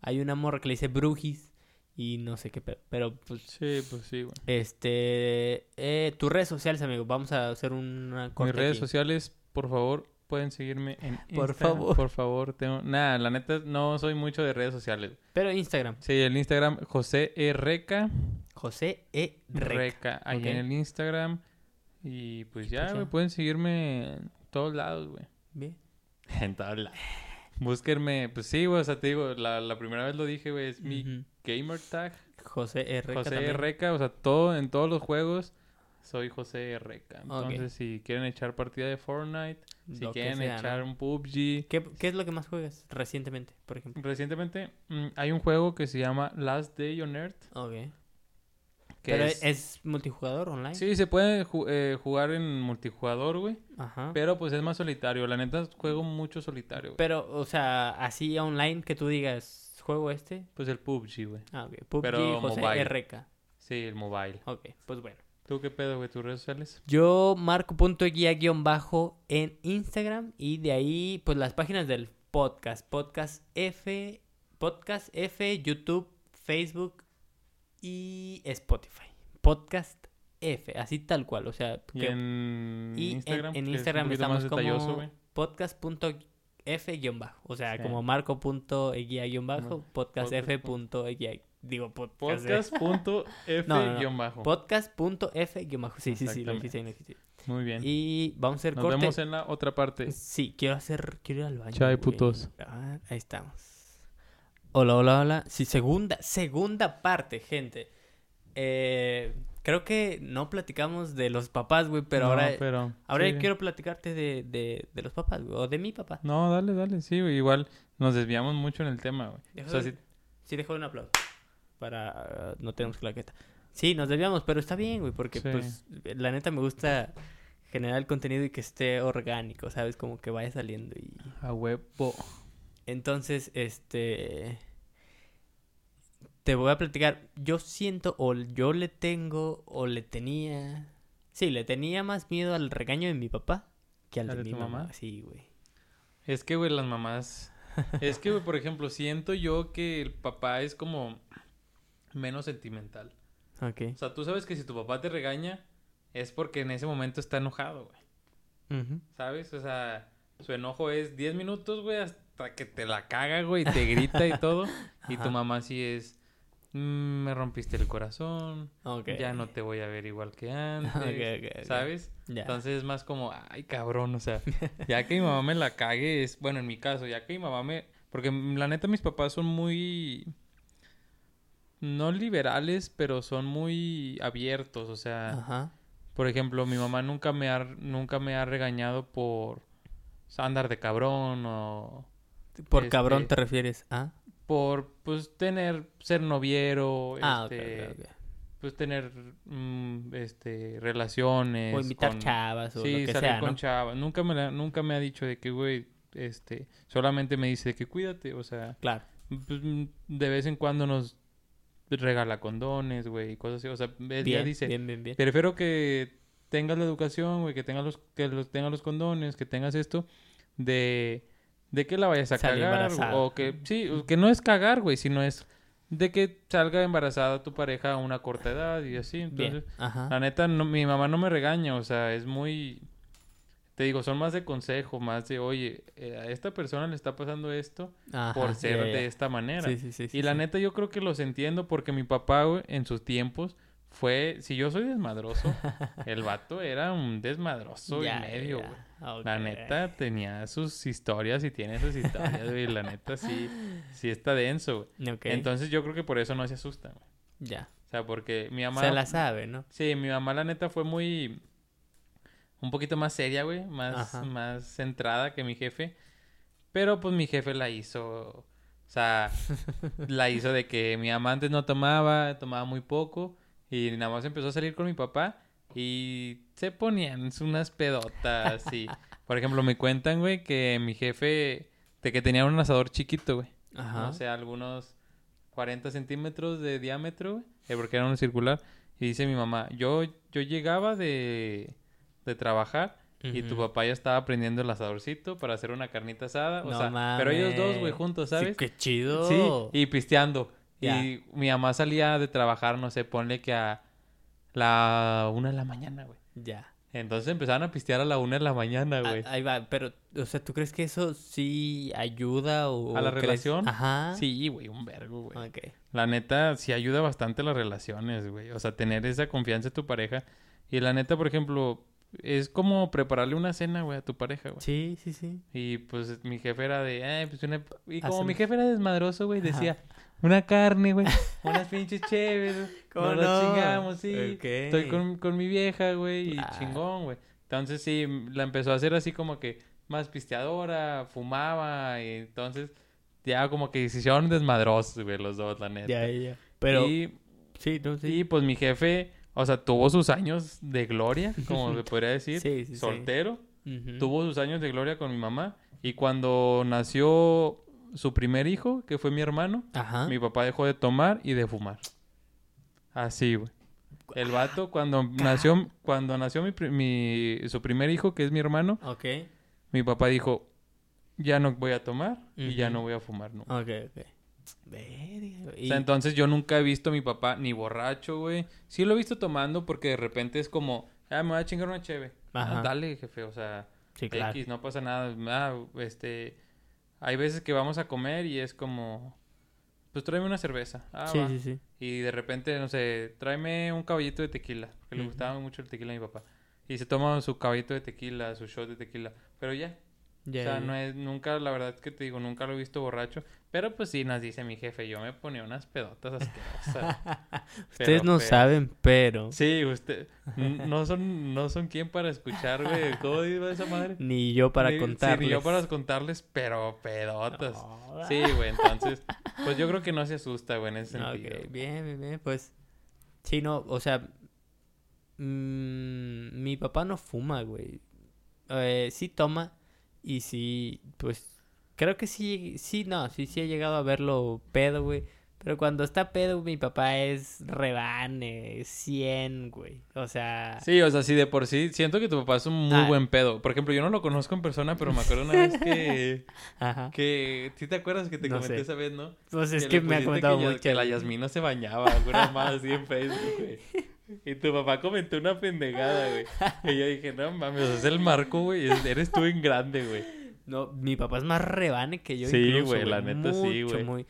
Speaker 1: Hay una morra que le dice Brujis. Y no sé qué. Pero pues,
Speaker 2: Sí, pues sí, güey.
Speaker 1: este... Eh, tus redes sociales, amigo. Vamos a hacer una
Speaker 2: Mis redes
Speaker 1: aquí.
Speaker 2: sociales, por favor, pueden seguirme en
Speaker 1: Por favor.
Speaker 2: Por favor, tengo... Nada, la neta, no soy mucho de redes sociales.
Speaker 1: Pero Instagram.
Speaker 2: Sí, el Instagram, José E. Reca.
Speaker 1: José E. Reca.
Speaker 2: Reca, ahí en el Instagram. Y pues ya, güey, pueden seguirme en todos lados, güey.
Speaker 1: Bien.
Speaker 2: En todos lados. Búsquenme, pues sí, güey, o sea, te digo, la, la primera vez lo dije, güey, es mi tag.
Speaker 1: José. Reca
Speaker 2: José. Reca, o sea, todo, en todos los juegos soy José.
Speaker 1: Ok.
Speaker 2: Entonces, si quieren echar partida de Fortnite, si
Speaker 1: Lo
Speaker 2: quieren
Speaker 1: sea, ¿no?
Speaker 2: echar un PUBG.
Speaker 1: ¿Qué, ¿Qué es lo que más juegas recientemente, por ejemplo?
Speaker 2: Recientemente mm, hay un juego que se llama Last Day on Earth.
Speaker 1: Ok.
Speaker 2: Que
Speaker 1: Pero
Speaker 2: es...
Speaker 1: es... multijugador online.
Speaker 2: Sí, se puede ju- eh, jugar en multijugador, güey.
Speaker 1: Ajá.
Speaker 2: Pero pues es más solitario. La neta, juego mucho solitario, güey.
Speaker 1: Pero, o sea, así online que tú digas, ¿juego este?
Speaker 2: Pues el PUBG, güey.
Speaker 1: Ah, ok. PUBG
Speaker 2: Pero
Speaker 1: José
Speaker 2: mobile.
Speaker 1: RK.
Speaker 2: Sí, el mobile.
Speaker 1: Ok, pues bueno.
Speaker 2: ¿Tú qué pedo, güey? ¿Tus redes sociales?
Speaker 1: Yo marco punto guía guion bajo en Instagram y de ahí, pues las páginas del podcast. Podcast F, Podcast F, YouTube, Facebook y Spotify. Podcast F, así tal cual, o sea,
Speaker 2: Y
Speaker 1: que-
Speaker 2: en
Speaker 1: y en-
Speaker 2: Instagram,
Speaker 1: en,
Speaker 2: es
Speaker 1: Instagram
Speaker 2: poquito
Speaker 1: estamos como
Speaker 2: güey.
Speaker 1: podcast.f guion bajo, o sea,
Speaker 2: Sí.
Speaker 1: como marco punto guía guion bajo, podcast F punto digo podcast,
Speaker 2: Podcast.f
Speaker 1: No, no, no. podcast.f guion bajo, sí, sí, sí, lo dijiste, lo dijiste.
Speaker 2: Muy bien.
Speaker 1: Y vamos a hacer
Speaker 2: Nos
Speaker 1: corte.
Speaker 2: vemos en la otra parte.
Speaker 1: Sí, quiero hacer, quiero ir al baño.
Speaker 2: Chai, putos.
Speaker 1: Ah, ahí estamos. Hola, hola, hola. Sí, segunda, segunda parte, gente. Eh, creo que no platicamos de los papás, güey, pero
Speaker 2: No,
Speaker 1: ahora,
Speaker 2: pero,
Speaker 1: ahora
Speaker 2: sí.
Speaker 1: quiero platicarte de, de, de los papás, güey, o de mi papá.
Speaker 2: No, dale, dale. Sí, güey. Igual nos desviamos mucho en el tema, güey.
Speaker 1: Deja
Speaker 2: O sea,
Speaker 1: de-
Speaker 2: sí-
Speaker 1: Sí, dejo un aplauso. Para. uh, no tenemos claqueta. Sí, nos desviamos, pero está bien, güey, porque
Speaker 2: Sí.
Speaker 1: pues la neta me gusta generar el contenido y que esté orgánico, ¿sabes? Como que vaya saliendo y.
Speaker 2: a huevo.
Speaker 1: Entonces, este. Te voy a platicar. Yo siento, o yo le tengo, o le tenía. Sí, le tenía más miedo al regaño de mi papá que al
Speaker 2: ¿Al
Speaker 1: de
Speaker 2: de
Speaker 1: mi mamá.
Speaker 2: mamá?
Speaker 1: Sí, güey.
Speaker 2: Es que, güey, las mamás. Es que, güey, por ejemplo, siento yo que el papá es como menos sentimental.
Speaker 1: Ok.
Speaker 2: O sea, tú sabes que si tu papá te regaña es porque en ese momento está enojado, güey. ¿Sabes? O sea, su enojo es 10 minutos, güey, hasta que te la caga, güey, y te grita y todo. y tu mamá sí es, "Mm, me rompiste el corazón, ya no te voy a ver igual que antes. ¿sabes? Entonces es más como, ay, cabrón, o sea, ya que mi mamá me la cague, es, bueno, en mi caso, ya que mi mamá me, porque mm, la neta mis papás son muy, no liberales, pero son muy abiertos, o sea,
Speaker 1: Ajá.
Speaker 2: por ejemplo, mi mamá nunca me ha, nunca me ha regañado por andar de cabrón o
Speaker 1: Por cabrón
Speaker 2: Este-
Speaker 1: te refieres a.
Speaker 2: por, pues, tener, ser noviero,
Speaker 1: Ah,
Speaker 2: este, pues, tener, mm, este, relaciones.
Speaker 1: O invitar
Speaker 2: con-
Speaker 1: chavas o
Speaker 2: Sí,
Speaker 1: lo que
Speaker 2: salir
Speaker 1: sea,
Speaker 2: con
Speaker 1: ¿no?
Speaker 2: chavas. Nunca me, la- nunca me ha dicho de que, güey, este, solamente me dice de que cuídate, o sea,
Speaker 1: Claro.
Speaker 2: pues, mm, de vez en cuando nos regala condones, güey, y cosas así, o sea, él ya
Speaker 1: Bien,
Speaker 2: dice,
Speaker 1: bien, bien, bien.
Speaker 2: prefiero que tengas la educación, güey, que tengas los, que los, tengas los condones, que tengas esto, de, de que la vayas a cagar,
Speaker 1: embarazada.
Speaker 2: o que, sí, que no es cagar, güey, sino es de que salga embarazada tu pareja a una corta edad y así, entonces... La neta, no, mi mamá no me regaña, o sea, es muy... Te digo, son más de consejo, más de, oye, eh, a esta persona le está pasando esto
Speaker 1: Ajá,
Speaker 2: por ser de esta manera.
Speaker 1: Sí, sí, sí.
Speaker 2: y la neta, yo creo que los entiendo porque mi papá, güey, en sus tiempos, fue... Si yo soy desmadroso, el vato era un desmadroso
Speaker 1: Ya,
Speaker 2: y medio, güey. La neta, tenía sus historias y tiene sus historias, güey. La neta, sí, sí está denso, güey. Entonces, yo creo que por eso no se asusta, güey.
Speaker 1: ya.
Speaker 2: O sea, porque mi mamá...
Speaker 1: Se la sabe, ¿no?
Speaker 2: Sí, mi mamá la neta fue muy... un poquito más seria, güey, más,
Speaker 1: Ajá.
Speaker 2: más centrada que mi jefe. Pero pues mi jefe la hizo, o sea, la hizo de que mi mamá antes no tomaba, tomaba muy poco y nada más empezó a salir con mi papá y se ponían unas pedotas y, por ejemplo, me cuentan, güey, que mi jefe, de que tenía un asador chiquito, güey.
Speaker 1: Ajá.
Speaker 2: No sé, algunos 40 centímetros de diámetro, güey, eh, porque era un circular. Y dice mi mamá, yo, yo llegaba de, de trabajar y tu papá ya estaba prendiendo el asadorcito para hacer una carnita asada. O
Speaker 1: No
Speaker 2: sea, pero ellos dos, güey, juntos,
Speaker 1: Sí,
Speaker 2: ¿sabes?
Speaker 1: qué chido.
Speaker 2: Sí, y pisteando. Y mi mamá salía de trabajar, no sé, ponle que a la una de la mañana, güey.
Speaker 1: Ya.
Speaker 2: Entonces empezaron a pistear a la una de la mañana,
Speaker 1: Ah,
Speaker 2: güey.
Speaker 1: Ahí va, pero, o sea, ¿tú crees que eso sí ayuda o
Speaker 2: ¿A la
Speaker 1: crees-
Speaker 2: relación?
Speaker 1: Ajá.
Speaker 2: Sí, güey, un vergo, güey.
Speaker 1: Ok.
Speaker 2: La neta, sí ayuda bastante a las relaciones, güey. O sea, tener esa confianza en tu pareja. Y la neta, por ejemplo, es como prepararle una cena, güey, a tu pareja, güey.
Speaker 1: Sí, sí, sí.
Speaker 2: Y pues mi jefe era de, ay, pues una... Y como
Speaker 1: Hacemos-
Speaker 2: mi jefe era desmadroso, güey,
Speaker 1: Ajá.
Speaker 2: Una carne, güey, unas pinches chéveres,
Speaker 1: ¿Cómo
Speaker 2: nos
Speaker 1: no?
Speaker 2: chingamos, sí. Estoy con, con mi vieja, güey, y
Speaker 1: Ah.
Speaker 2: chingón, güey. Entonces sí, la empezó a hacer así como que más pisteadora, fumaba, y entonces ya como que se hicieron desmadrosos, güey, los dos, la neta.
Speaker 1: Ya, ya. Pero,
Speaker 2: Y,
Speaker 1: sí, no, sí.
Speaker 2: y, pues mi jefe, o sea, tuvo sus años de gloria, como se podría decir,
Speaker 1: Sí, sí, sí.
Speaker 2: soltero. Tuvo sus años de gloria con mi mamá. Y cuando nació su primer hijo, que fue mi hermano,
Speaker 1: Ajá.
Speaker 2: mi papá dejó de tomar y de fumar. Así, güey. El vato, cuando nació, cuando nació mi, mi- su primer hijo, que es mi hermano,
Speaker 1: Ok.
Speaker 2: mi papá dijo, ya no voy a tomar y ya no voy a fumar, ¿no?
Speaker 1: Ok, ok. Güey.
Speaker 2: O sea,
Speaker 1: Y-
Speaker 2: entonces yo nunca he visto a mi papá ni borracho, güey. Sí lo he visto tomando porque de repente es como, ah, me voy a chingar una cheve. Ah,
Speaker 1: Ajá.
Speaker 2: dale, jefe, o sea,
Speaker 1: Sí, claro.
Speaker 2: X, no pasa nada. Ah, este, hay veces que vamos a comer y es como, pues tráeme una cerveza. Ah,
Speaker 1: sí,
Speaker 2: va.
Speaker 1: sí, sí.
Speaker 2: Y de repente, no sé, tráeme un caballito de tequila, porque le gustaba mucho el tequila a mi papá. Y se toma su caballito de tequila, su shot de tequila. Pero ya, O sea, no es, nunca, la verdad que te digo, nunca lo he visto borracho. Pero pues sí, nos dice mi jefe, yo me ponía unas pedotas asquerosas.
Speaker 1: Ustedes
Speaker 2: Pero,
Speaker 1: no
Speaker 2: pero-
Speaker 1: saben, pero...
Speaker 2: Sí, usted, no son, no son quien para escuchar, güey. ¿Cómo iba esa madre?
Speaker 1: Ni yo para
Speaker 2: Ni- sí,
Speaker 1: contarles.
Speaker 2: ni yo para contarles, pero pedotas.
Speaker 1: No,
Speaker 2: Sí, güey, entonces, pues yo creo que no se asusta, güey, en ese sentido.
Speaker 1: bien, bien, bien, pues... Sí, no, o sea... mm, mi papá no fuma, güey. Eh, sí toma y sí, pues... Creo que sí, sí, no, sí, sí he llegado a verlo pedo, güey. Pero cuando está pedo, mi papá es rebane, 100, güey. O sea...
Speaker 2: Sí, o sea, sí, de por sí, siento que tu papá es un muy
Speaker 1: Ah.
Speaker 2: buen pedo. Por ejemplo, yo no lo conozco en persona, pero me acuerdo una vez que...
Speaker 1: Ajá.
Speaker 2: que ¿Sí te acuerdas que te
Speaker 1: No
Speaker 2: comenté
Speaker 1: sé.
Speaker 2: esa vez, no?
Speaker 1: Pues es que me ha comentado
Speaker 2: que, ya-
Speaker 1: mucho.
Speaker 2: que la no se bañaba, alguna más así en Facebook, güey. Y tu papá comentó una pendejada, güey. Y yo dije, no mames, es el Marco, güey. es- Eres tú en grande, güey.
Speaker 1: No, mi papá es más rebane que yo.
Speaker 2: Sí,
Speaker 1: incluso,
Speaker 2: güey, la neta sí, güey.
Speaker 1: muy-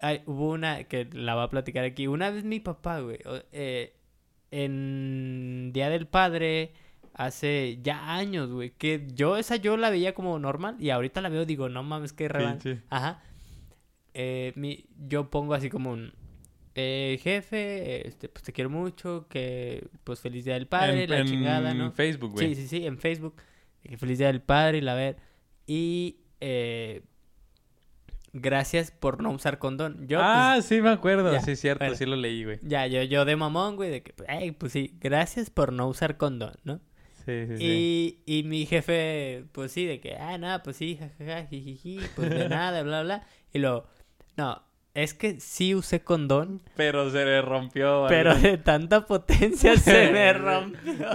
Speaker 1: Ay, hubo una que la va a platicar aquí. Una vez mi papá, güey, eh, en Día del Padre, hace ya años, güey, que yo esa yo la veía como normal y ahorita la veo digo, no mames, qué rebane. Ajá. Eh, mi, yo pongo así como un... eh, jefe, este, pues te quiero mucho, que pues feliz Día del Padre,
Speaker 2: en,
Speaker 1: la
Speaker 2: en
Speaker 1: chingada, ¿no?
Speaker 2: Facebook, güey.
Speaker 1: Sí, sí, sí, en Facebook. que feliz Día del Padre y la ver. Y eh, gracias por no usar condón. Yo,
Speaker 2: ah,
Speaker 1: pues,
Speaker 2: sí me acuerdo.
Speaker 1: ya,
Speaker 2: sí, cierto,
Speaker 1: bueno.
Speaker 2: sí lo leí, güey.
Speaker 1: ya, yo, yo de mamón, güey, de que, hey, pues sí, gracias por no usar condón, ¿no?
Speaker 2: Sí, sí, sí.
Speaker 1: Y, y mi jefe, pues sí, de que, ah, no, pues sí, jajaja, jijiji, pues de nada, bla, bla. Y luego, no, es que sí usé condón,
Speaker 2: Pero se le rompió.
Speaker 1: pero
Speaker 2: algo.
Speaker 1: de tanta potencia se me rompió.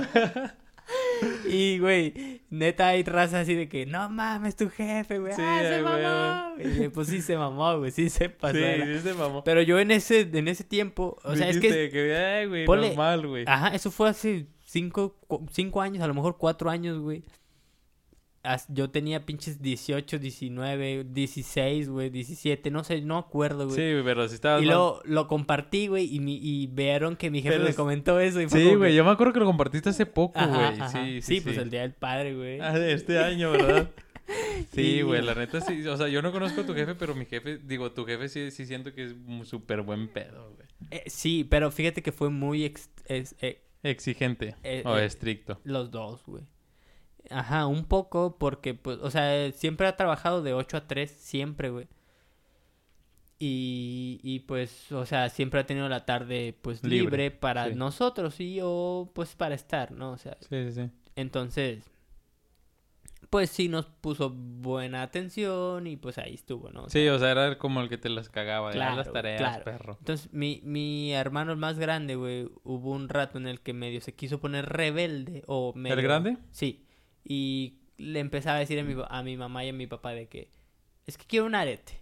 Speaker 1: Y, güey, neta hay raza así de que, no mames, tu jefe, güey.
Speaker 2: Sí,
Speaker 1: ah, se mamó. Y yo, pues sí se mamó, güey, sí se pasó.
Speaker 2: Sí, sí se mamó.
Speaker 1: Pero yo en ese, en ese tiempo, o sea, es que,
Speaker 2: que, ay, güey,
Speaker 1: ponle-
Speaker 2: normal, güey.
Speaker 1: ajá, eso fue hace cinco, cinco años, a lo mejor cuatro años, güey. Yo tenía pinches 18, 19, 16, güey, 17, no sé, no acuerdo, güey.
Speaker 2: Sí, pero si estabas
Speaker 1: y
Speaker 2: mal-
Speaker 1: lo compartí, güey, y, mi, y vieron que mi jefe
Speaker 2: Pero
Speaker 1: me comentó eso. Y fue
Speaker 2: Sí, güey,
Speaker 1: que-
Speaker 2: yo me acuerdo que lo compartiste hace poco, güey.
Speaker 1: ajá.
Speaker 2: Sí, sí,
Speaker 1: pues el Día del Padre, güey.
Speaker 2: Ah, de este año, ¿verdad? Sí, güey, la neta sí. O sea, yo no conozco a tu jefe, pero mi jefe, digo, tu jefe sí, sí siento que es un súper buen pedo, güey.
Speaker 1: Eh, sí, pero fíjate que fue muy... ex- eh,
Speaker 2: Exigente
Speaker 1: Eh,
Speaker 2: o estricto.
Speaker 1: los dos, güey. Ajá, un poco porque, pues, o sea, siempre ha trabajado de 8 a 3, siempre, güey. Y, y pues, o sea, siempre ha tenido la tarde, pues,
Speaker 2: Libre,
Speaker 1: libre, para
Speaker 2: sí.
Speaker 1: nosotros, sí, o pues para estar, ¿no? O sea,
Speaker 2: Sí, sí, sí.
Speaker 1: entonces, pues sí nos puso buena atención y pues ahí estuvo, ¿no? O
Speaker 2: Sí,
Speaker 1: sea,
Speaker 2: o sea, era como el que te las cagaba. "Haz
Speaker 1: Claro,
Speaker 2: las tareas,
Speaker 1: claro.
Speaker 2: perro.
Speaker 1: Entonces, mi, mi hermano el más grande, güey, hubo un rato en el que medio se quiso poner rebelde o medio...
Speaker 2: ¿El grande?
Speaker 1: Sí. Y le empezaba a decir a mi, a mi mamá y a mi papá de que es que quiero un arete.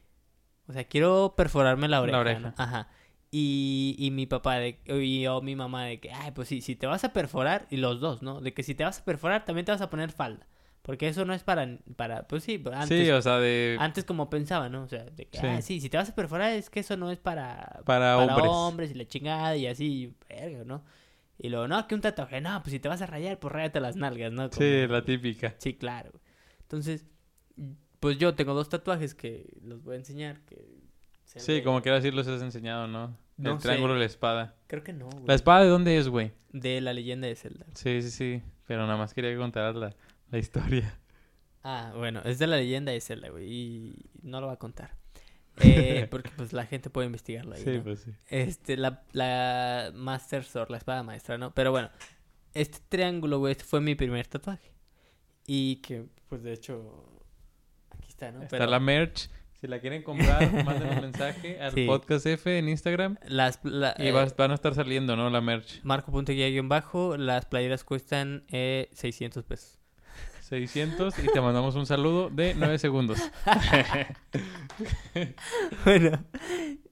Speaker 1: O sea, quiero perforarme la oreja.
Speaker 2: oreja.
Speaker 1: ¿no? Ajá. Y, y mi papá de, y yo, mi mamá de que, ay, pues sí, si te vas a perforar, y los dos, ¿no? De que si te vas a perforar, también te vas a poner falda. Porque eso no es para, para pues sí, antes,
Speaker 2: Sí, o sea, de...
Speaker 1: antes como pensaba, ¿no? O sea, de que,
Speaker 2: Sí.
Speaker 1: ah, sí, si te vas a perforar es que eso no es para,
Speaker 2: Para hombres.
Speaker 1: hombres y la chingada y así, verga, ¿no? Y luego, no, que un tatuaje, no, pues si te vas a rayar, pues ráyate las nalgas, ¿no?
Speaker 2: Sí, la típica.
Speaker 1: Sí, claro. Entonces, pues yo tengo dos tatuajes que los voy a enseñar. Que
Speaker 2: Sí, como quieras decir, los has enseñado, ¿no?
Speaker 1: No
Speaker 2: el
Speaker 1: sé.
Speaker 2: triángulo de la espada.
Speaker 1: Creo que no, güey.
Speaker 2: ¿La espada de dónde es, güey?
Speaker 1: De la leyenda de Zelda.
Speaker 2: Sí, sí, sí. Pero nada más quería que contaras la, la historia.
Speaker 1: Ah, bueno, es de la leyenda de Zelda, güey. Y no lo va a contar. Eh, porque pues la gente puede investigarlo ahí.
Speaker 2: Sí,
Speaker 1: ¿no?
Speaker 2: pues sí.
Speaker 1: Este, la, la Master Sword, la espada maestra, ¿no? Pero bueno, este triángulo, güey, este fue mi primer tatuaje. Y que, pues de hecho, aquí está, ¿no?
Speaker 2: Está
Speaker 1: Pero
Speaker 2: la merch. Si la quieren comprar, manden un mensaje al
Speaker 1: Sí.
Speaker 2: podcast F en Instagram.
Speaker 1: las, la-
Speaker 2: Y
Speaker 1: eh,
Speaker 2: vas- van a estar saliendo, ¿no? La merch.
Speaker 1: Marco punto guía guion bajo, las playeras cuestan eh, 600 pesos.
Speaker 2: 600 y te mandamos un saludo de 9 segundos.
Speaker 1: bueno,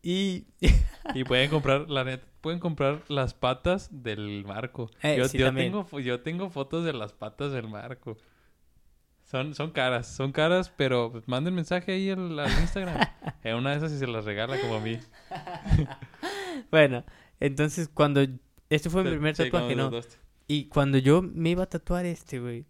Speaker 1: y
Speaker 2: Y pueden comprar, la neta, pueden comprar las patas del marco.
Speaker 1: Eh,
Speaker 2: yo,
Speaker 1: sí,
Speaker 2: yo
Speaker 1: también.
Speaker 2: tengo, yo tengo fotos de las patas del marco. Son, son caras, son caras, pero manden mensaje ahí al, al Instagram. En una de esas y se las regala como a mí.
Speaker 1: bueno, entonces cuando... Este fue mi primer tatuaje, ¿no? Y cuando yo me iba a tatuar este, güey,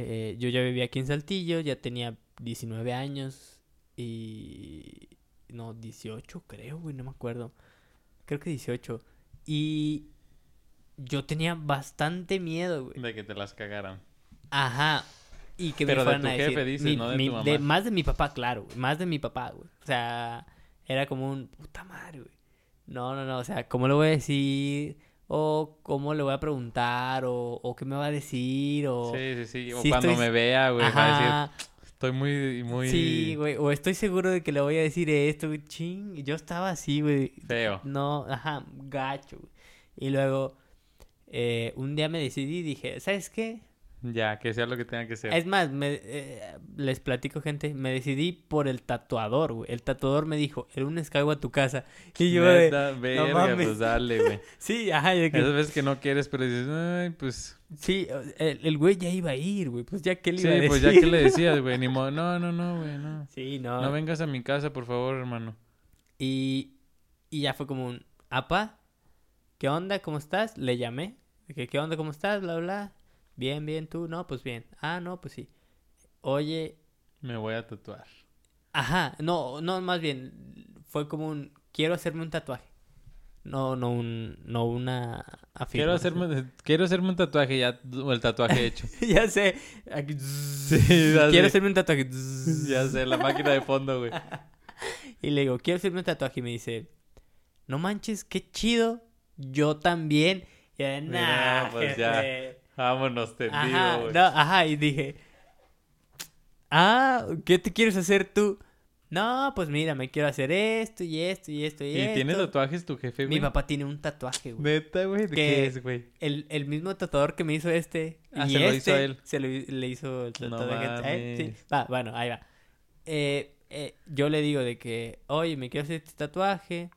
Speaker 1: eh, yo ya vivía aquí en Saltillo, ya tenía 19 años y... No, 18 creo, güey, no me acuerdo. Creo que 18. Y yo tenía bastante miedo, güey.
Speaker 2: De que te las cagaran.
Speaker 1: Ajá. Y que
Speaker 2: Pero
Speaker 1: me
Speaker 2: de
Speaker 1: fueran
Speaker 2: tu
Speaker 1: a decir...
Speaker 2: jefe, dices,
Speaker 1: mi-
Speaker 2: no de
Speaker 1: mi-
Speaker 2: tu mamá.
Speaker 1: más de mi papá, claro, güey. Más de mi papá, güey. O sea, era como un... Puta madre, güey. No, no, no. O sea, ¿cómo le voy a decir? O cómo le voy a preguntar. O, o qué me va a decir. O...
Speaker 2: Sí, sí, sí. O cuando
Speaker 1: estoy-
Speaker 2: me vea, güey, va a decir, estoy muy, muy
Speaker 1: Sí, güey. O estoy seguro de que le voy a decir esto, güey. Ching. Yo estaba así, güey.
Speaker 2: feo.
Speaker 1: No, ajá, gacho, güey. Y luego, eh, un día me decidí y dije, ¿sabes qué?
Speaker 2: Ya, que sea lo que tenga que ser.
Speaker 1: Es más, me, eh, les platico, gente, me decidí por el tatuador, güey. El tatuador me dijo, el lunes caigo a tu casa. Y yo de,
Speaker 2: Neta, verga,
Speaker 1: mames.
Speaker 2: pues dale, güey.
Speaker 1: sí, ajá, de que-
Speaker 2: Esas veces que no quieres, pero dices, ay, pues...
Speaker 1: sí, el, el güey ya iba a ir, güey. Pues ya que le
Speaker 2: Sí,
Speaker 1: iba a decir.
Speaker 2: pues ya que le decías, güey, ni modo. No, no, no, güey, no.
Speaker 1: Sí, no.
Speaker 2: No vengas a mi casa, por favor, hermano.
Speaker 1: Y, y ya fue como un, apa, ¿qué onda? ¿Cómo estás? Le llamé. que, ¿Qué onda? ¿Cómo estás? Bla, bla. Bien, bien, tú. No, pues bien. Ah, no, pues sí. Oye,
Speaker 2: Me voy a tatuar.
Speaker 1: ajá, no, no, más bien, fue como un, quiero hacerme un tatuaje. No, no un, no una
Speaker 2: Quiero hacerme, quiero hacerme un tatuaje ya, o el tatuaje hecho.
Speaker 1: ya sé. Aquí,
Speaker 2: ya
Speaker 1: quiero
Speaker 2: sé.
Speaker 1: hacerme un tatuaje.
Speaker 2: ya sé, la máquina de fondo, güey.
Speaker 1: Y le digo, quiero hacerme un tatuaje. Y me dice, no manches, qué chido. Yo también. Y yo,
Speaker 2: Mira,
Speaker 1: nah,
Speaker 2: pues ya.
Speaker 1: Jefe".
Speaker 2: Vámonos
Speaker 1: Ajá,
Speaker 2: tendido, güey.
Speaker 1: no, ajá, y dije, ah, ¿qué te quieres hacer tú? No, pues mira, me quiero hacer esto y esto y esto y,
Speaker 2: ¿Y
Speaker 1: esto.
Speaker 2: tiene tatuajes tu jefe, güey?
Speaker 1: Mi papá tiene un tatuaje, güey.
Speaker 2: Neta, güey. ¿De qué es, güey?
Speaker 1: El, el mismo tatuador que me hizo este.
Speaker 2: Ah,
Speaker 1: y
Speaker 2: se lo hizo
Speaker 1: este
Speaker 2: a él.
Speaker 1: Se lo, le hizo el tatuaje. Sí. Va, bueno, ahí va. Eh, eh, yo le digo de que, oye, me quiero hacer este tatuaje.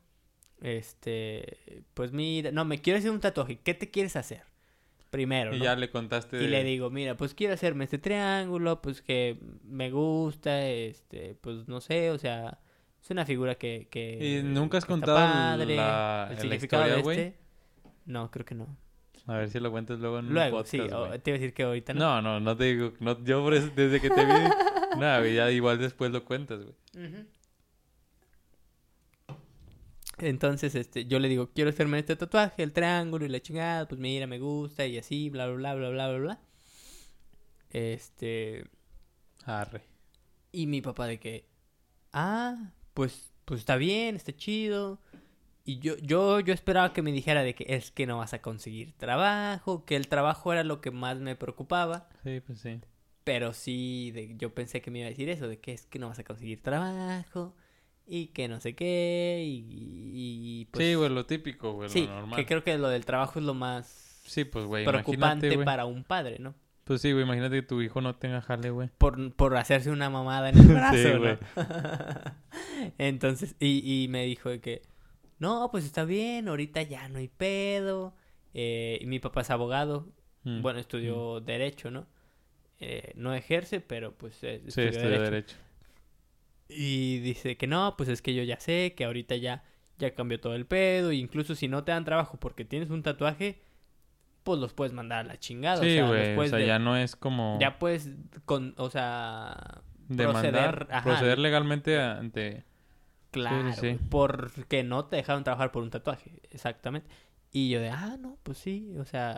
Speaker 1: Este, pues mira, no, me quiero hacer un tatuaje. ¿Qué te quieres hacer? Primero,
Speaker 2: Y
Speaker 1: ¿no?
Speaker 2: ya le contaste.
Speaker 1: Y le digo, mira, pues quiero hacerme este triángulo, pues que me gusta, este, pues no sé, o sea, es una figura que... que
Speaker 2: ¿Y nunca has contado
Speaker 1: padre,
Speaker 2: la-
Speaker 1: el
Speaker 2: la
Speaker 1: significado
Speaker 2: historia,
Speaker 1: de
Speaker 2: güey?
Speaker 1: este. No, creo que no.
Speaker 2: A ver si lo cuentas luego en un
Speaker 1: Luego,
Speaker 2: podcast,
Speaker 1: sí, o- te iba a decir que ahorita no.
Speaker 2: No, no, no te digo. No, yo por eso, desde que te vi. nada, ya igual después lo cuentas, güey.
Speaker 1: Ujú. Entonces, este, yo le digo, quiero hacerme este tatuaje, el triángulo y la chingada, pues mira, me gusta y así, bla, bla, bla, bla, bla, bla. Este.
Speaker 2: Arre.
Speaker 1: Y mi papá de que. Ah, pues, pues está bien, está chido. Y yo, yo, yo esperaba que me dijera de que es que no vas a conseguir trabajo, que el trabajo era lo que más me preocupaba.
Speaker 2: Sí, pues sí.
Speaker 1: Pero sí, de, yo pensé que me iba a decir eso, de que es que no vas a conseguir trabajo y que no sé qué y, y, pues...
Speaker 2: sí, güey, lo típico, güey,
Speaker 1: Sí,
Speaker 2: lo normal.
Speaker 1: que creo que lo del trabajo es lo más
Speaker 2: Sí, pues, güey,
Speaker 1: preocupante
Speaker 2: güey.
Speaker 1: para un padre, ¿no?
Speaker 2: Pues sí, güey, imagínate que tu hijo no tenga jale, güey.
Speaker 1: Por, por hacerse una mamada en el brazo,
Speaker 2: Sí,
Speaker 1: ¿no?
Speaker 2: güey.
Speaker 1: Entonces, y, y me dijo de que, no, pues está bien, ahorita ya no hay pedo. Eh, y mi papá es abogado,
Speaker 2: Mm.
Speaker 1: bueno, estudió Derecho, ¿no? Eh, no ejerce, pero pues eh,
Speaker 2: Sí,
Speaker 1: estudió
Speaker 2: estudió
Speaker 1: Derecho.
Speaker 2: derecho.
Speaker 1: Y dice que no, pues es que yo ya sé que ahorita ya, ya cambió todo el pedo. e incluso si no te dan trabajo porque tienes un tatuaje, pues los puedes mandar a la chingada.
Speaker 2: Sí,
Speaker 1: o sea,
Speaker 2: o sea,
Speaker 1: de-
Speaker 2: ya no es como
Speaker 1: ya puedes, con, o sea,
Speaker 2: demandar,
Speaker 1: proceder, ajá.
Speaker 2: proceder legalmente ante...
Speaker 1: claro,
Speaker 2: sí.
Speaker 1: porque no te dejaron trabajar por un tatuaje, exactamente. Y yo de, ah, no, pues sí, o sea,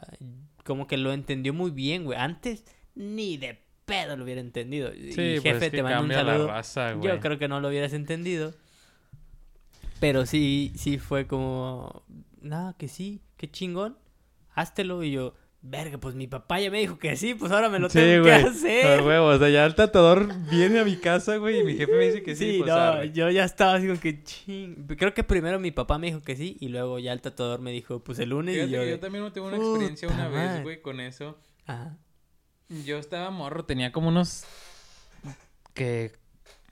Speaker 1: como que lo entendió muy bien, güey. Antes ni de pedo lo hubiera entendido.
Speaker 2: Sí,
Speaker 1: y
Speaker 2: pues
Speaker 1: jefe,
Speaker 2: es que
Speaker 1: te mando un saludo.
Speaker 2: la raza.
Speaker 1: Yo creo que no lo hubieras entendido. Pero sí, sí fue como, no, que sí, qué chingón, háztelo. Y yo, verga, pues mi papá ya me dijo que sí, pues ahora me lo
Speaker 2: Sí,
Speaker 1: tengo que hacer.
Speaker 2: Ah, huevo, o sea, ya el tatuador viene a mi casa, güey, y mi jefe me dice que sí,
Speaker 1: Sí,
Speaker 2: pues
Speaker 1: no, yo ya estaba así como que ching. Creo que primero mi papá me dijo que sí y luego ya el tatuador me dijo, pues el lunes
Speaker 2: Fíjate
Speaker 1: y yo.
Speaker 2: yo también tuve una
Speaker 1: puta
Speaker 2: experiencia una vez, güey, con eso.
Speaker 1: Ajá.
Speaker 2: Yo estaba morro, tenía como unos... que...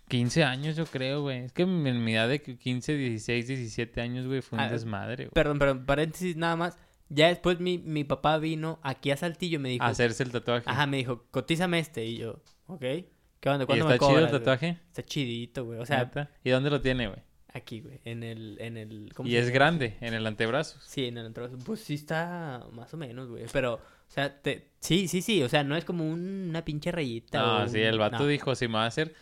Speaker 2: 15 años, yo creo, güey. Es que en mi edad de 15, 16, 17 años, güey, fue un
Speaker 1: Ah,
Speaker 2: desmadre, güey.
Speaker 1: Perdón, perdón, paréntesis nada más. Ya después mi, mi papá vino aquí a Saltillo y me dijo,
Speaker 2: Hacerse el tatuaje.
Speaker 1: ajá, me dijo, cotízame este. Y yo, ok, ¿qué onda?
Speaker 2: ¿Y
Speaker 1: ¿Cuándo
Speaker 2: está
Speaker 1: me
Speaker 2: chido
Speaker 1: cobras?
Speaker 2: el
Speaker 1: güey?"
Speaker 2: tatuaje?
Speaker 1: Está chidito, güey. O sea.
Speaker 2: ¿Y dónde lo tiene, güey?
Speaker 1: aquí, güey, en el, en el, ¿cómo
Speaker 2: Y
Speaker 1: se
Speaker 2: es
Speaker 1: llama?
Speaker 2: grande, en el antebrazo.
Speaker 1: Sí, en el antebrazo. Pues sí está más o menos, güey. Pero, o sea, te... sí, sí, sí. O sea, no es como un- una pinche rayita.
Speaker 2: No, sí, el vato
Speaker 1: no.
Speaker 2: dijo, si me va a hacer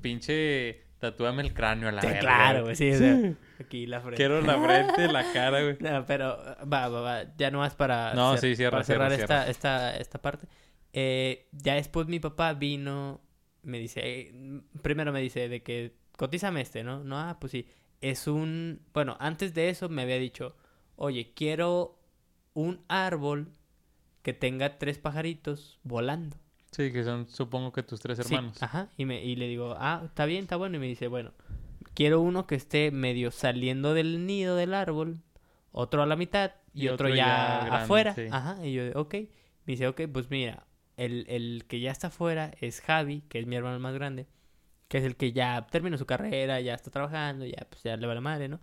Speaker 2: pinche tatúame el cráneo a la
Speaker 1: Sí,
Speaker 2: verga,
Speaker 1: claro,
Speaker 2: güey.
Speaker 1: sí, o sea, aquí la frente.
Speaker 2: Quiero la frente, la cara, güey.
Speaker 1: No, pero va, va, va, ya nomás para,
Speaker 2: No,
Speaker 1: cer-
Speaker 2: sí, cierra,
Speaker 1: para cerrar
Speaker 2: cierra,
Speaker 1: esta, esta, esta parte. Eh, ya después mi papá vino, me dice, eh, primero me dice de que cotízame este, ¿no? No, ah, pues sí. Es un, bueno, antes de eso me había dicho, oye, quiero un árbol que tenga tres pajaritos volando.
Speaker 2: Sí, que son, supongo que tus tres
Speaker 1: Sí,
Speaker 2: hermanos.
Speaker 1: ajá, y, me, y le digo, ah, está bien, está bueno. Y me dice, bueno, quiero uno que esté medio saliendo del nido del árbol, otro a la mitad y,
Speaker 2: Y
Speaker 1: otro,
Speaker 2: otro
Speaker 1: ya,
Speaker 2: ya grande,
Speaker 1: afuera.
Speaker 2: sí.
Speaker 1: Ajá, y yo, de, ok. Me dice, ok, pues mira, el, el que ya está afuera es Javi, que es mi hermano más grande, que es el que ya terminó su carrera, ya está trabajando, ya pues ya le va la madre, ¿no?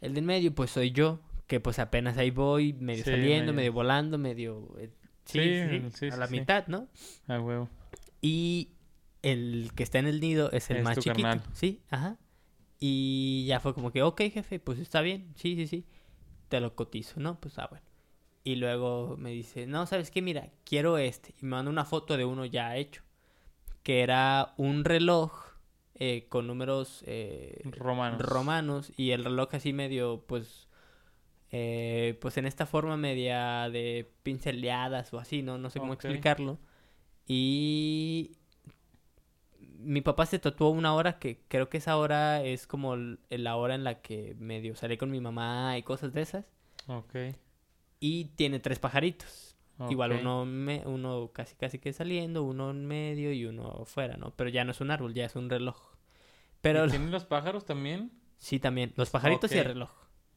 Speaker 1: El del medio, pues soy yo, que pues apenas ahí voy, medio
Speaker 2: Sí,
Speaker 1: saliendo,
Speaker 2: medio.
Speaker 1: medio volando, medio... eh, sí,
Speaker 2: Sí,
Speaker 1: sí,
Speaker 2: sí,
Speaker 1: a la mitad, ¿no?
Speaker 2: Ah, huevo.
Speaker 1: Y el que está en el nido es el
Speaker 2: Es
Speaker 1: más chiquito.
Speaker 2: carnal.
Speaker 1: Sí, ajá. Y ya fue como que, ok, jefe, pues está bien. Sí, sí, sí. Te lo cotizo, ¿no? Pues ah, bueno. Y luego me dice, no, ¿sabes qué? Mira, quiero este. Y me manda una foto de uno ya hecho. Que era un reloj eh, con números eh,
Speaker 2: Romanos.
Speaker 1: romanos. Y el reloj así medio, pues... eh, pues en esta forma media de pinceleadas o así, ¿no? No sé cómo explicarlo. Y mi papá se tatuó una hora que creo que esa hora es como la hora en la que medio salí con mi mamá y cosas de esas.
Speaker 2: Ok.
Speaker 1: Y tiene tres pajaritos. Igual uno, me- uno casi casi que saliendo, uno en medio y uno fuera, ¿no? Pero ya no es un árbol, ya es un reloj. Pero
Speaker 2: ¿Y ¿Tienen los pájaros también?
Speaker 1: sí también, los pajaritos y el reloj.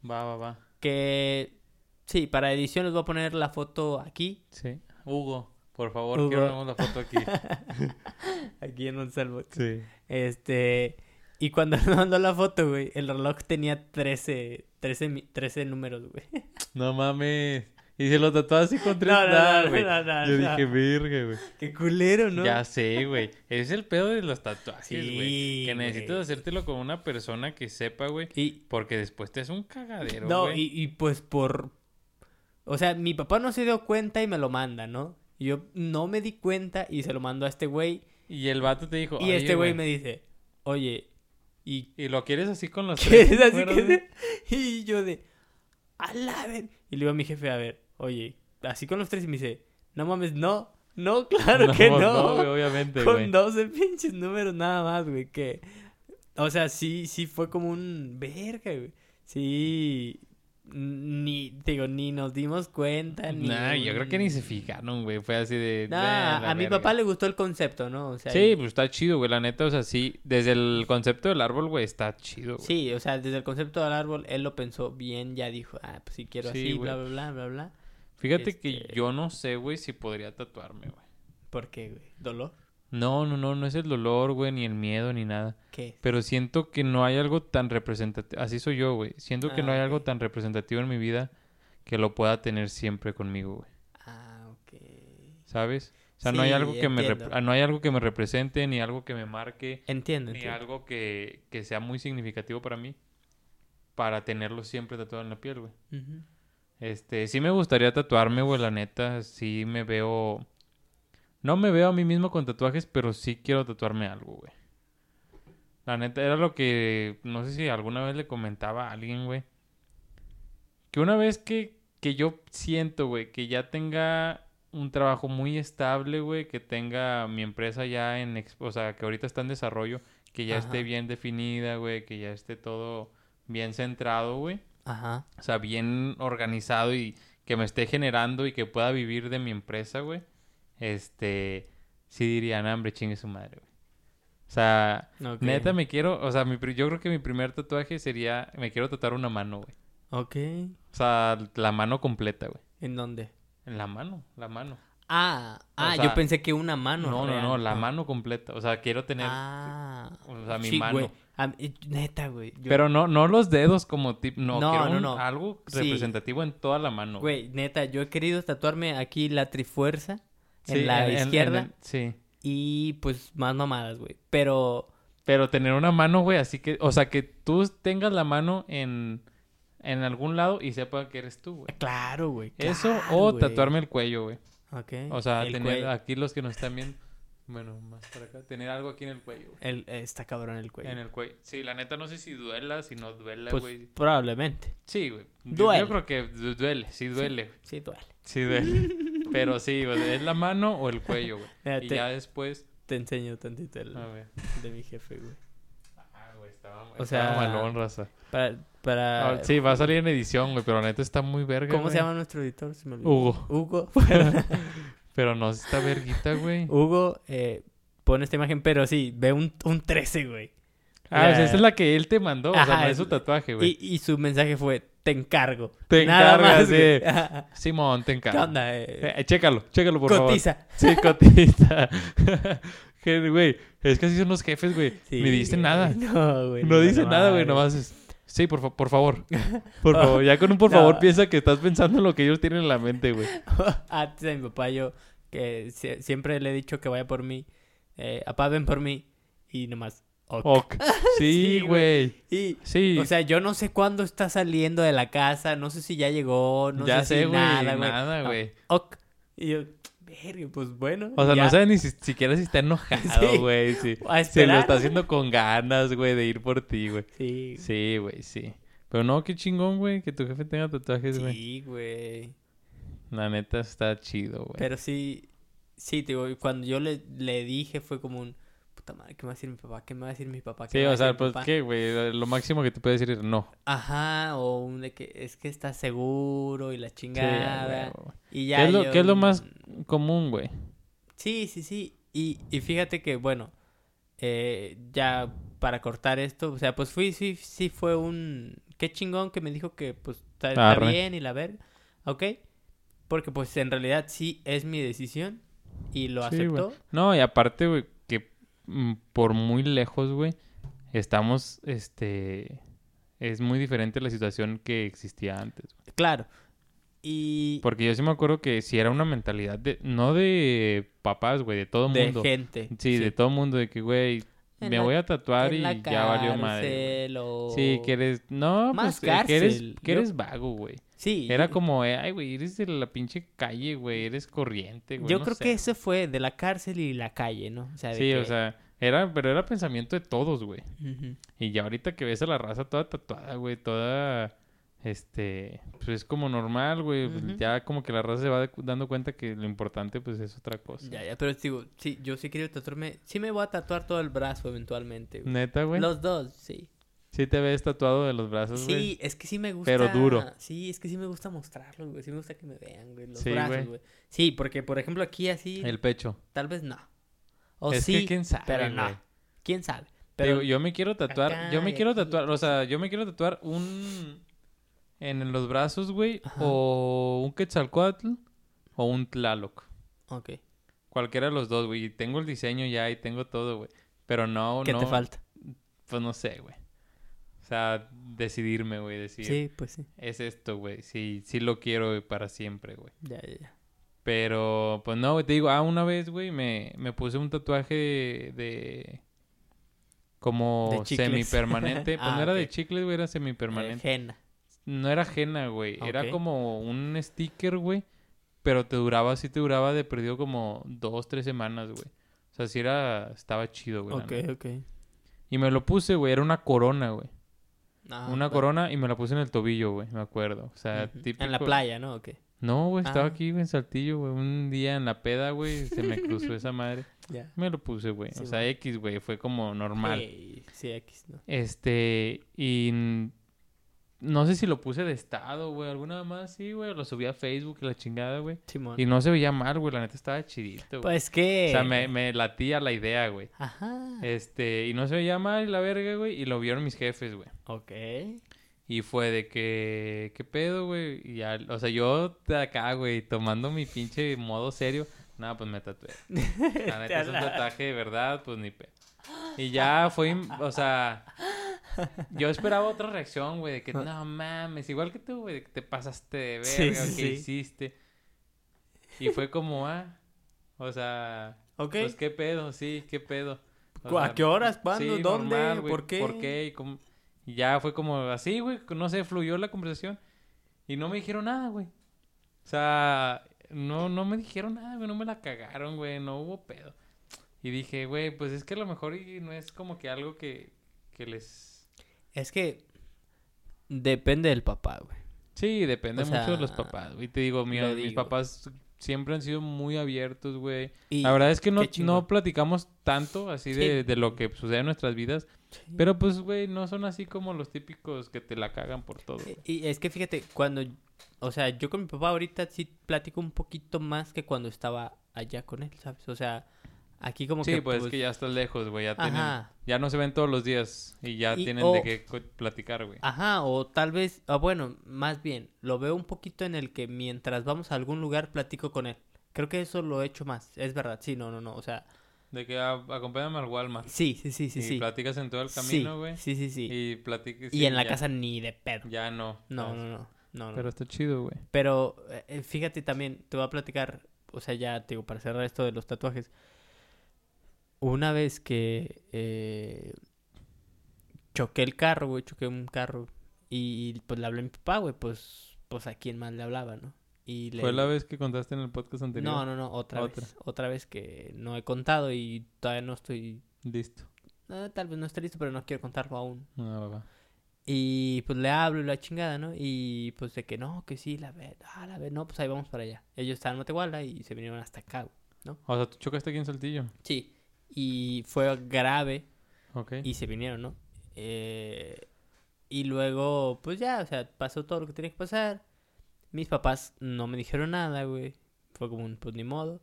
Speaker 2: Va, va, va.
Speaker 1: Que sí, para edición les voy a poner la foto aquí.
Speaker 2: Sí. Hugo, por favor,
Speaker 1: Hugo.
Speaker 2: quiero la foto aquí.
Speaker 1: Aquí en un salvo.
Speaker 2: sí.
Speaker 1: Este. Y cuando me mandó la foto, güey, el reloj tenía 13, 13, mi- 13 números, güey.
Speaker 2: No mames. Y se lo tatuó así con tres
Speaker 1: No, no, no,
Speaker 2: güey.
Speaker 1: no, no,
Speaker 2: Yo
Speaker 1: no.
Speaker 2: dije, virga, güey.
Speaker 1: Qué culero, ¿no?
Speaker 2: Ya sé, güey. Es el pedo de los tatuajes,
Speaker 1: Sí,
Speaker 2: güey. que necesitas
Speaker 1: güey.
Speaker 2: hacértelo con una persona que sepa, güey.
Speaker 1: Y,
Speaker 2: Porque después te es un cagadero,
Speaker 1: no,
Speaker 2: güey.
Speaker 1: y, y pues por. O sea, mi papá no se dio cuenta y me lo manda, ¿no? Y Yo no me di cuenta y se lo mando a este güey.
Speaker 2: Y el vato te dijo,
Speaker 1: Y
Speaker 2: "Oye,
Speaker 1: este güey me dice, oye, ¿y
Speaker 2: ¿Y lo quieres así con los tres
Speaker 1: así que? Y yo de, a la ver. Y le digo a mi jefe, a ver, oye, así con los tres y me dice, no mames, no. No, claro que no.
Speaker 2: güey, obviamente,
Speaker 1: Con
Speaker 2: güey.
Speaker 1: 12 pinches números nada más, güey, que... O sea, sí, sí fue como un... Verga, güey. Sí... Ni, digo, ni nos dimos cuenta, ni...
Speaker 2: Nah, yo creo que ni se fijaron, güey. Fue así de.
Speaker 1: Nah,
Speaker 2: "Nah, la
Speaker 1: a mi
Speaker 2: verga".
Speaker 1: papá le gustó el concepto, ¿no? O sea,
Speaker 2: Sí, pues está chido, güey. La neta, o sea, sí. Desde el concepto del árbol, güey, está chido, güey.
Speaker 1: Sí, o sea, desde el concepto del árbol, él lo pensó bien, ya dijo, ah, pues si quiero
Speaker 2: Sí,
Speaker 1: así,
Speaker 2: güey.
Speaker 1: bla, bla, bla, bla, bla.
Speaker 2: Fíjate que
Speaker 1: Este-
Speaker 2: yo no sé, güey, si podría tatuarme, güey.
Speaker 1: ¿Por qué, güey? ¿Dolor?
Speaker 2: No, no, no, no es el dolor, güey, ni el miedo, ni nada.
Speaker 1: ¿Qué?
Speaker 2: Pero siento que no hay algo tan representativo. Así soy yo, güey. Siento que no
Speaker 1: Ah,
Speaker 2: hay algo tan representativo en mi vida que lo pueda tener siempre conmigo, güey.
Speaker 1: Ah, ok.
Speaker 2: ¿Sabes? O sea, no hay algo que me no hay algo que me represente, ni algo que me marque,
Speaker 1: Entiendo,
Speaker 2: ni
Speaker 1: entiendo.
Speaker 2: algo que, que sea muy significativo para mí para tenerlo siempre tatuado en la piel, güey.
Speaker 1: Ujú.
Speaker 2: Este, sí me gustaría tatuarme, güey, la neta. Sí me veo. No me veo a mí mismo con tatuajes, pero sí quiero tatuarme algo, güey. La neta, era lo que. No sé si alguna vez le comentaba a alguien, güey. Que una vez que, que yo siento, güey, que ya tenga un trabajo muy estable, güey, que tenga mi empresa ya en. O sea, que ahorita está en desarrollo, que ya esté bien definida, güey, que ya esté todo bien centrado, güey.
Speaker 1: Ajá.
Speaker 2: O sea, bien organizado y que me esté generando y que pueda vivir de mi empresa, güey. Este, sí dirían, hambre, chingue su madre, güey. O sea, neta me quiero, o sea, mi, yo creo que mi primer tatuaje sería, me quiero tatuar una mano, güey.
Speaker 1: Ok.
Speaker 2: O sea, la mano completa, güey.
Speaker 1: ¿En dónde?
Speaker 2: En la mano, la mano.
Speaker 1: Ah, ah,
Speaker 2: sea,
Speaker 1: yo pensé que una mano.
Speaker 2: No, no,
Speaker 1: real.
Speaker 2: no, la mano completa. O sea, quiero tener,
Speaker 1: Ah.
Speaker 2: o sea, mi
Speaker 1: Sí,
Speaker 2: mano.
Speaker 1: güey. A neta, güey. yo-
Speaker 2: Pero no, no los dedos como tipo, no,
Speaker 1: No,
Speaker 2: quiero
Speaker 1: no,
Speaker 2: un- algo
Speaker 1: Sí.
Speaker 2: representativo en toda la mano.
Speaker 1: Güey, neta, yo he querido tatuarme aquí la trifuerza en la
Speaker 2: en- en- en
Speaker 1: izquierda
Speaker 2: sí.
Speaker 1: y pues más mamadas, güey. Pero
Speaker 2: Pero tener una mano, güey, así que, o sea, que tú tengas la mano en, en algún lado y sepa que eres tú, güey.
Speaker 1: claro, güey.
Speaker 2: Eso o
Speaker 1: güey.
Speaker 2: tatuarme el cuello, güey.
Speaker 1: Ok.
Speaker 2: O sea,
Speaker 1: el
Speaker 2: tener
Speaker 1: cuello.
Speaker 2: aquí los que nos están viendo, bueno, más para acá, tener algo aquí en el cuello, güey.
Speaker 1: El, está cabrón el cuello.
Speaker 2: En el cuello. Sí, la neta no sé si duela, si no duela,
Speaker 1: Pues
Speaker 2: güey.
Speaker 1: probablemente.
Speaker 2: Sí, güey.
Speaker 1: Duele.
Speaker 2: Yo creo que du- duele, sí duele.
Speaker 1: Sí, duele.
Speaker 2: Sí duele. Pero sí, güey, es la mano o el cuello, güey.
Speaker 1: Mira,
Speaker 2: Y
Speaker 1: te-
Speaker 2: ya después,
Speaker 1: Te enseño tantito el,
Speaker 2: a ver.
Speaker 1: de mi jefe, güey.
Speaker 2: Ah, güey, estaba,
Speaker 1: O
Speaker 2: estaba
Speaker 1: sea,
Speaker 2: malón, raza.
Speaker 1: Para, para...
Speaker 2: Ah, sí, va a salir en edición, güey, pero la neta está muy verga,
Speaker 1: ¿Cómo se llama nuestro editor? Me.
Speaker 2: Hugo.
Speaker 1: Hugo.
Speaker 2: Pero no está verguita, güey.
Speaker 1: Hugo eh, pone esta imagen, pero sí, ve un, un 13, güey.
Speaker 2: Ah, o sea, esa es la que él te mandó, o sea,
Speaker 1: Ajá,
Speaker 2: no es su tatuaje, güey.
Speaker 1: Y, y su mensaje fue, te encargo.
Speaker 2: Te encargas de-.
Speaker 1: Ajá.
Speaker 2: Simón, te
Speaker 1: ¿Qué
Speaker 2: encargo.
Speaker 1: onda? eh?
Speaker 2: Eh, chécalo, chécalo, por
Speaker 1: Cotiza.
Speaker 2: favor. Sí, cotiza. Güey, es que así son los jefes, güey.
Speaker 1: Sí,
Speaker 2: Ni dice
Speaker 1: güey.
Speaker 2: nada.
Speaker 1: No, güey.
Speaker 2: No
Speaker 1: ni
Speaker 2: dice
Speaker 1: para
Speaker 2: nada, güey, nomás es... Sí, por, fa- por favor. Por favor. Ya con un por favor
Speaker 1: No.
Speaker 2: piensa que estás pensando en lo que ellos tienen en la mente, güey.
Speaker 1: Antes de mi papá, yo que sie- siempre le he dicho que vaya por mí. Eh, apá, ven por mí. Y nomás, ok.
Speaker 2: Ok. Sí,
Speaker 1: güey.
Speaker 2: Sí.
Speaker 1: o sea, yo no sé cuándo está saliendo de la casa. No sé si ya llegó. No
Speaker 2: ya
Speaker 1: sé, si
Speaker 2: güey.
Speaker 1: nada, güey.
Speaker 2: Nada,
Speaker 1: No,
Speaker 2: güey.
Speaker 1: ok. Y yo, verga, pues bueno.
Speaker 2: O sea,
Speaker 1: ya.
Speaker 2: no sabe ni si- siquiera si está enojado, güey. Sí.
Speaker 1: A
Speaker 2: Se lo está haciendo con ganas, güey, de ir por ti, güey.
Speaker 1: Sí.
Speaker 2: Sí, güey, sí. Pero no, qué chingón, güey, que tu jefe tenga tatuajes, güey.
Speaker 1: Sí, güey.
Speaker 2: La neta está chido, güey.
Speaker 1: Pero sí, sí, te digo, cuando yo le, le dije fue como un, puta madre, ¿qué me va a decir mi papá? ¿Qué me va a decir mi papá? ¿Qué
Speaker 2: Sí,
Speaker 1: me va a
Speaker 2: o sea, pues,
Speaker 1: papá?".
Speaker 2: ¿qué, güey? Lo máximo que te puede decir es no.
Speaker 1: Ajá, o un de que es que está seguro y la
Speaker 2: Sí,
Speaker 1: chingada.
Speaker 2: güey.
Speaker 1: y
Speaker 2: ¿Qué
Speaker 1: ya
Speaker 2: es lo,
Speaker 1: yo,
Speaker 2: qué es lo más común, güey?
Speaker 1: Sí, sí, sí. Y, y fíjate que, bueno, eh, ya para cortar esto, o sea, pues fui, sí, sí fue un... Qué chingón que me dijo que pues está, bien y la ver, ¿ok? Porque pues en realidad sí es mi decisión y lo
Speaker 2: Sí,
Speaker 1: aceptó.
Speaker 2: No, y aparte, güey, por muy lejos, güey, estamos, este... Es muy diferente la situación que existía antes.
Speaker 1: Claro. Y
Speaker 2: Porque yo sí me acuerdo que si era una mentalidad de... No de papás, güey, de todo
Speaker 1: de
Speaker 2: mundo.
Speaker 1: gente.
Speaker 2: Sí, de todo mundo, de que, güey, me
Speaker 1: la-
Speaker 2: voy a tatuar y ya valió madre.
Speaker 1: o-
Speaker 2: Sí, que eres... No,
Speaker 1: Más
Speaker 2: pues, eh, que eres, que
Speaker 1: Yo-
Speaker 2: eres vago, güey.
Speaker 1: Sí.
Speaker 2: Era como, eh, ay, güey, eres de la pinche calle, güey, eres corriente, güey.
Speaker 1: Yo
Speaker 2: no
Speaker 1: creo
Speaker 2: sé.
Speaker 1: que eso fue de la cárcel y la calle, ¿no? O sea, de
Speaker 2: Sí, o sea, era, pero era pensamiento de todos, güey. Y ya ahorita que ves a la raza toda tatuada, güey, toda, Este, pues es como normal, güey. Ya como que la raza se va dando cuenta que lo importante, pues, es otra cosa.
Speaker 1: Ya, ya, pero digo, sí, yo sí quiero tatuarme. Sí me voy a tatuar todo el brazo eventualmente, güey.
Speaker 2: Neta, güey.
Speaker 1: Los dos, sí.
Speaker 2: Sí te ves tatuado de los brazos, güey.
Speaker 1: Sí, es que sí me gusta.
Speaker 2: Pero duro.
Speaker 1: Sí, es que sí me gusta mostrarlos, güey. Sí me gusta que me vean, güey. Los
Speaker 2: Sí,
Speaker 1: brazos,
Speaker 2: güey.
Speaker 1: Sí, porque por ejemplo aquí así,
Speaker 2: El pecho.
Speaker 1: tal vez no. O
Speaker 2: es
Speaker 1: sí,
Speaker 2: que quién sabe,
Speaker 1: pero no. ¿Quién sabe?
Speaker 2: Pero yo me quiero tatuar,
Speaker 1: acá
Speaker 2: yo me quiero
Speaker 1: aquí,
Speaker 2: tatuar, o sea, yo me quiero tatuar un en los brazos, güey,
Speaker 1: Ajá.
Speaker 2: o un Quetzalcoatl o un Tlaloc.
Speaker 1: Ok.
Speaker 2: Cualquiera de los dos, güey. Y Tengo el diseño ya y tengo todo, güey. Pero no,
Speaker 1: ¿Qué
Speaker 2: no.
Speaker 1: te falta?
Speaker 2: Pues no sé, güey. O sea, decidirme, güey, decir,
Speaker 1: Sí, pues sí.
Speaker 2: es esto, güey. Sí, sí lo quiero para siempre, güey.
Speaker 1: Ya, ya, ya.
Speaker 2: Pero, pues no, te digo, ah, una vez, güey, me, me puse un tatuaje de...
Speaker 1: De
Speaker 2: como
Speaker 1: chicles.
Speaker 2: semipermanente. Pues
Speaker 1: Ah,
Speaker 2: no era de chicles, güey, era
Speaker 1: Eh,
Speaker 2: semipermanente. No era ajena, güey. Era
Speaker 1: Ok.
Speaker 2: como un sticker, güey. Pero te duraba, sí te duraba de perdido como dos, tres semanas, güey. O sea, sí era... Estaba chido, güey.
Speaker 1: Ok, ok.
Speaker 2: Y me lo puse, güey. Era una corona, güey.
Speaker 1: Ah,
Speaker 2: una
Speaker 1: va.
Speaker 2: corona y me la puse en el tobillo, güey. Me acuerdo. O sea,
Speaker 1: Ujú.
Speaker 2: típico...
Speaker 1: En la playa, ¿no? Ok.
Speaker 2: No, güey. Estaba
Speaker 1: Ah.
Speaker 2: aquí, güey, en Saltillo, güey. Un día en la peda, güey. Se me cruzó esa madre.
Speaker 1: Ya.
Speaker 2: Me lo puse, güey.
Speaker 1: Sí,
Speaker 2: o sea. X, güey. Fue como normal.
Speaker 1: Ey, sí, X, ¿no?
Speaker 2: Este... Y... No sé si lo puse de estado, güey. Alguna más, sí, güey. Lo subí a Facebook, la chingada, güey. Y no se veía mal, güey. La neta estaba chidito, güey.
Speaker 1: Pues que...
Speaker 2: O sea, me, me latía la idea, güey.
Speaker 1: Ajá.
Speaker 2: Este... Y no se veía mal la verga, güey. Y lo vieron mis jefes, güey.
Speaker 1: Ok.
Speaker 2: Y fue de que, ¿qué pedo, güey? Y ya, o sea, yo de acá, güey, tomando mi pinche modo serio, nada, pues me tatué. La neta es un tatuaje de verdad, pues ni pedo. Y ya fue, o sea, yo esperaba otra reacción, güey, de que no mames, igual que tú, güey, de que te pasaste de verga,
Speaker 1: Sí,
Speaker 2: ¿qué
Speaker 1: sí, sí.
Speaker 2: hiciste? Y fue como, ah, o sea,
Speaker 1: Ok.
Speaker 2: pues qué pedo, sí, qué pedo. O
Speaker 1: ¿Cu- a
Speaker 2: sea,
Speaker 1: qué horas? ¿Cuándo? ¿Dónde?
Speaker 2: normal, güey,
Speaker 1: ¿Por qué?
Speaker 2: ¿Por qué? Y, como- y ya fue como así, güey, no sé, fluyó la conversación. Y no me dijeron nada, güey. O sea, no, no me dijeron nada, güey, no me la cagaron, güey, no hubo pedo. Y dije, güey, pues es que a lo mejor y no es como que algo que, que les...
Speaker 1: Es que depende del papá, güey.
Speaker 2: Sí, depende
Speaker 1: O
Speaker 2: mucho de los papás, güey. Te digo, mi-
Speaker 1: lo
Speaker 2: mis
Speaker 1: digo.
Speaker 2: papás siempre han sido muy abiertos, güey. La verdad es que no, no platicamos tanto así de,
Speaker 1: Sí.
Speaker 2: de lo que sucede en nuestras vidas.
Speaker 1: Sí.
Speaker 2: Pero pues, güey, no son así como los típicos que te la cagan por todo.
Speaker 1: y es que fíjate, cuando, o sea, yo con mi papá ahorita sí platico un poquito más que cuando estaba allá con él, ¿sabes? O sea, aquí como
Speaker 2: Sí,
Speaker 1: que...
Speaker 2: pues, es que ya estás lejos, güey. Ya, tienen- ya no se ven todos los días y ya
Speaker 1: Y-
Speaker 2: tienen
Speaker 1: o-
Speaker 2: de qué platicar, güey.
Speaker 1: ajá, o tal vez, o bueno, más bien, lo veo un poquito en el que mientras vamos a algún lugar platico con él. Creo que eso lo he hecho más, es verdad, sí, no, no, no, o sea,
Speaker 2: De que ah, acompáñame al Walmart.
Speaker 1: sí, sí, sí, sí,
Speaker 2: y
Speaker 1: sí.
Speaker 2: platicas en todo el
Speaker 1: Sí,
Speaker 2: camino, güey.
Speaker 1: Sí, sí, sí.
Speaker 2: Y platiques.
Speaker 1: Y
Speaker 2: sí,
Speaker 1: en la
Speaker 2: ya-
Speaker 1: casa ni de pedo.
Speaker 2: Ya no.
Speaker 1: No, no, no, no, no.
Speaker 2: Pero está chido, güey.
Speaker 1: Pero eh, fíjate también, te voy a platicar, o sea, ya te digo, para cerrar esto de los tatuajes. Una vez que eh, choqué el carro, güey, choqué un carro y pues le hablé a mi papá, güey, pues, pues a quién más le hablaba, ¿no? Y le...
Speaker 2: Fue la vez que contaste en el podcast anterior.
Speaker 1: No, no, no, otra,
Speaker 2: Otra.
Speaker 1: vez. Otra vez que no he contado y todavía no estoy...
Speaker 2: Listo.
Speaker 1: eh, tal vez no esté listo, pero no quiero contarlo aún.
Speaker 2: No, va, va.
Speaker 1: Y pues le hablo y la chingada, ¿no? Y pues de que no, que sí, la ve, ah, la ve, no, pues ahí vamos para allá. Ellos estaban en Matehuala y se vinieron hasta acá, güey.
Speaker 2: O sea, tú chocaste aquí en Saltillo.
Speaker 1: Sí. Y fue grave
Speaker 2: Ok.
Speaker 1: y se vinieron, ¿no? Eh, y luego, pues ya, o sea, pasó todo lo que tenía que pasar. Mis papás no me dijeron nada, güey. Fue como un, pues ni modo.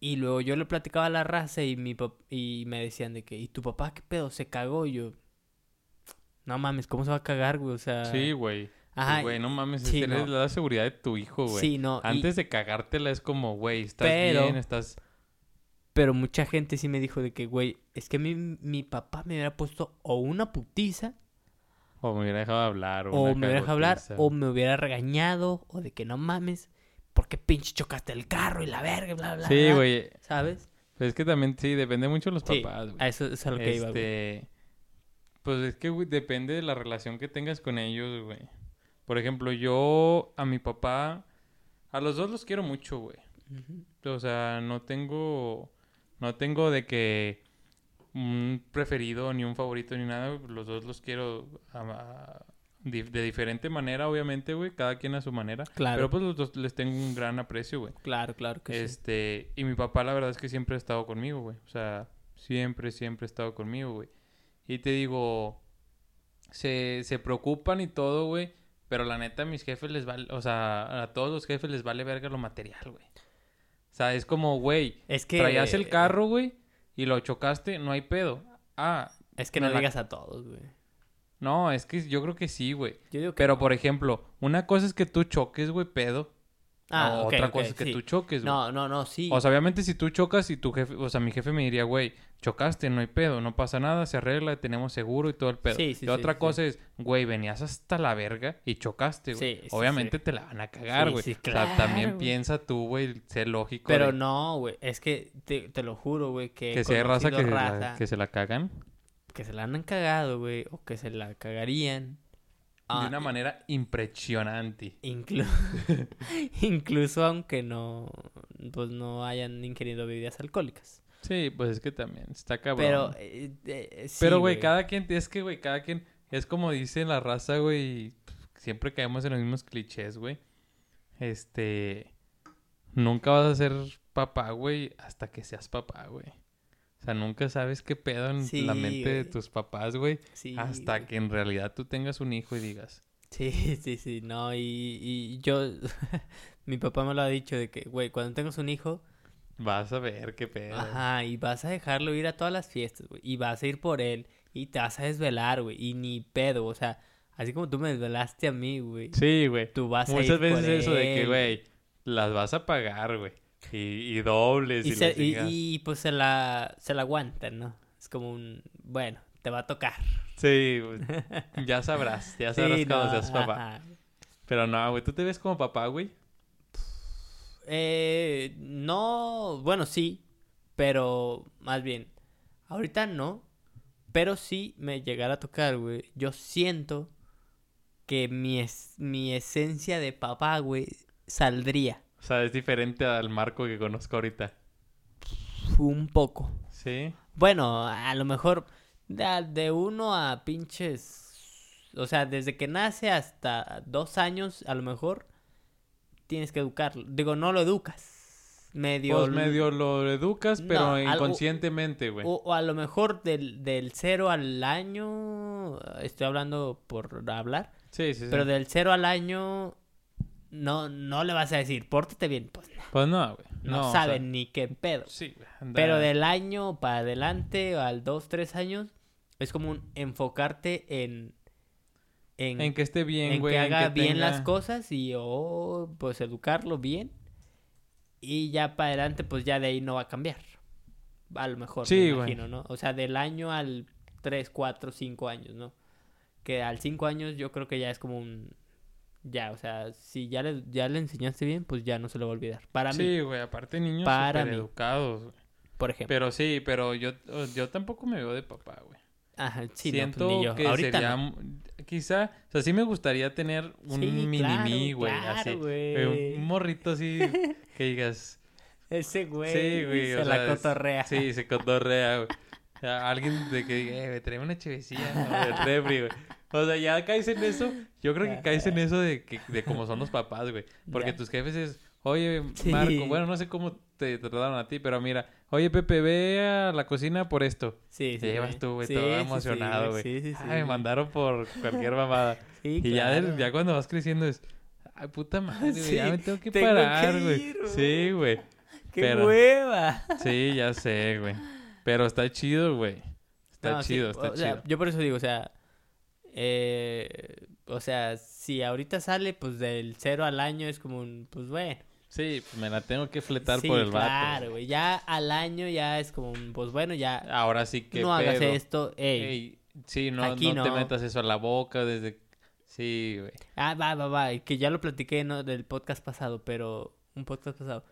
Speaker 1: Y luego yo le platicaba a la raza y, mi pap- y me decían de que, ¿y tu papá qué pedo? ¿Se cagó? Y yo, no mames, ¿cómo se va a cagar, güey? O sea...
Speaker 2: Sí, güey.
Speaker 1: Ajá,
Speaker 2: Güey, no mames,
Speaker 1: sí,
Speaker 2: es
Speaker 1: no.
Speaker 2: la seguridad de tu hijo, güey.
Speaker 1: Sí, no. y-
Speaker 2: Antes de cagártela es como, güey, estás
Speaker 1: Pero-
Speaker 2: bien, estás...
Speaker 1: Pero mucha gente sí me dijo de que, güey, es que mi, mi papá me hubiera puesto o una putiza,
Speaker 2: O me hubiera dejado hablar. O,
Speaker 1: me hubiera dejado hablar, o me hubiera regañado, o de que no mames, ¿por qué pinche chocaste el carro y la verga, bla, bla,
Speaker 2: Sí, güey.
Speaker 1: ¿Sabes?
Speaker 2: Pues es que también, sí, depende mucho de los
Speaker 1: Sí,
Speaker 2: papás, güey.
Speaker 1: a eso es a lo que iba, güey.
Speaker 2: Este, pues es que güey, depende de la relación que tengas con ellos, güey. Por ejemplo, yo a mi papá, a los dos los quiero mucho, güey. O sea, no tengo, no tengo de que un preferido ni un favorito ni nada. Los dos los quiero a, de diferente manera, obviamente, güey. Cada quien a su manera.
Speaker 1: Claro.
Speaker 2: Pero pues los dos les tengo un gran aprecio, güey.
Speaker 1: Claro, claro que sí.
Speaker 2: Este, y mi papá la verdad es que siempre ha estado conmigo, güey. O sea, siempre, siempre ha estado conmigo, güey. Y te digo, se, se preocupan y todo, güey. Pero la neta, a mis jefes les vale, o sea, a todos los jefes les vale verga lo material, güey. O sea, es como, güey,
Speaker 1: Es que...
Speaker 2: traías el carro, güey, y lo chocaste, no hay pedo. Ah,
Speaker 1: Es que no
Speaker 2: la-
Speaker 1: digas a todos, güey.
Speaker 2: no, es que yo creo que sí, güey. Pero, por ejemplo, una cosa es que tú choques, güey, pedo.
Speaker 1: Ah,
Speaker 2: otra cosa es que
Speaker 1: sí.
Speaker 2: tú choques, güey.
Speaker 1: No, no, no, sí.
Speaker 2: O sea, obviamente si tú chocas y tu jefe, o sea, mi jefe me diría, güey, chocaste, no hay pedo, no pasa nada, se arregla, tenemos seguro y todo el pedo.
Speaker 1: Sí, sí,
Speaker 2: y otra cosa es, güey, venías hasta la verga y chocaste, güey. Obviamente te la van a cagar, güey. o sea, también
Speaker 1: claro, güey.
Speaker 2: piensa tú, güey, sé lógico.
Speaker 1: Pero no, güey. Es que te, te lo juro, güey, que...
Speaker 2: que hay raza que, la-
Speaker 1: raza
Speaker 2: que se la cagan
Speaker 1: que se la han cagado, güey, o que se la cagarían.
Speaker 2: De
Speaker 1: Ah,
Speaker 2: una manera impresionante.
Speaker 1: inclu- Incluso aunque no, pues no hayan ingerido bebidas alcohólicas.
Speaker 2: Sí, pues es que también está cabrón.
Speaker 1: Pero, eh, eh, sí,
Speaker 2: Pero, güey, cada quien, es que, güey, cada quien, es como dice la raza, güey, siempre caemos en los mismos clichés, güey. Este, nunca vas a ser papá, güey, hasta que seas papá, güey. O sea, nunca sabes qué pedo en
Speaker 1: Sí,
Speaker 2: la mente de
Speaker 1: güey.
Speaker 2: tus papás, güey,
Speaker 1: Sí,
Speaker 2: hasta
Speaker 1: güey.
Speaker 2: que en realidad tú tengas un hijo y digas,
Speaker 1: Sí, sí, sí, no, y, y yo, mi papá me lo ha dicho de que, güey, cuando tengas un hijo,
Speaker 2: vas a ver qué pedo.
Speaker 1: ajá, y vas a dejarlo ir a todas las fiestas, güey, y vas a ir por él, y te vas a desvelar, güey, y ni pedo, o sea, así como tú me desvelaste a mí, güey,
Speaker 2: Sí, güey.
Speaker 1: tú vas a
Speaker 2: Muchas
Speaker 1: ir
Speaker 2: veces
Speaker 1: por
Speaker 2: eso de que, güey, las vas a pagar, güey. Y, y dobles y,
Speaker 1: Y, se- pues se la, se la aguantan, ¿no? Es como un, bueno, te va a tocar.
Speaker 2: Sí, ya sabrás, ya sabrás
Speaker 1: Sí,
Speaker 2: cuando
Speaker 1: no,
Speaker 2: seas papá.
Speaker 1: ajá.
Speaker 2: Pero no, güey, ¿tú te ves como papá, güey?
Speaker 1: Eh, no, bueno, sí, pero más bien, ahorita no, pero sí me llegara a tocar, güey. Yo siento que mi, es, mi esencia de papá, güey, saldría
Speaker 2: O sea, es diferente al Marco que conozco ahorita.
Speaker 1: un poco.
Speaker 2: Sí.
Speaker 1: Bueno, a lo mejor de, de uno a pinches, o sea, desde que nace hasta dos años, a lo mejor tienes que educarlo. Digo, no lo educas. Medio...
Speaker 2: Pues medio lo educas, pero inconscientemente, güey.
Speaker 1: O, o a lo mejor del, del cero al año, estoy hablando por hablar,
Speaker 2: Sí, sí, sí.
Speaker 1: pero del cero al año no, no le vas a decir, pórtate bien, pues no,
Speaker 2: Pues no, güey.
Speaker 1: no,
Speaker 2: No, o
Speaker 1: saben
Speaker 2: sea,
Speaker 1: ni qué pedo.
Speaker 2: Sí, güey.
Speaker 1: Pero del año para adelante, al dos, tres años, es como un enfocarte en... En,
Speaker 2: En que esté bien,
Speaker 1: en
Speaker 2: güey.
Speaker 1: que
Speaker 2: en
Speaker 1: haga bien
Speaker 2: tenga-
Speaker 1: las cosas y o pues educarlo bien. Y ya para adelante, pues ya de ahí no va a cambiar. A lo mejor,
Speaker 2: Sí,
Speaker 1: me
Speaker 2: güey.
Speaker 1: imagino, ¿no? O sea, del año al 3, 4, 5 años, ¿no? Que al 5 años yo creo que ya es como un... Ya, o sea, si ya le, ya le enseñaste bien, pues ya no se lo va a olvidar. Para mí,
Speaker 2: Sí, güey. Aparte, niños
Speaker 1: Para mí.
Speaker 2: educados, güey.
Speaker 1: por ejemplo.
Speaker 2: Pero sí, pero yo, yo tampoco me veo de papá, güey.
Speaker 1: Ajá, sí, no, pues,
Speaker 2: Siento
Speaker 1: ni yo.
Speaker 2: que
Speaker 1: Ahorita
Speaker 2: sería...
Speaker 1: no.
Speaker 2: Quizá... O sea, sí me gustaría tener un
Speaker 1: Sí,
Speaker 2: mini güey.
Speaker 1: claro,
Speaker 2: así.
Speaker 1: güey.
Speaker 2: Eh, Un morrito así que digas...
Speaker 1: Ese güey,
Speaker 2: Sí, güey.
Speaker 1: se
Speaker 2: o
Speaker 1: la cotorrea.
Speaker 2: Sí, se cotorrea, güey. O sea, alguien de que diga, eh, güey, tráeme una chevecilla ¿no? refri, güey. O sea, ya caes en eso. Yo creo que caes en eso de, que, de cómo son los papás, güey. Porque
Speaker 1: Ya.
Speaker 2: tus jefes es, oye,
Speaker 1: Sí.
Speaker 2: Marco, bueno, no sé cómo te trataron a ti, pero mira, oye, Pepe, ve a la cocina por esto.
Speaker 1: Sí, sí.
Speaker 2: Te llevas tú, güey,
Speaker 1: Sí,
Speaker 2: todo
Speaker 1: sí,
Speaker 2: emocionado, güey.
Speaker 1: Sí, sí, sí.
Speaker 2: Ay, me mandaron por cualquier mamada.
Speaker 1: Sí,
Speaker 2: Y ya,
Speaker 1: claro.
Speaker 2: ya cuando vas creciendo es, ay, puta madre, güey, ya me tengo que
Speaker 1: tengo
Speaker 2: parar, güey. Sí, güey.
Speaker 1: ¡Qué
Speaker 2: pero-
Speaker 1: hueva!
Speaker 2: Sí, ya sé, güey. Pero está chido, güey. Está
Speaker 1: No,
Speaker 2: chido, está
Speaker 1: o sea,
Speaker 2: chido.
Speaker 1: yo por eso digo, o sea, eh, o sea, si ahorita sale, pues del cero al año es como un, pues bueno.
Speaker 2: Sí, me la tengo que fletar
Speaker 1: sí,
Speaker 2: por el
Speaker 1: claro,
Speaker 2: vato.
Speaker 1: güey. Ya al año ya es como un, pues bueno, ya
Speaker 2: Ahora sí que
Speaker 1: no hagas
Speaker 2: pedo.
Speaker 1: esto, ey.
Speaker 2: Ey, sí, no,
Speaker 1: aquí
Speaker 2: no te
Speaker 1: no.
Speaker 2: metas eso a la boca desde... Sí, güey.
Speaker 1: Ah, va, va, va, que ya lo platiqué ¿no? del podcast pasado, pero un podcast pasado.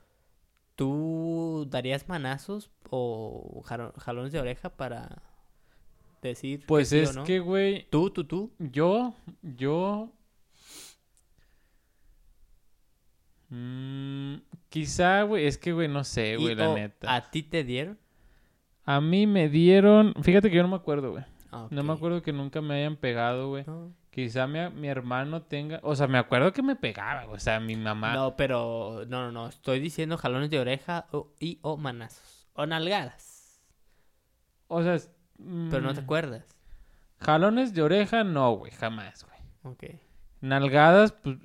Speaker 1: ¿Tú darías manazos o jalones de oreja para decir
Speaker 2: Pues
Speaker 1: que sí
Speaker 2: es
Speaker 1: o no?
Speaker 2: que, güey,
Speaker 1: Tú, tú, tú.
Speaker 2: yo, yo... Mm, quizá, güey, es que, güey, no sé, güey, la
Speaker 1: o
Speaker 2: neta.
Speaker 1: ¿A ti te dieron?
Speaker 2: A mí me dieron... Fíjate que yo no me acuerdo, güey.
Speaker 1: Ah,
Speaker 2: No me acuerdo que nunca me hayan pegado, güey.
Speaker 1: No.
Speaker 2: Quizá mi, mi hermano tenga... O sea, me acuerdo que me pegaba, güey. O sea, mi mamá...
Speaker 1: No, pero no, no, no. Estoy diciendo jalones de oreja y o manazos. O nalgadas.
Speaker 2: O sea...
Speaker 1: Pero no te
Speaker 2: mm,
Speaker 1: acuerdas.
Speaker 2: Jalones de oreja, no, güey. Jamás, güey.
Speaker 1: Ok.
Speaker 2: Nalgadas, pues...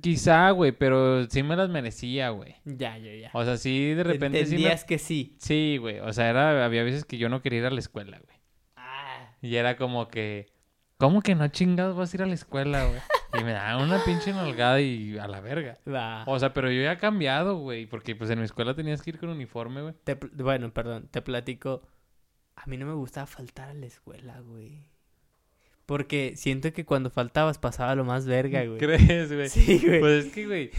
Speaker 2: Quizá, güey, pero sí me las merecía, güey.
Speaker 1: Ya, ya, ya.
Speaker 2: O sea, sí, de repente sí me...
Speaker 1: Que sí.
Speaker 2: Sí, güey. O sea, era... había veces que yo no quería ir a la escuela, güey.
Speaker 1: Ah.
Speaker 2: Y era como que... ¿Cómo que no chingados vas a ir a la escuela, güey? Y me daban una pinche nalgada y a la verga.
Speaker 1: Va.
Speaker 2: O sea, pero yo ya he cambiado, güey. Porque pues en mi escuela tenías que ir con uniforme, güey.
Speaker 1: Te bueno, perdón, te platico. A mí no me gustaba faltar a la escuela, güey. Porque siento que cuando faltabas pasaba lo más verga, güey.
Speaker 2: ¿Crees, güey?
Speaker 1: Sí, güey.
Speaker 2: Pues es que, güey.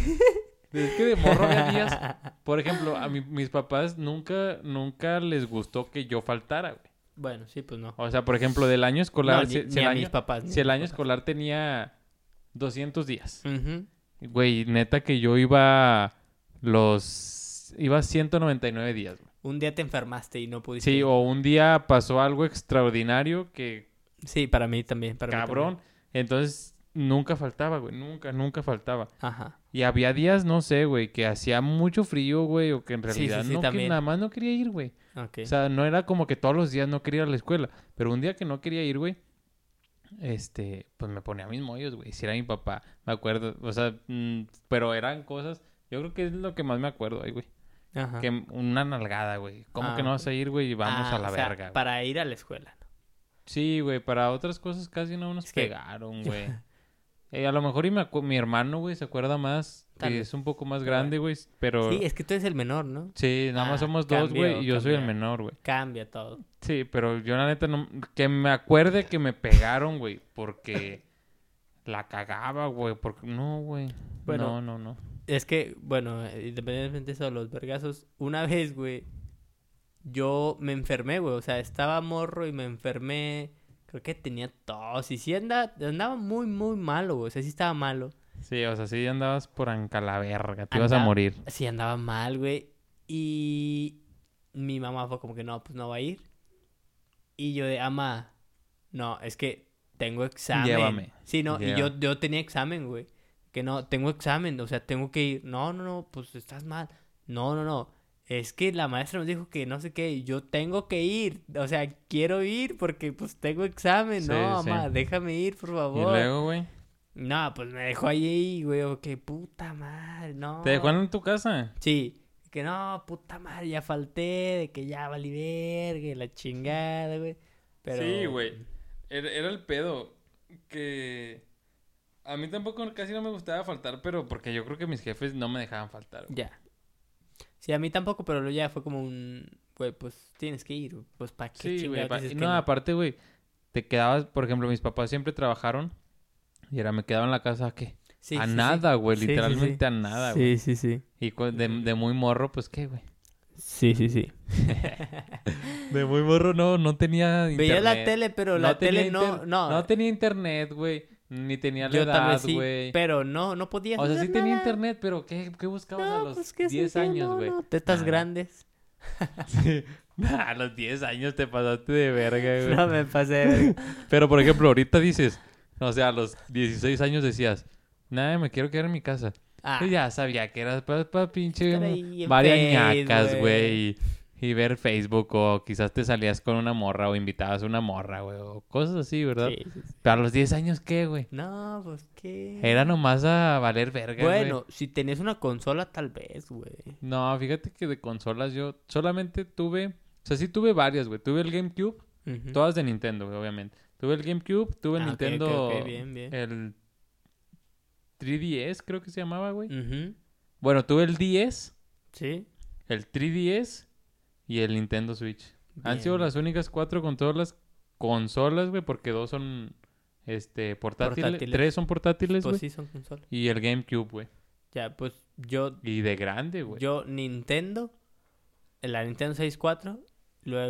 Speaker 2: Es que de morro había días. Por ejemplo, a mi- mis papás nunca, nunca les gustó que yo faltara, güey.
Speaker 1: Bueno, sí, pues no.
Speaker 2: O sea, por ejemplo, del año escolar.
Speaker 1: No,
Speaker 2: si,
Speaker 1: ni,
Speaker 2: si
Speaker 1: ni
Speaker 2: el
Speaker 1: a
Speaker 2: año,
Speaker 1: mis papás.
Speaker 2: si el año
Speaker 1: papás.
Speaker 2: escolar tenía 200 días. Güey, neta que yo iba los... Iba 199 días, güey.
Speaker 1: Un día te enfermaste y no pudiste.
Speaker 2: Sí, o un día pasó algo extraordinario que
Speaker 1: Sí, para mí también. Para mí
Speaker 2: cabrón. Entonces, nunca faltaba, güey. Nunca, nunca faltaba.
Speaker 1: Ajá.
Speaker 2: Y había días, no sé, güey, que hacía mucho frío, güey, o que en
Speaker 1: Sí, sí,
Speaker 2: realidad
Speaker 1: sí,
Speaker 2: no, que nada más no quería ir, güey.
Speaker 1: Ok.
Speaker 2: O sea, no era como que todos los días no quería ir a la escuela. Pero un día que no quería ir, güey, este, pues me ponía mis mollos, güey. Si era mi papá, me acuerdo. O sea, mm, pero eran cosas. Yo creo que es lo que más me acuerdo ahí, güey.
Speaker 1: Ajá.
Speaker 2: Que una nalgada, güey. ¿Cómo
Speaker 1: Ah,
Speaker 2: que no vas a ir, güey? Y vamos
Speaker 1: Ah,
Speaker 2: a la
Speaker 1: o sea,
Speaker 2: verga. güey.
Speaker 1: Para ir a la escuela. ¿no?
Speaker 2: Sí, güey, para otras cosas casi no nos
Speaker 1: Es que-
Speaker 2: pegaron, güey. Eh, a lo mejor y me mi hermano, güey, se acuerda más.
Speaker 1: Tal
Speaker 2: Que es un poco más grande, güey. Pero
Speaker 1: Sí, es que tú eres el menor, ¿no?
Speaker 2: sí, nada más
Speaker 1: Ah,
Speaker 2: somos dos, güey. Y yo soy el menor, güey.
Speaker 1: Cambia todo.
Speaker 2: Sí, pero yo la neta no... Que me acuerde que me pegaron, güey. Porque la cagaba, güey. Porque... No, güey.
Speaker 1: Bueno.
Speaker 2: No, no, no.
Speaker 1: Es que, bueno, independientemente de eso, los vergazos, una vez, güey, yo me enfermé, güey. O sea, estaba morro y me enfermé. Creo que tenía tos. Y sí andaba, andaba muy, muy malo, güey. O sea, sí estaba malo.
Speaker 2: Sí, o sea, sí andabas por verga. Te ibas a morir.
Speaker 1: Sí andaba mal, güey. Y mi mamá fue como que no, pues no va a ir. Y yo de, ama, no, es que tengo examen.
Speaker 2: Llévame.
Speaker 1: Sí, no, y yo, yo tenía examen, güey. Que no, tengo examen, o sea, tengo que ir. No, no, no, pues estás mal. No, no, no. Es que la maestra nos dijo que no sé qué, y yo tengo que ir. O sea, quiero ir porque pues tengo examen.
Speaker 2: Sí,
Speaker 1: no,
Speaker 2: sí.
Speaker 1: mamá, déjame ir, por
Speaker 2: Y
Speaker 1: favor.
Speaker 2: luego, güey.
Speaker 1: No, pues me dejó ahí, güey. o qué puta madre, no.
Speaker 2: ¿Te dejó en tu casa?
Speaker 1: Sí, que no, puta madre, ya falté, de que ya valí verga, y la chingada, güey. Pero...
Speaker 2: Sí, güey. Era, era el pedo que... A mí tampoco casi no me gustaba faltar, pero porque yo creo que mis jefes no me dejaban faltar. güey.
Speaker 1: Ya. Sí, a mí tampoco, pero luego ya fue como un, güey, pues tienes que ir, pues para qué
Speaker 2: Sí, güey. pa- No,
Speaker 1: que no?
Speaker 2: aparte, güey, te quedabas, por ejemplo, mis papás siempre trabajaron y era me quedaba en la casa ¿a qué?
Speaker 1: Sí,
Speaker 2: a
Speaker 1: sí,
Speaker 2: nada, güey,
Speaker 1: Sí,
Speaker 2: literalmente a nada, güey.
Speaker 1: Sí, sí, sí.
Speaker 2: Y de, de muy morro, pues qué, güey.
Speaker 1: Sí, sí, sí.
Speaker 2: De muy morro no, no tenía internet.
Speaker 1: Veía la tele, pero la tele no, no.
Speaker 2: No tenía internet, güey. Ni tenía la
Speaker 1: Yo
Speaker 2: edad,
Speaker 1: vez sí,
Speaker 2: güey.
Speaker 1: pero no, no podía
Speaker 2: O sea, sí tenía
Speaker 1: nada.
Speaker 2: internet, pero ¿qué, qué buscabas a
Speaker 1: No,
Speaker 2: los
Speaker 1: pues, ¿qué
Speaker 2: 10
Speaker 1: sé yo?
Speaker 2: años,
Speaker 1: No,
Speaker 2: güey?
Speaker 1: no, Tetas
Speaker 2: Nada.
Speaker 1: grandes.
Speaker 2: Sí. a los 10 años te pasaste de verga, güey.
Speaker 1: No me pasé de verga.
Speaker 2: Pero, por ejemplo, ahorita dices, o sea, a los 16 años decías, nada, me quiero quedar en mi casa.
Speaker 1: Ah,
Speaker 2: Pues ya sabía que eras para pa pinche varias ñacas,
Speaker 1: güey.
Speaker 2: Y, ver Facebook o quizás te salías con una morra o invitabas a una morra, güey. O cosas así, ¿verdad?
Speaker 1: sí, sí, sí.
Speaker 2: Pero a los 10 años, ¿qué, güey?
Speaker 1: No, pues qué.
Speaker 2: Era nomás a valer verga, güey.
Speaker 1: Bueno, si tenías una consola, tal vez, güey.
Speaker 2: No, fíjate que de consolas yo solamente tuve... O sea, sí tuve varias, güey. Tuve el GameCube. Todas de Nintendo, güey, obviamente. Tuve el GameCube, tuve el
Speaker 1: Ah,
Speaker 2: Nintendo...
Speaker 1: ok, bien, bien.
Speaker 2: El 3DS, creo que se llamaba, güey. Bueno, tuve el 10,
Speaker 1: Sí.
Speaker 2: el 3DS y el Nintendo Switch. Han sido las únicas cuatro con todas las consolas, güey, porque dos son este portátiles,
Speaker 1: Portátiles.
Speaker 2: tres son portátiles, güey.
Speaker 1: Pues sí, son consolas.
Speaker 2: Y el GameCube, güey.
Speaker 1: Ya, pues yo,
Speaker 2: Y de grande, güey.
Speaker 1: yo Nintendo, la Nintendo 64,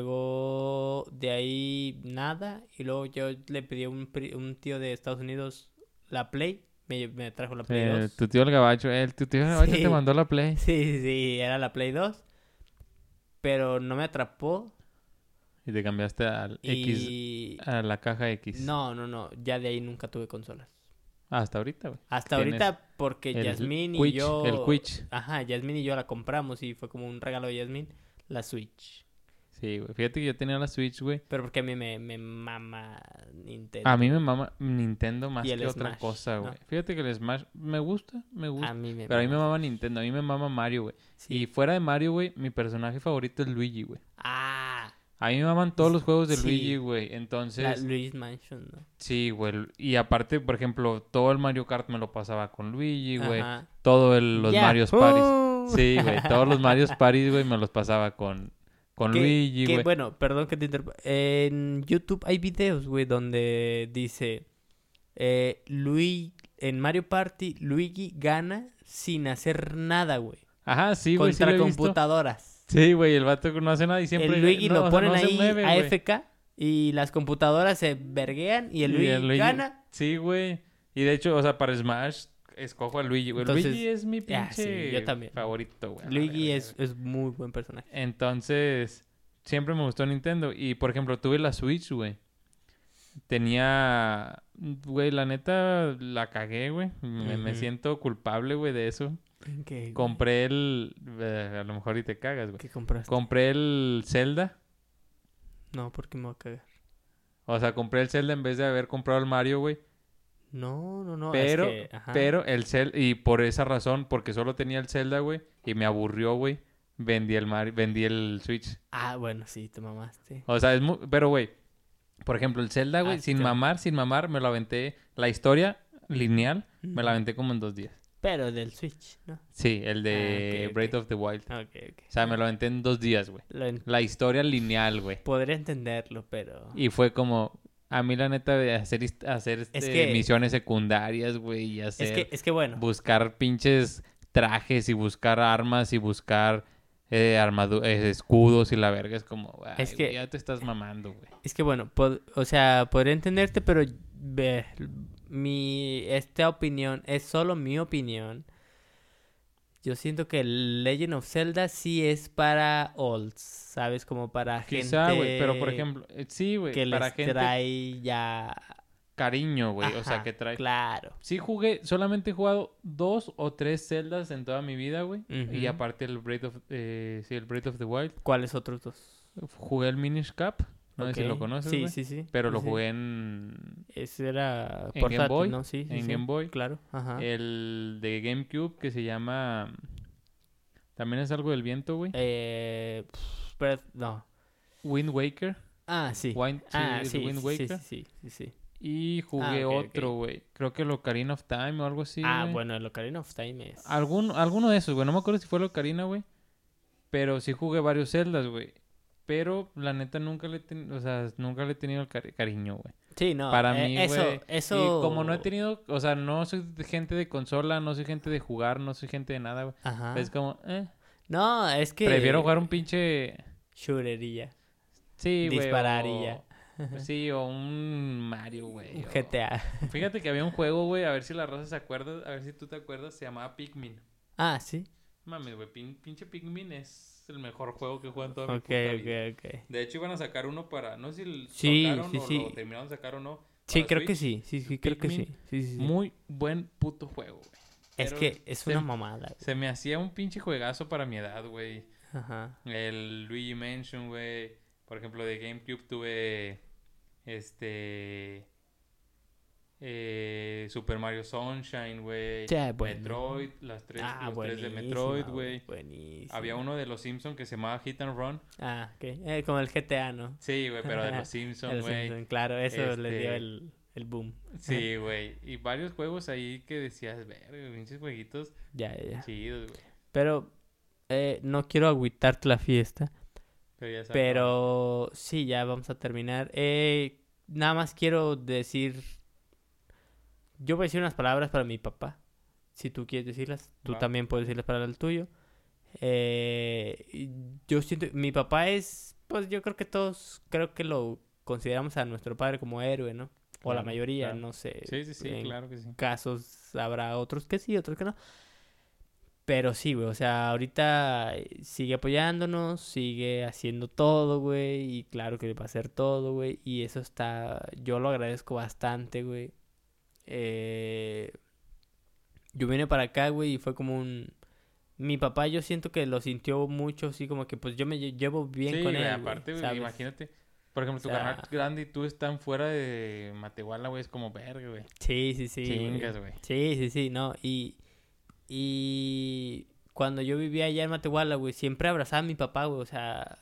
Speaker 1: luego de ahí nada, y luego yo le pedí a un, tío de Estados Unidos la Play, me, me trajo la Play
Speaker 2: Eh,
Speaker 1: 2.
Speaker 2: tu tío el gabacho, eh, tu tío el gabacho
Speaker 1: Sí.
Speaker 2: te mandó la Play.
Speaker 1: Sí, sí, sí, era la Play 2, pero no me atrapó.
Speaker 2: Y te cambiaste al X, a la caja X.
Speaker 1: No, no, no. Ya de ahí nunca tuve consolas.
Speaker 2: Hasta ahorita, güey.
Speaker 1: Hasta ahorita porque Yasmín y yo...
Speaker 2: el Quiche.
Speaker 1: Ajá, Yasmín y yo la compramos y fue como un regalo de Yasmín. La Switch.
Speaker 2: Sí, güey. Fíjate que yo tenía la Switch, güey.
Speaker 1: Pero porque a mí me, me mama Nintendo.
Speaker 2: A mí me mama Nintendo más que otra cosa,
Speaker 1: ¿no?
Speaker 2: güey. Fíjate que el Smash me gusta, me gusta.
Speaker 1: A mí me
Speaker 2: Pero a mí me
Speaker 1: mama.
Speaker 2: Nintendo, a mí me mama Mario, güey.
Speaker 1: Sí.
Speaker 2: Y fuera de Mario, güey, mi personaje favorito es Luigi, güey.
Speaker 1: Ah,
Speaker 2: A mí me maman todos los juegos de
Speaker 1: Sí.
Speaker 2: Luigi, güey.
Speaker 1: la
Speaker 2: Entonces,
Speaker 1: Luis Mansion, ¿no?
Speaker 2: sí, güey. Y aparte, por ejemplo, todo el Mario Kart me lo pasaba con Luigi, güey.
Speaker 1: Ajá.
Speaker 2: Todo el, los
Speaker 1: Yahoo.
Speaker 2: Marios Paris. Sí, güey. Todos los Marios Paris, güey, me los pasaba con, con
Speaker 1: Que-
Speaker 2: Luigi,
Speaker 1: que,
Speaker 2: güey.
Speaker 1: bueno, perdón que te interrumpa. En YouTube hay videos, güey, donde dice eh, Luigi en Mario Party Luigi gana sin hacer nada, güey.
Speaker 2: Ajá, sí, güey, sí lo
Speaker 1: contra
Speaker 2: visto.
Speaker 1: computadoras.
Speaker 2: Sí, güey, el vato no hace nada y siempre...
Speaker 1: el Luigi
Speaker 2: no,
Speaker 1: lo
Speaker 2: o sea,
Speaker 1: ponen
Speaker 2: no
Speaker 1: ahí
Speaker 2: mueve.
Speaker 1: AFK y las computadoras se verguean y el
Speaker 2: Y
Speaker 1: Luigi,
Speaker 2: el Luigi-
Speaker 1: gana.
Speaker 2: Sí, güey. Y de hecho, o sea, para Smash escojo a Luigi, güey.
Speaker 1: Entonces,
Speaker 2: Luigi es mi
Speaker 1: ah, sí,
Speaker 2: pinche
Speaker 1: yo también.
Speaker 2: favorito, güey.
Speaker 1: Luigi es, es muy buen personaje.
Speaker 2: Entonces, siempre me gustó Nintendo. Y, por ejemplo, tuve la Switch, güey. Tenía... Güey, la neta, la cagué, güey. Me, siento culpable, güey, de eso.
Speaker 1: ¿Qué,
Speaker 2: Compré el... eh, a lo mejor y te cagas, güey.
Speaker 1: ¿Qué compraste?
Speaker 2: Compré el Zelda.
Speaker 1: No, porque me voy a cagar.
Speaker 2: O sea, compré el Zelda en vez de haber comprado el Mario, güey.
Speaker 1: No, no, no.
Speaker 2: Pero,
Speaker 1: es que, ajá.
Speaker 2: pero el Zelda, y por esa razón, porque solo tenía el Zelda, güey, y me aburrió, güey, vendí el Mario, vendí el Switch.
Speaker 1: Ah, bueno, sí, te mamaste.
Speaker 2: O sea, es muy, pero güey, por ejemplo, el Zelda, güey,
Speaker 1: Ah, sí,
Speaker 2: sin
Speaker 1: claro.
Speaker 2: mamar, sin mamar, me lo aventé, la historia lineal, me la aventé como en dos días.
Speaker 1: Pero del Switch, ¿no?
Speaker 2: Sí, el de
Speaker 1: Ah.
Speaker 2: Breath of the Wild.
Speaker 1: Ok, ok.
Speaker 2: O sea, me lo aventé en dos días, güey.
Speaker 1: En-
Speaker 2: La historia lineal, güey.
Speaker 1: Podría entenderlo, pero...
Speaker 2: Y fue como, a mí la neta, de hacer, hacer
Speaker 1: Es
Speaker 2: este,
Speaker 1: que-
Speaker 2: misiones secundarias, güey, y hacer...
Speaker 1: Es que, es que bueno,
Speaker 2: buscar pinches trajes y buscar armas y buscar eh, eh, escudos y la verga es como,
Speaker 1: Es que-
Speaker 2: ya te estás mamando, güey.
Speaker 1: es que bueno, o sea, podría entenderte, pero ve, mi, esta opinión es solo mi opinión. Yo siento que Legend of Zelda sí es para olds, ¿sabes? Como para
Speaker 2: Quizá,
Speaker 1: gente
Speaker 2: güey, pero por ejemplo, eh, sí, güey,
Speaker 1: que
Speaker 2: para
Speaker 1: les
Speaker 2: gente
Speaker 1: trae ya...
Speaker 2: cariño, güey, o sea, que trae.
Speaker 1: Claro.
Speaker 2: Sí jugué, solamente he jugado dos o tres celdas en toda mi vida, güey. Y aparte el Breath of, eh, sí, el Breath of the Wild.
Speaker 1: ¿Cuáles otros dos?
Speaker 2: Jugué el Minish Cap, no sé si lo conoces,
Speaker 1: Sí,
Speaker 2: güey.
Speaker 1: sí, sí.
Speaker 2: Pero
Speaker 1: sí,
Speaker 2: lo
Speaker 1: sí.
Speaker 2: jugué en
Speaker 1: Ese era
Speaker 2: en
Speaker 1: portátil,
Speaker 2: Game Boy,
Speaker 1: ¿no? Sí, sí,
Speaker 2: en
Speaker 1: sí.
Speaker 2: Game Boy.
Speaker 1: Claro, ajá.
Speaker 2: El de GameCube que se llama... También es algo del viento, güey.
Speaker 1: Eh, pero- no.
Speaker 2: Wind Waker.
Speaker 1: Ah, sí.
Speaker 2: Wind, sí,
Speaker 1: ah, sí,
Speaker 2: Wind
Speaker 1: sí,
Speaker 2: Waker.
Speaker 1: sí, sí, sí, sí.
Speaker 2: Y jugué
Speaker 1: Ah,
Speaker 2: otro, güey. Creo que el Ocarina of Time o algo así,
Speaker 1: ah, bueno, el Ocarina of Time es...
Speaker 2: Alguno de esos, güey. No me acuerdo si fue el Ocarina, güey. Pero sí jugué varios Zeldas, güey. Pero la neta nunca le, he ten- o sea, nunca le he tenido el cari- cariño, güey.
Speaker 1: Sí, no.
Speaker 2: Para
Speaker 1: eh,
Speaker 2: mí,
Speaker 1: eso,
Speaker 2: güey.
Speaker 1: eso...
Speaker 2: Y como no he tenido, o sea, no soy gente de consola, no soy gente de jugar, no soy gente de nada, güey.
Speaker 1: Ajá.
Speaker 2: Es como, eh.
Speaker 1: No, es que...
Speaker 2: Prefiero jugar un pinche...
Speaker 1: Shooter y ya.
Speaker 2: Sí, güey.
Speaker 1: Disparar y
Speaker 2: o-
Speaker 1: ya.
Speaker 2: Sí, o un Mario, güey.
Speaker 1: Un
Speaker 2: o-
Speaker 1: GTA.
Speaker 2: Fíjate que había un juego, güey, a ver si la raza se acuerda, a ver si tú te acuerdas, se llamaba Pikmin.
Speaker 1: Ah, sí.
Speaker 2: Mames, güey, pin- pinche Pikmin es el mejor juego que he jugado en toda mi
Speaker 1: Ok, ok.
Speaker 2: De hecho, iban a sacar uno para, no sé si lo
Speaker 1: Sí,
Speaker 2: sacaron
Speaker 1: sí,
Speaker 2: o
Speaker 1: sí.
Speaker 2: lo terminaron de sacar o no.
Speaker 1: Sí, creo que sí. Sí, sí, creo que sí.
Speaker 2: Pikmin,
Speaker 1: Sí, sí, sí.
Speaker 2: Muy buen puto juego, güey.
Speaker 1: Es
Speaker 2: Pero
Speaker 1: que es
Speaker 2: se-
Speaker 1: una mamada. güey.
Speaker 2: Se me hacía un pinche juegazo para mi edad, güey.
Speaker 1: Ajá.
Speaker 2: El Luigi Mansion, güey. Por ejemplo, de GameCube tuve este eh, Super Mario Sunshine, güey.
Speaker 1: Bueno.
Speaker 2: Metroid, las tres,
Speaker 1: Ah,
Speaker 2: los tres de Metroid, güey.
Speaker 1: Buenísimo.
Speaker 2: Había uno de los Simpsons que se llamaba Hit and Run.
Speaker 1: Ah, ok. Eh, como el GTA, ¿no?
Speaker 2: Sí, güey, pero de los Simpsons, güey.
Speaker 1: Claro, eso le dio
Speaker 2: Este-
Speaker 1: el, el boom.
Speaker 2: Sí, güey. Y varios juegos ahí que decías, ver, pinches jueguitos
Speaker 1: Ya, ya, ya.
Speaker 2: chidos, güey.
Speaker 1: Pero eh, no quiero agüitarte la fiesta.
Speaker 2: Pero ya sabes.
Speaker 1: Pero sí, ya vamos a terminar. Eh, nada más quiero decir. Yo voy a decir unas palabras para mi papá. Si tú quieres decirlas, tú también puedes decirlas para el tuyo. Eh, yo siento. Mi papá es. Pues yo creo que todos. Creo que lo consideramos a nuestro padre como héroe, ¿no? O la mayoría,
Speaker 2: claro.
Speaker 1: no sé.
Speaker 2: Sí, sí, sí,
Speaker 1: en
Speaker 2: claro que sí.
Speaker 1: casos habrá otros que sí, otros que no. Pero sí, güey, o sea, ahorita sigue apoyándonos, sigue haciendo todo, güey, y claro que va a hacer todo, güey, y eso está, yo lo agradezco bastante, güey. Eh, yo vine para acá, güey, y fue como un... Mi papá yo siento que lo sintió mucho, así como que pues yo me lle- llevo bien
Speaker 2: sí,
Speaker 1: con él,
Speaker 2: aparte, güey, imagínate. Por ejemplo, tu
Speaker 1: O sea-
Speaker 2: carnal grande y tú están fuera de Matehuala, güey, es como verga, güey.
Speaker 1: Sí, sí, sí.
Speaker 2: Chingas, güey.
Speaker 1: Sí, sí, sí, no. Y, y cuando yo vivía allá en Matehuala, güey, siempre abrazaba a mi papá, güey. O sea,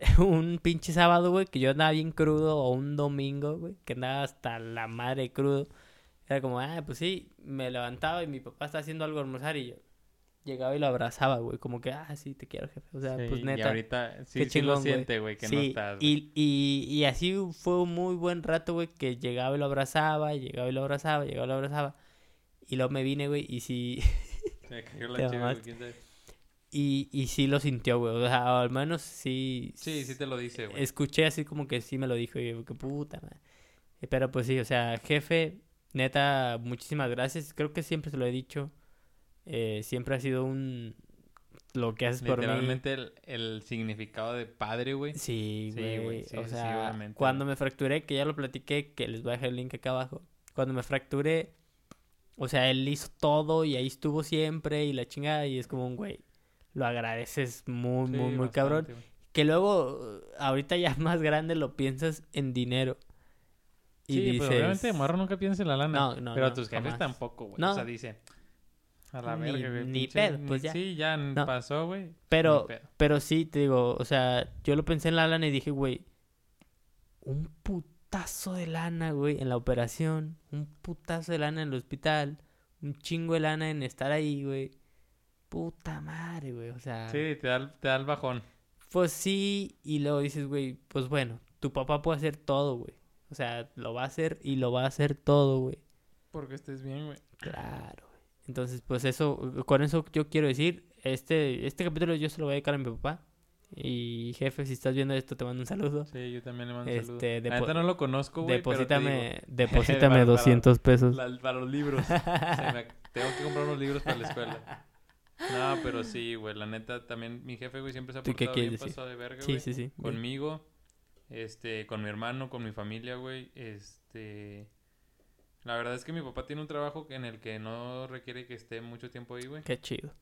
Speaker 1: un pinche sábado, güey, que yo andaba bien crudo, o un domingo, güey, que andaba hasta la madre crudo. Era como, ah, pues sí, me levantaba y mi papá estaba haciendo algo almorzar y yo llegaba y lo abrazaba, güey. Como que, ah, sí, te quiero, jefe. O sea,
Speaker 2: Sí,
Speaker 1: pues
Speaker 2: Y
Speaker 1: neta.
Speaker 2: ahorita sí,
Speaker 1: qué
Speaker 2: sí
Speaker 1: chingón,
Speaker 2: siente, güey, que no
Speaker 1: Sí,
Speaker 2: estás. güey.
Speaker 1: y, y, y así fue un muy buen rato, güey, que llegaba y lo abrazaba, llegaba y lo abrazaba, llegaba y lo abrazaba. Y luego me vine, güey, y sí,
Speaker 2: Se cayó la chiva, güey,
Speaker 1: mamaste.
Speaker 2: quién sabe.
Speaker 1: Y, y sí lo sintió, güey. O sea, al menos sí.
Speaker 2: Sí, sí te lo dice, güey.
Speaker 1: Escuché así como que sí me lo dijo, y yo, qué puta, man. Pero pues sí, o sea, jefe, neta, muchísimas gracias. Creo que siempre se lo he dicho. Eh, siempre ha sido un. Lo que haces por mí.
Speaker 2: Literalmente el, el significado de padre, güey.
Speaker 1: Sí,
Speaker 2: Sí,
Speaker 1: güey.
Speaker 2: güey, sí,
Speaker 1: o
Speaker 2: sí,
Speaker 1: sea, cuando me fracturé, que ya lo platiqué, que les voy a dejar el link acá abajo. Cuando me fracturé, o sea, él hizo todo y ahí estuvo siempre y la chingada y es como un güey. Lo agradeces muy,
Speaker 2: Sí,
Speaker 1: muy, muy cabrón. Que luego, eh, ahorita ya más grande, lo piensas en dinero. Y
Speaker 2: sí,
Speaker 1: dices...
Speaker 2: pero obviamente de morro nunca piensa en la lana.
Speaker 1: No, no,
Speaker 2: pero
Speaker 1: no,
Speaker 2: tus jefes
Speaker 1: jamás.
Speaker 2: tampoco, güey.
Speaker 1: No.
Speaker 2: O sea, dice. A la
Speaker 1: Ni-
Speaker 2: verga, güey.
Speaker 1: ni
Speaker 2: pinche-
Speaker 1: pedo, pues ya.
Speaker 2: Sí, ya
Speaker 1: No.
Speaker 2: pasó, güey.
Speaker 1: Pero, pero sí, te digo, o sea, yo lo pensé en la lana y dije, güey, un putazo de lana, güey, en la operación, un putazo de lana en el hospital, un chingo de lana en estar ahí, güey. Puta madre, güey, o sea,
Speaker 2: Sí, te da, el- te da el bajón.
Speaker 1: pues sí, y luego dices, güey, pues bueno, tu papá puede hacer todo, güey. O sea, lo va a hacer y lo va a hacer todo, güey.
Speaker 2: Porque estés bien, güey.
Speaker 1: Claro, güey. Entonces, pues eso, con eso yo quiero decir, este, este capítulo yo se lo voy a dedicar a mi papá. Y jefe, si estás viendo esto, te mando un saludo.
Speaker 2: Sí, yo también le mando un saludo.
Speaker 1: Este, depo-
Speaker 2: neta no lo conozco, güey,
Speaker 1: deposítame, deposítame
Speaker 2: Para-
Speaker 1: 200 pesos.
Speaker 2: para los libros. Me- tengo que comprar unos libros para la escuela. No, pero sí, güey, la neta también mi jefe, güey, siempre se ha
Speaker 1: ¿Tú qué
Speaker 2: portado bien
Speaker 1: decir?
Speaker 2: pasado de verga,
Speaker 1: Sí,
Speaker 2: güey.
Speaker 1: sí, sí.
Speaker 2: conmigo, este, con mi hermano, con mi familia, güey, este, la verdad es que mi papá tiene un trabajo en el que no requiere que esté mucho tiempo ahí, güey,
Speaker 1: Qué chido.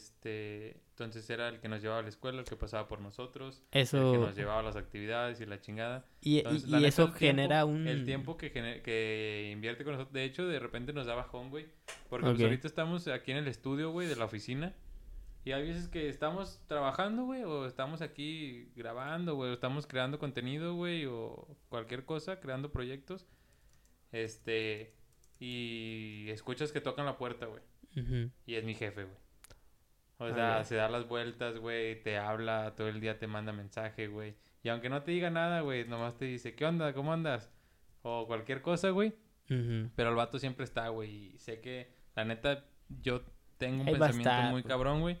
Speaker 2: este, entonces era el que nos llevaba a la escuela, el que pasaba por nosotros, el que
Speaker 1: Eso.
Speaker 2: nos llevaba a las actividades y la chingada,
Speaker 1: Y, y-
Speaker 2: entonces,
Speaker 1: y
Speaker 2: la neta,
Speaker 1: eso
Speaker 2: tiempo-
Speaker 1: genera un.
Speaker 2: el tiempo que, gene- que invierte con nosotros, de hecho, de repente nos da bajón, güey, porque pues,
Speaker 1: Ok.
Speaker 2: ahorita estamos aquí en el estudio, güey, de la oficina. Y hay veces que estamos trabajando, güey, o estamos aquí grabando, güey, o estamos creando contenido, güey, o cualquier cosa, creando proyectos. Este, y escuchas que tocan la puerta, güey, y es mi jefe, güey. O
Speaker 1: Ah,
Speaker 2: sea, se da las vueltas, güey, te habla, todo el día te manda mensaje, güey. Y aunque no te diga nada, güey, nomás te dice, ¿qué onda? ¿Cómo andas? O cualquier cosa, güey. Pero el vato siempre está, güey. Y sé que, la neta, yo tengo un
Speaker 1: Ahí
Speaker 2: pensamiento
Speaker 1: estar,
Speaker 2: muy cabrón, güey.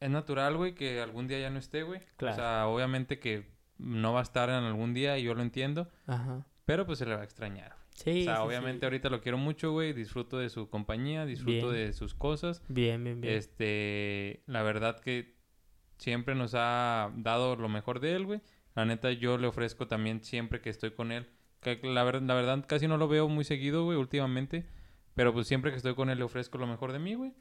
Speaker 2: Es natural, güey, que algún día ya no esté, güey.
Speaker 1: Claro.
Speaker 2: O sea, obviamente que no va a estar en algún día y yo lo entiendo.
Speaker 1: Ajá.
Speaker 2: Pero pues se le va a extrañar.
Speaker 1: Sí.
Speaker 2: o sea,
Speaker 1: sí,
Speaker 2: obviamente
Speaker 1: sí.
Speaker 2: ahorita lo quiero mucho, güey. Disfruto de su compañía, disfruto
Speaker 1: Bien.
Speaker 2: de sus cosas.
Speaker 1: Bien, bien, bien.
Speaker 2: Este, la verdad que siempre nos ha dado lo mejor de él, güey. La neta, yo le ofrezco también siempre que estoy con él. Que la, ver- la verdad, casi no lo veo muy seguido, güey, últimamente. Pero pues siempre que estoy con él le ofrezco lo mejor de mí, güey.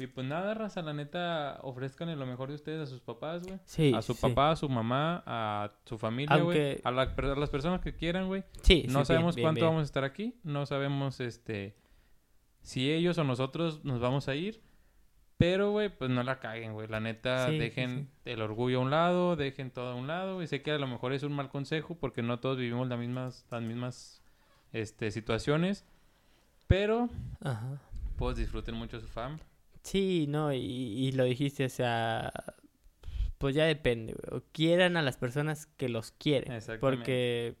Speaker 2: Y pues nada, raza, la neta, ofrezcanle lo mejor de ustedes a sus papás, güey.
Speaker 1: Sí.
Speaker 2: a su
Speaker 1: sí.
Speaker 2: papá, a su mamá, a su familia, güey.
Speaker 1: Aunque-
Speaker 2: A, la- a las personas que quieran, güey.
Speaker 1: Sí,
Speaker 2: No
Speaker 1: sí,
Speaker 2: sabemos
Speaker 1: bien,
Speaker 2: cuánto
Speaker 1: bien.
Speaker 2: vamos a estar aquí. No sabemos, este, si ellos o nosotros nos vamos a ir. Pero, güey, pues no la caguen, güey. La neta,
Speaker 1: Sí, sí,
Speaker 2: dejen el orgullo a un lado, dejen todo a un lado. Y sé que a lo mejor es un mal consejo porque no todos vivimos las mismas, las mismas, este, situaciones. Pero,
Speaker 1: Ajá.
Speaker 2: pues disfruten mucho su fam.
Speaker 1: Sí, no, y, y lo dijiste, o sea, pues ya depende, güey. O quieran a las personas que los quieren. Porque,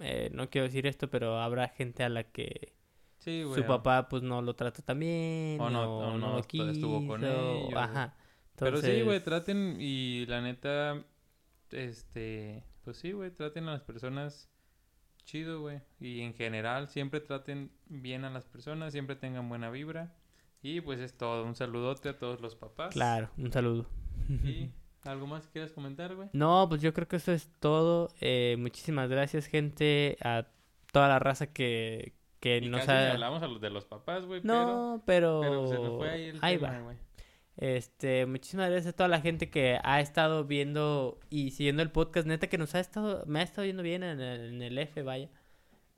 Speaker 1: eh, no quiero decir esto, pero habrá gente a la que
Speaker 2: Sí, güey.
Speaker 1: su papá pues no lo trató tan bien,
Speaker 2: O no-
Speaker 1: no,
Speaker 2: o no
Speaker 1: lo
Speaker 2: est- estuvo con
Speaker 1: quiso,
Speaker 2: ellos,
Speaker 1: Ajá.
Speaker 2: Pero sí, güey, traten y la neta, este, pues sí, güey, traten a las personas chido, güey. Y en general, siempre traten bien a las personas, siempre tengan buena vibra. Y pues es todo. Un saludote a todos los papás.
Speaker 1: Claro, un saludo.
Speaker 2: ¿Y algo más que quieras comentar, güey?
Speaker 1: No, pues yo creo que eso es todo. Eh, muchísimas gracias, gente, a toda la raza que, que
Speaker 2: Y
Speaker 1: nos
Speaker 2: casi
Speaker 1: ha...
Speaker 2: hablamos a los de los papás, güey.
Speaker 1: No, pero...
Speaker 2: Pero se nos fue ahí el
Speaker 1: ahí
Speaker 2: tema,
Speaker 1: va.
Speaker 2: güey.
Speaker 1: Este, muchísimas gracias a toda la gente que ha estado viendo y siguiendo el podcast. Neta que nos ha estado, me ha estado viendo bien en el, en el F, vaya.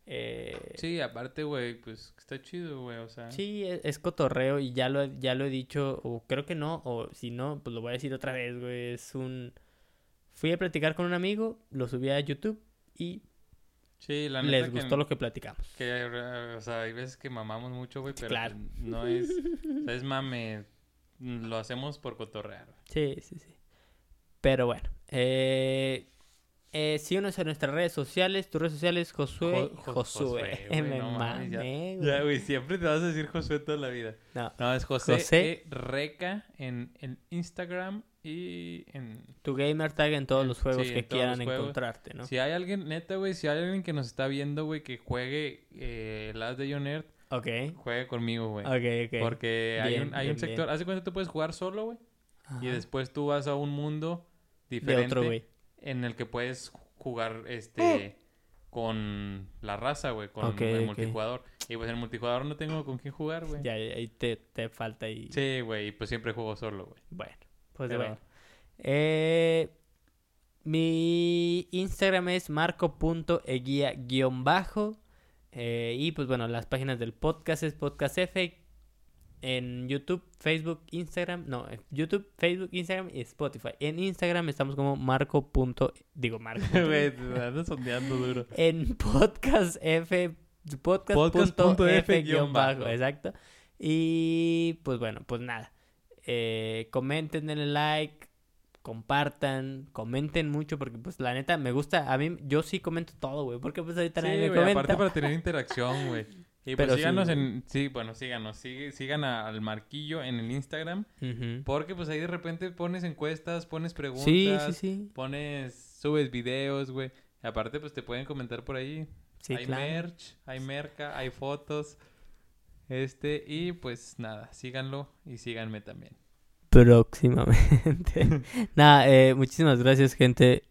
Speaker 1: Eh,
Speaker 2: Sí, aparte, güey, pues está chido, güey, o sea...
Speaker 1: Sí, es, es cotorreo y ya lo, ya lo he dicho, o creo que no, o si no, pues lo voy a decir otra vez, güey. Es un... Fui a platicar con un amigo, lo subí a YouTube y
Speaker 2: Sí, la neta
Speaker 1: les
Speaker 2: que-
Speaker 1: gustó lo que platicamos.
Speaker 2: Que, eh, o sea, hay veces que mamamos mucho, güey, pero
Speaker 1: claro.
Speaker 2: no es... o sea, es mame, lo hacemos por cotorrear. güey.
Speaker 1: Sí, sí, sí. Pero bueno, eh, eh, síguenos en nuestras redes sociales, tus redes sociales, Josué.
Speaker 2: Jo- Jo-
Speaker 1: Josué,
Speaker 2: Josué, güey,
Speaker 1: me
Speaker 2: no mames, ya-
Speaker 1: güey.
Speaker 2: siempre te vas a decir Josué toda la vida.
Speaker 1: No,
Speaker 2: No, es José,
Speaker 1: José.
Speaker 2: E. Reca en, en Instagram y en...
Speaker 1: tu gamer tag en todos
Speaker 2: En-
Speaker 1: los juegos
Speaker 2: sí,
Speaker 1: que quieran
Speaker 2: juegos.
Speaker 1: encontrarte, ¿no?
Speaker 2: Si hay alguien, neta, güey, si hay alguien que nos está viendo, güey, que juegue eh, Last Day on Earth,
Speaker 1: Ok,
Speaker 2: juegue conmigo, güey.
Speaker 1: ok, ok.
Speaker 2: Porque hay
Speaker 1: Bien,
Speaker 2: un, hay
Speaker 1: bien,
Speaker 2: un sector... Hace cuenta tú puedes jugar solo, güey. Y después tú vas a un mundo
Speaker 1: de
Speaker 2: diferente
Speaker 1: otro, güey.
Speaker 2: En el que puedes jugar este con la raza, güey, con el multijugador. Y pues en el multijugador no tengo con quién jugar, güey.
Speaker 1: Ya, ahí te, te falta y...
Speaker 2: Sí, güey, y pues siempre juego solo, güey.
Speaker 1: Bueno, pues
Speaker 2: Pero-
Speaker 1: bueno. Eh, mi Instagram es marco.eguía-bajo. Eh, y pues bueno, las páginas del podcast es Podcast F. En YouTube, Facebook, Instagram. No, en YouTube, Facebook, Instagram y Spotify. En Instagram estamos como marco. punto- digo marco.
Speaker 2: andas sondeando duro.
Speaker 1: en podcast F. Podcast,
Speaker 2: Podcast
Speaker 1: punto
Speaker 2: punto F
Speaker 1: F guion
Speaker 2: guion
Speaker 1: bajo,
Speaker 2: bajo.
Speaker 1: exacto. Y pues bueno, pues nada. Eh, comenten, denle like, compartan, comenten mucho porque pues la neta me gusta. A mí, yo sí comento todo, güey. Porque pues ahorita nadie
Speaker 2: Sí,
Speaker 1: me
Speaker 2: güey,
Speaker 1: comenta.
Speaker 2: aparte para tener interacción, güey. Y pues
Speaker 1: Pero sí,
Speaker 2: síganos
Speaker 1: güey.
Speaker 2: en... Sí, bueno, síganos. sigue- sigan a- al Marquillo en el Instagram. Porque pues ahí de repente pones encuestas, pones preguntas.
Speaker 1: Sí, sí, sí.
Speaker 2: Pones... Subes videos, güey. Y aparte pues te pueden comentar por ahí.
Speaker 1: Sí,
Speaker 2: hay
Speaker 1: claro.
Speaker 2: merch, hay merca, hay fotos. Este, y pues nada, síganlo y síganme también.
Speaker 1: Próximamente. Nada, eh, muchísimas gracias, gente.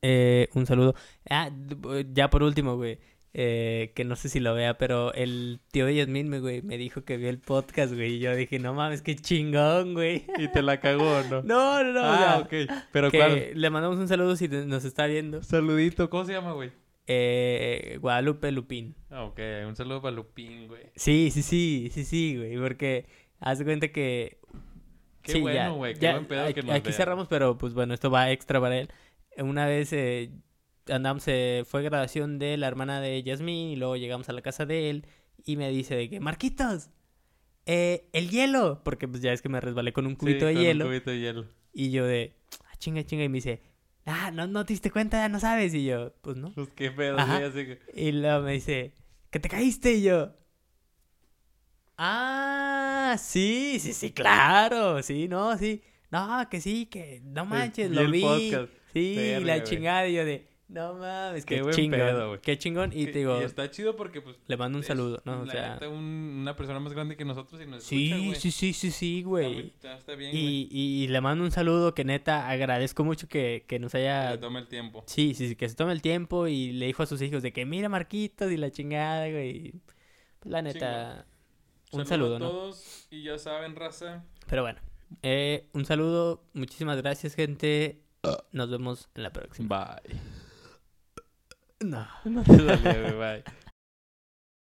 Speaker 1: Eh, un saludo. Ah, ya por último, güey. Eh, que no sé si lo vea, pero el tío de Yasmín, me, güey, me dijo que vio el podcast, güey. Y yo dije, no mames, qué chingón, güey.
Speaker 2: ¿Y te la cagó no?
Speaker 1: No, no, no. o
Speaker 2: ah,
Speaker 1: sea,
Speaker 2: ok. Pero
Speaker 1: que
Speaker 2: ¿cuál?
Speaker 1: le mandamos un saludo si nos está viendo.
Speaker 2: Saludito, ¿cómo se llama, güey?
Speaker 1: Eh, Guadalupe Lupín.
Speaker 2: Ah, Ok, un saludo para Lupín, güey.
Speaker 1: Sí, sí, sí, sí, sí, güey. Porque haz de cuenta que
Speaker 2: Qué
Speaker 1: Sí, ya-
Speaker 2: bueno, güey. Qué
Speaker 1: ya,
Speaker 2: buen pedo
Speaker 1: aquí,
Speaker 2: que nos
Speaker 1: aquí
Speaker 2: vea.
Speaker 1: cerramos, pero pues bueno, esto va extra para él. Una vez eh, andamos, eh, fue grabación de la hermana de Yasmín y luego llegamos a la casa de él y me dice de que, Marquitos, eh, el hielo, porque pues ya es que me resbalé con un
Speaker 2: Sí,
Speaker 1: cubito de
Speaker 2: con un
Speaker 1: hielo
Speaker 2: cubito de hielo.
Speaker 1: y yo de, ah, chinga, chinga, y me dice, ah, no, no te diste cuenta, no sabes, y yo, pues no.
Speaker 2: Pues qué pedo. Así que...
Speaker 1: Y luego me dice, que te caíste y yo. Ah, sí, sí, sí, claro, sí, no, sí. No, que sí, que no manches,
Speaker 2: vi
Speaker 1: lo vi.
Speaker 2: podcast.
Speaker 1: Sí,
Speaker 2: Verga,
Speaker 1: la chingada y yo de, no mames,
Speaker 2: Qué
Speaker 1: qué,
Speaker 2: buen
Speaker 1: chingón.
Speaker 2: pedo, güey.
Speaker 1: qué chingón y
Speaker 2: Que-
Speaker 1: te digo,
Speaker 2: Y está chido porque, pues...
Speaker 1: le mando un saludo, ¿no? O sea,
Speaker 2: un- una persona más grande que nosotros y nos
Speaker 1: sí,
Speaker 2: escucha, güey.
Speaker 1: sí, sí, sí, sí, güey.
Speaker 2: Está, está bien, güey.
Speaker 1: Y, y, y le mando un saludo que neta agradezco mucho que, que nos
Speaker 2: Que
Speaker 1: haya
Speaker 2: le tome el tiempo.
Speaker 1: Sí, sí, sí, que se tome el tiempo y le dijo a sus hijos de que mira Marquitos y la chingada, güey. Pues la neta, un saludo,
Speaker 2: a
Speaker 1: ¿no?
Speaker 2: todos y ya saben, raza.
Speaker 1: Pero bueno, eh, un saludo, muchísimas gracias, gente. Nos vemos en la próxima.
Speaker 2: Bye.
Speaker 1: No.
Speaker 2: No te salió, güey.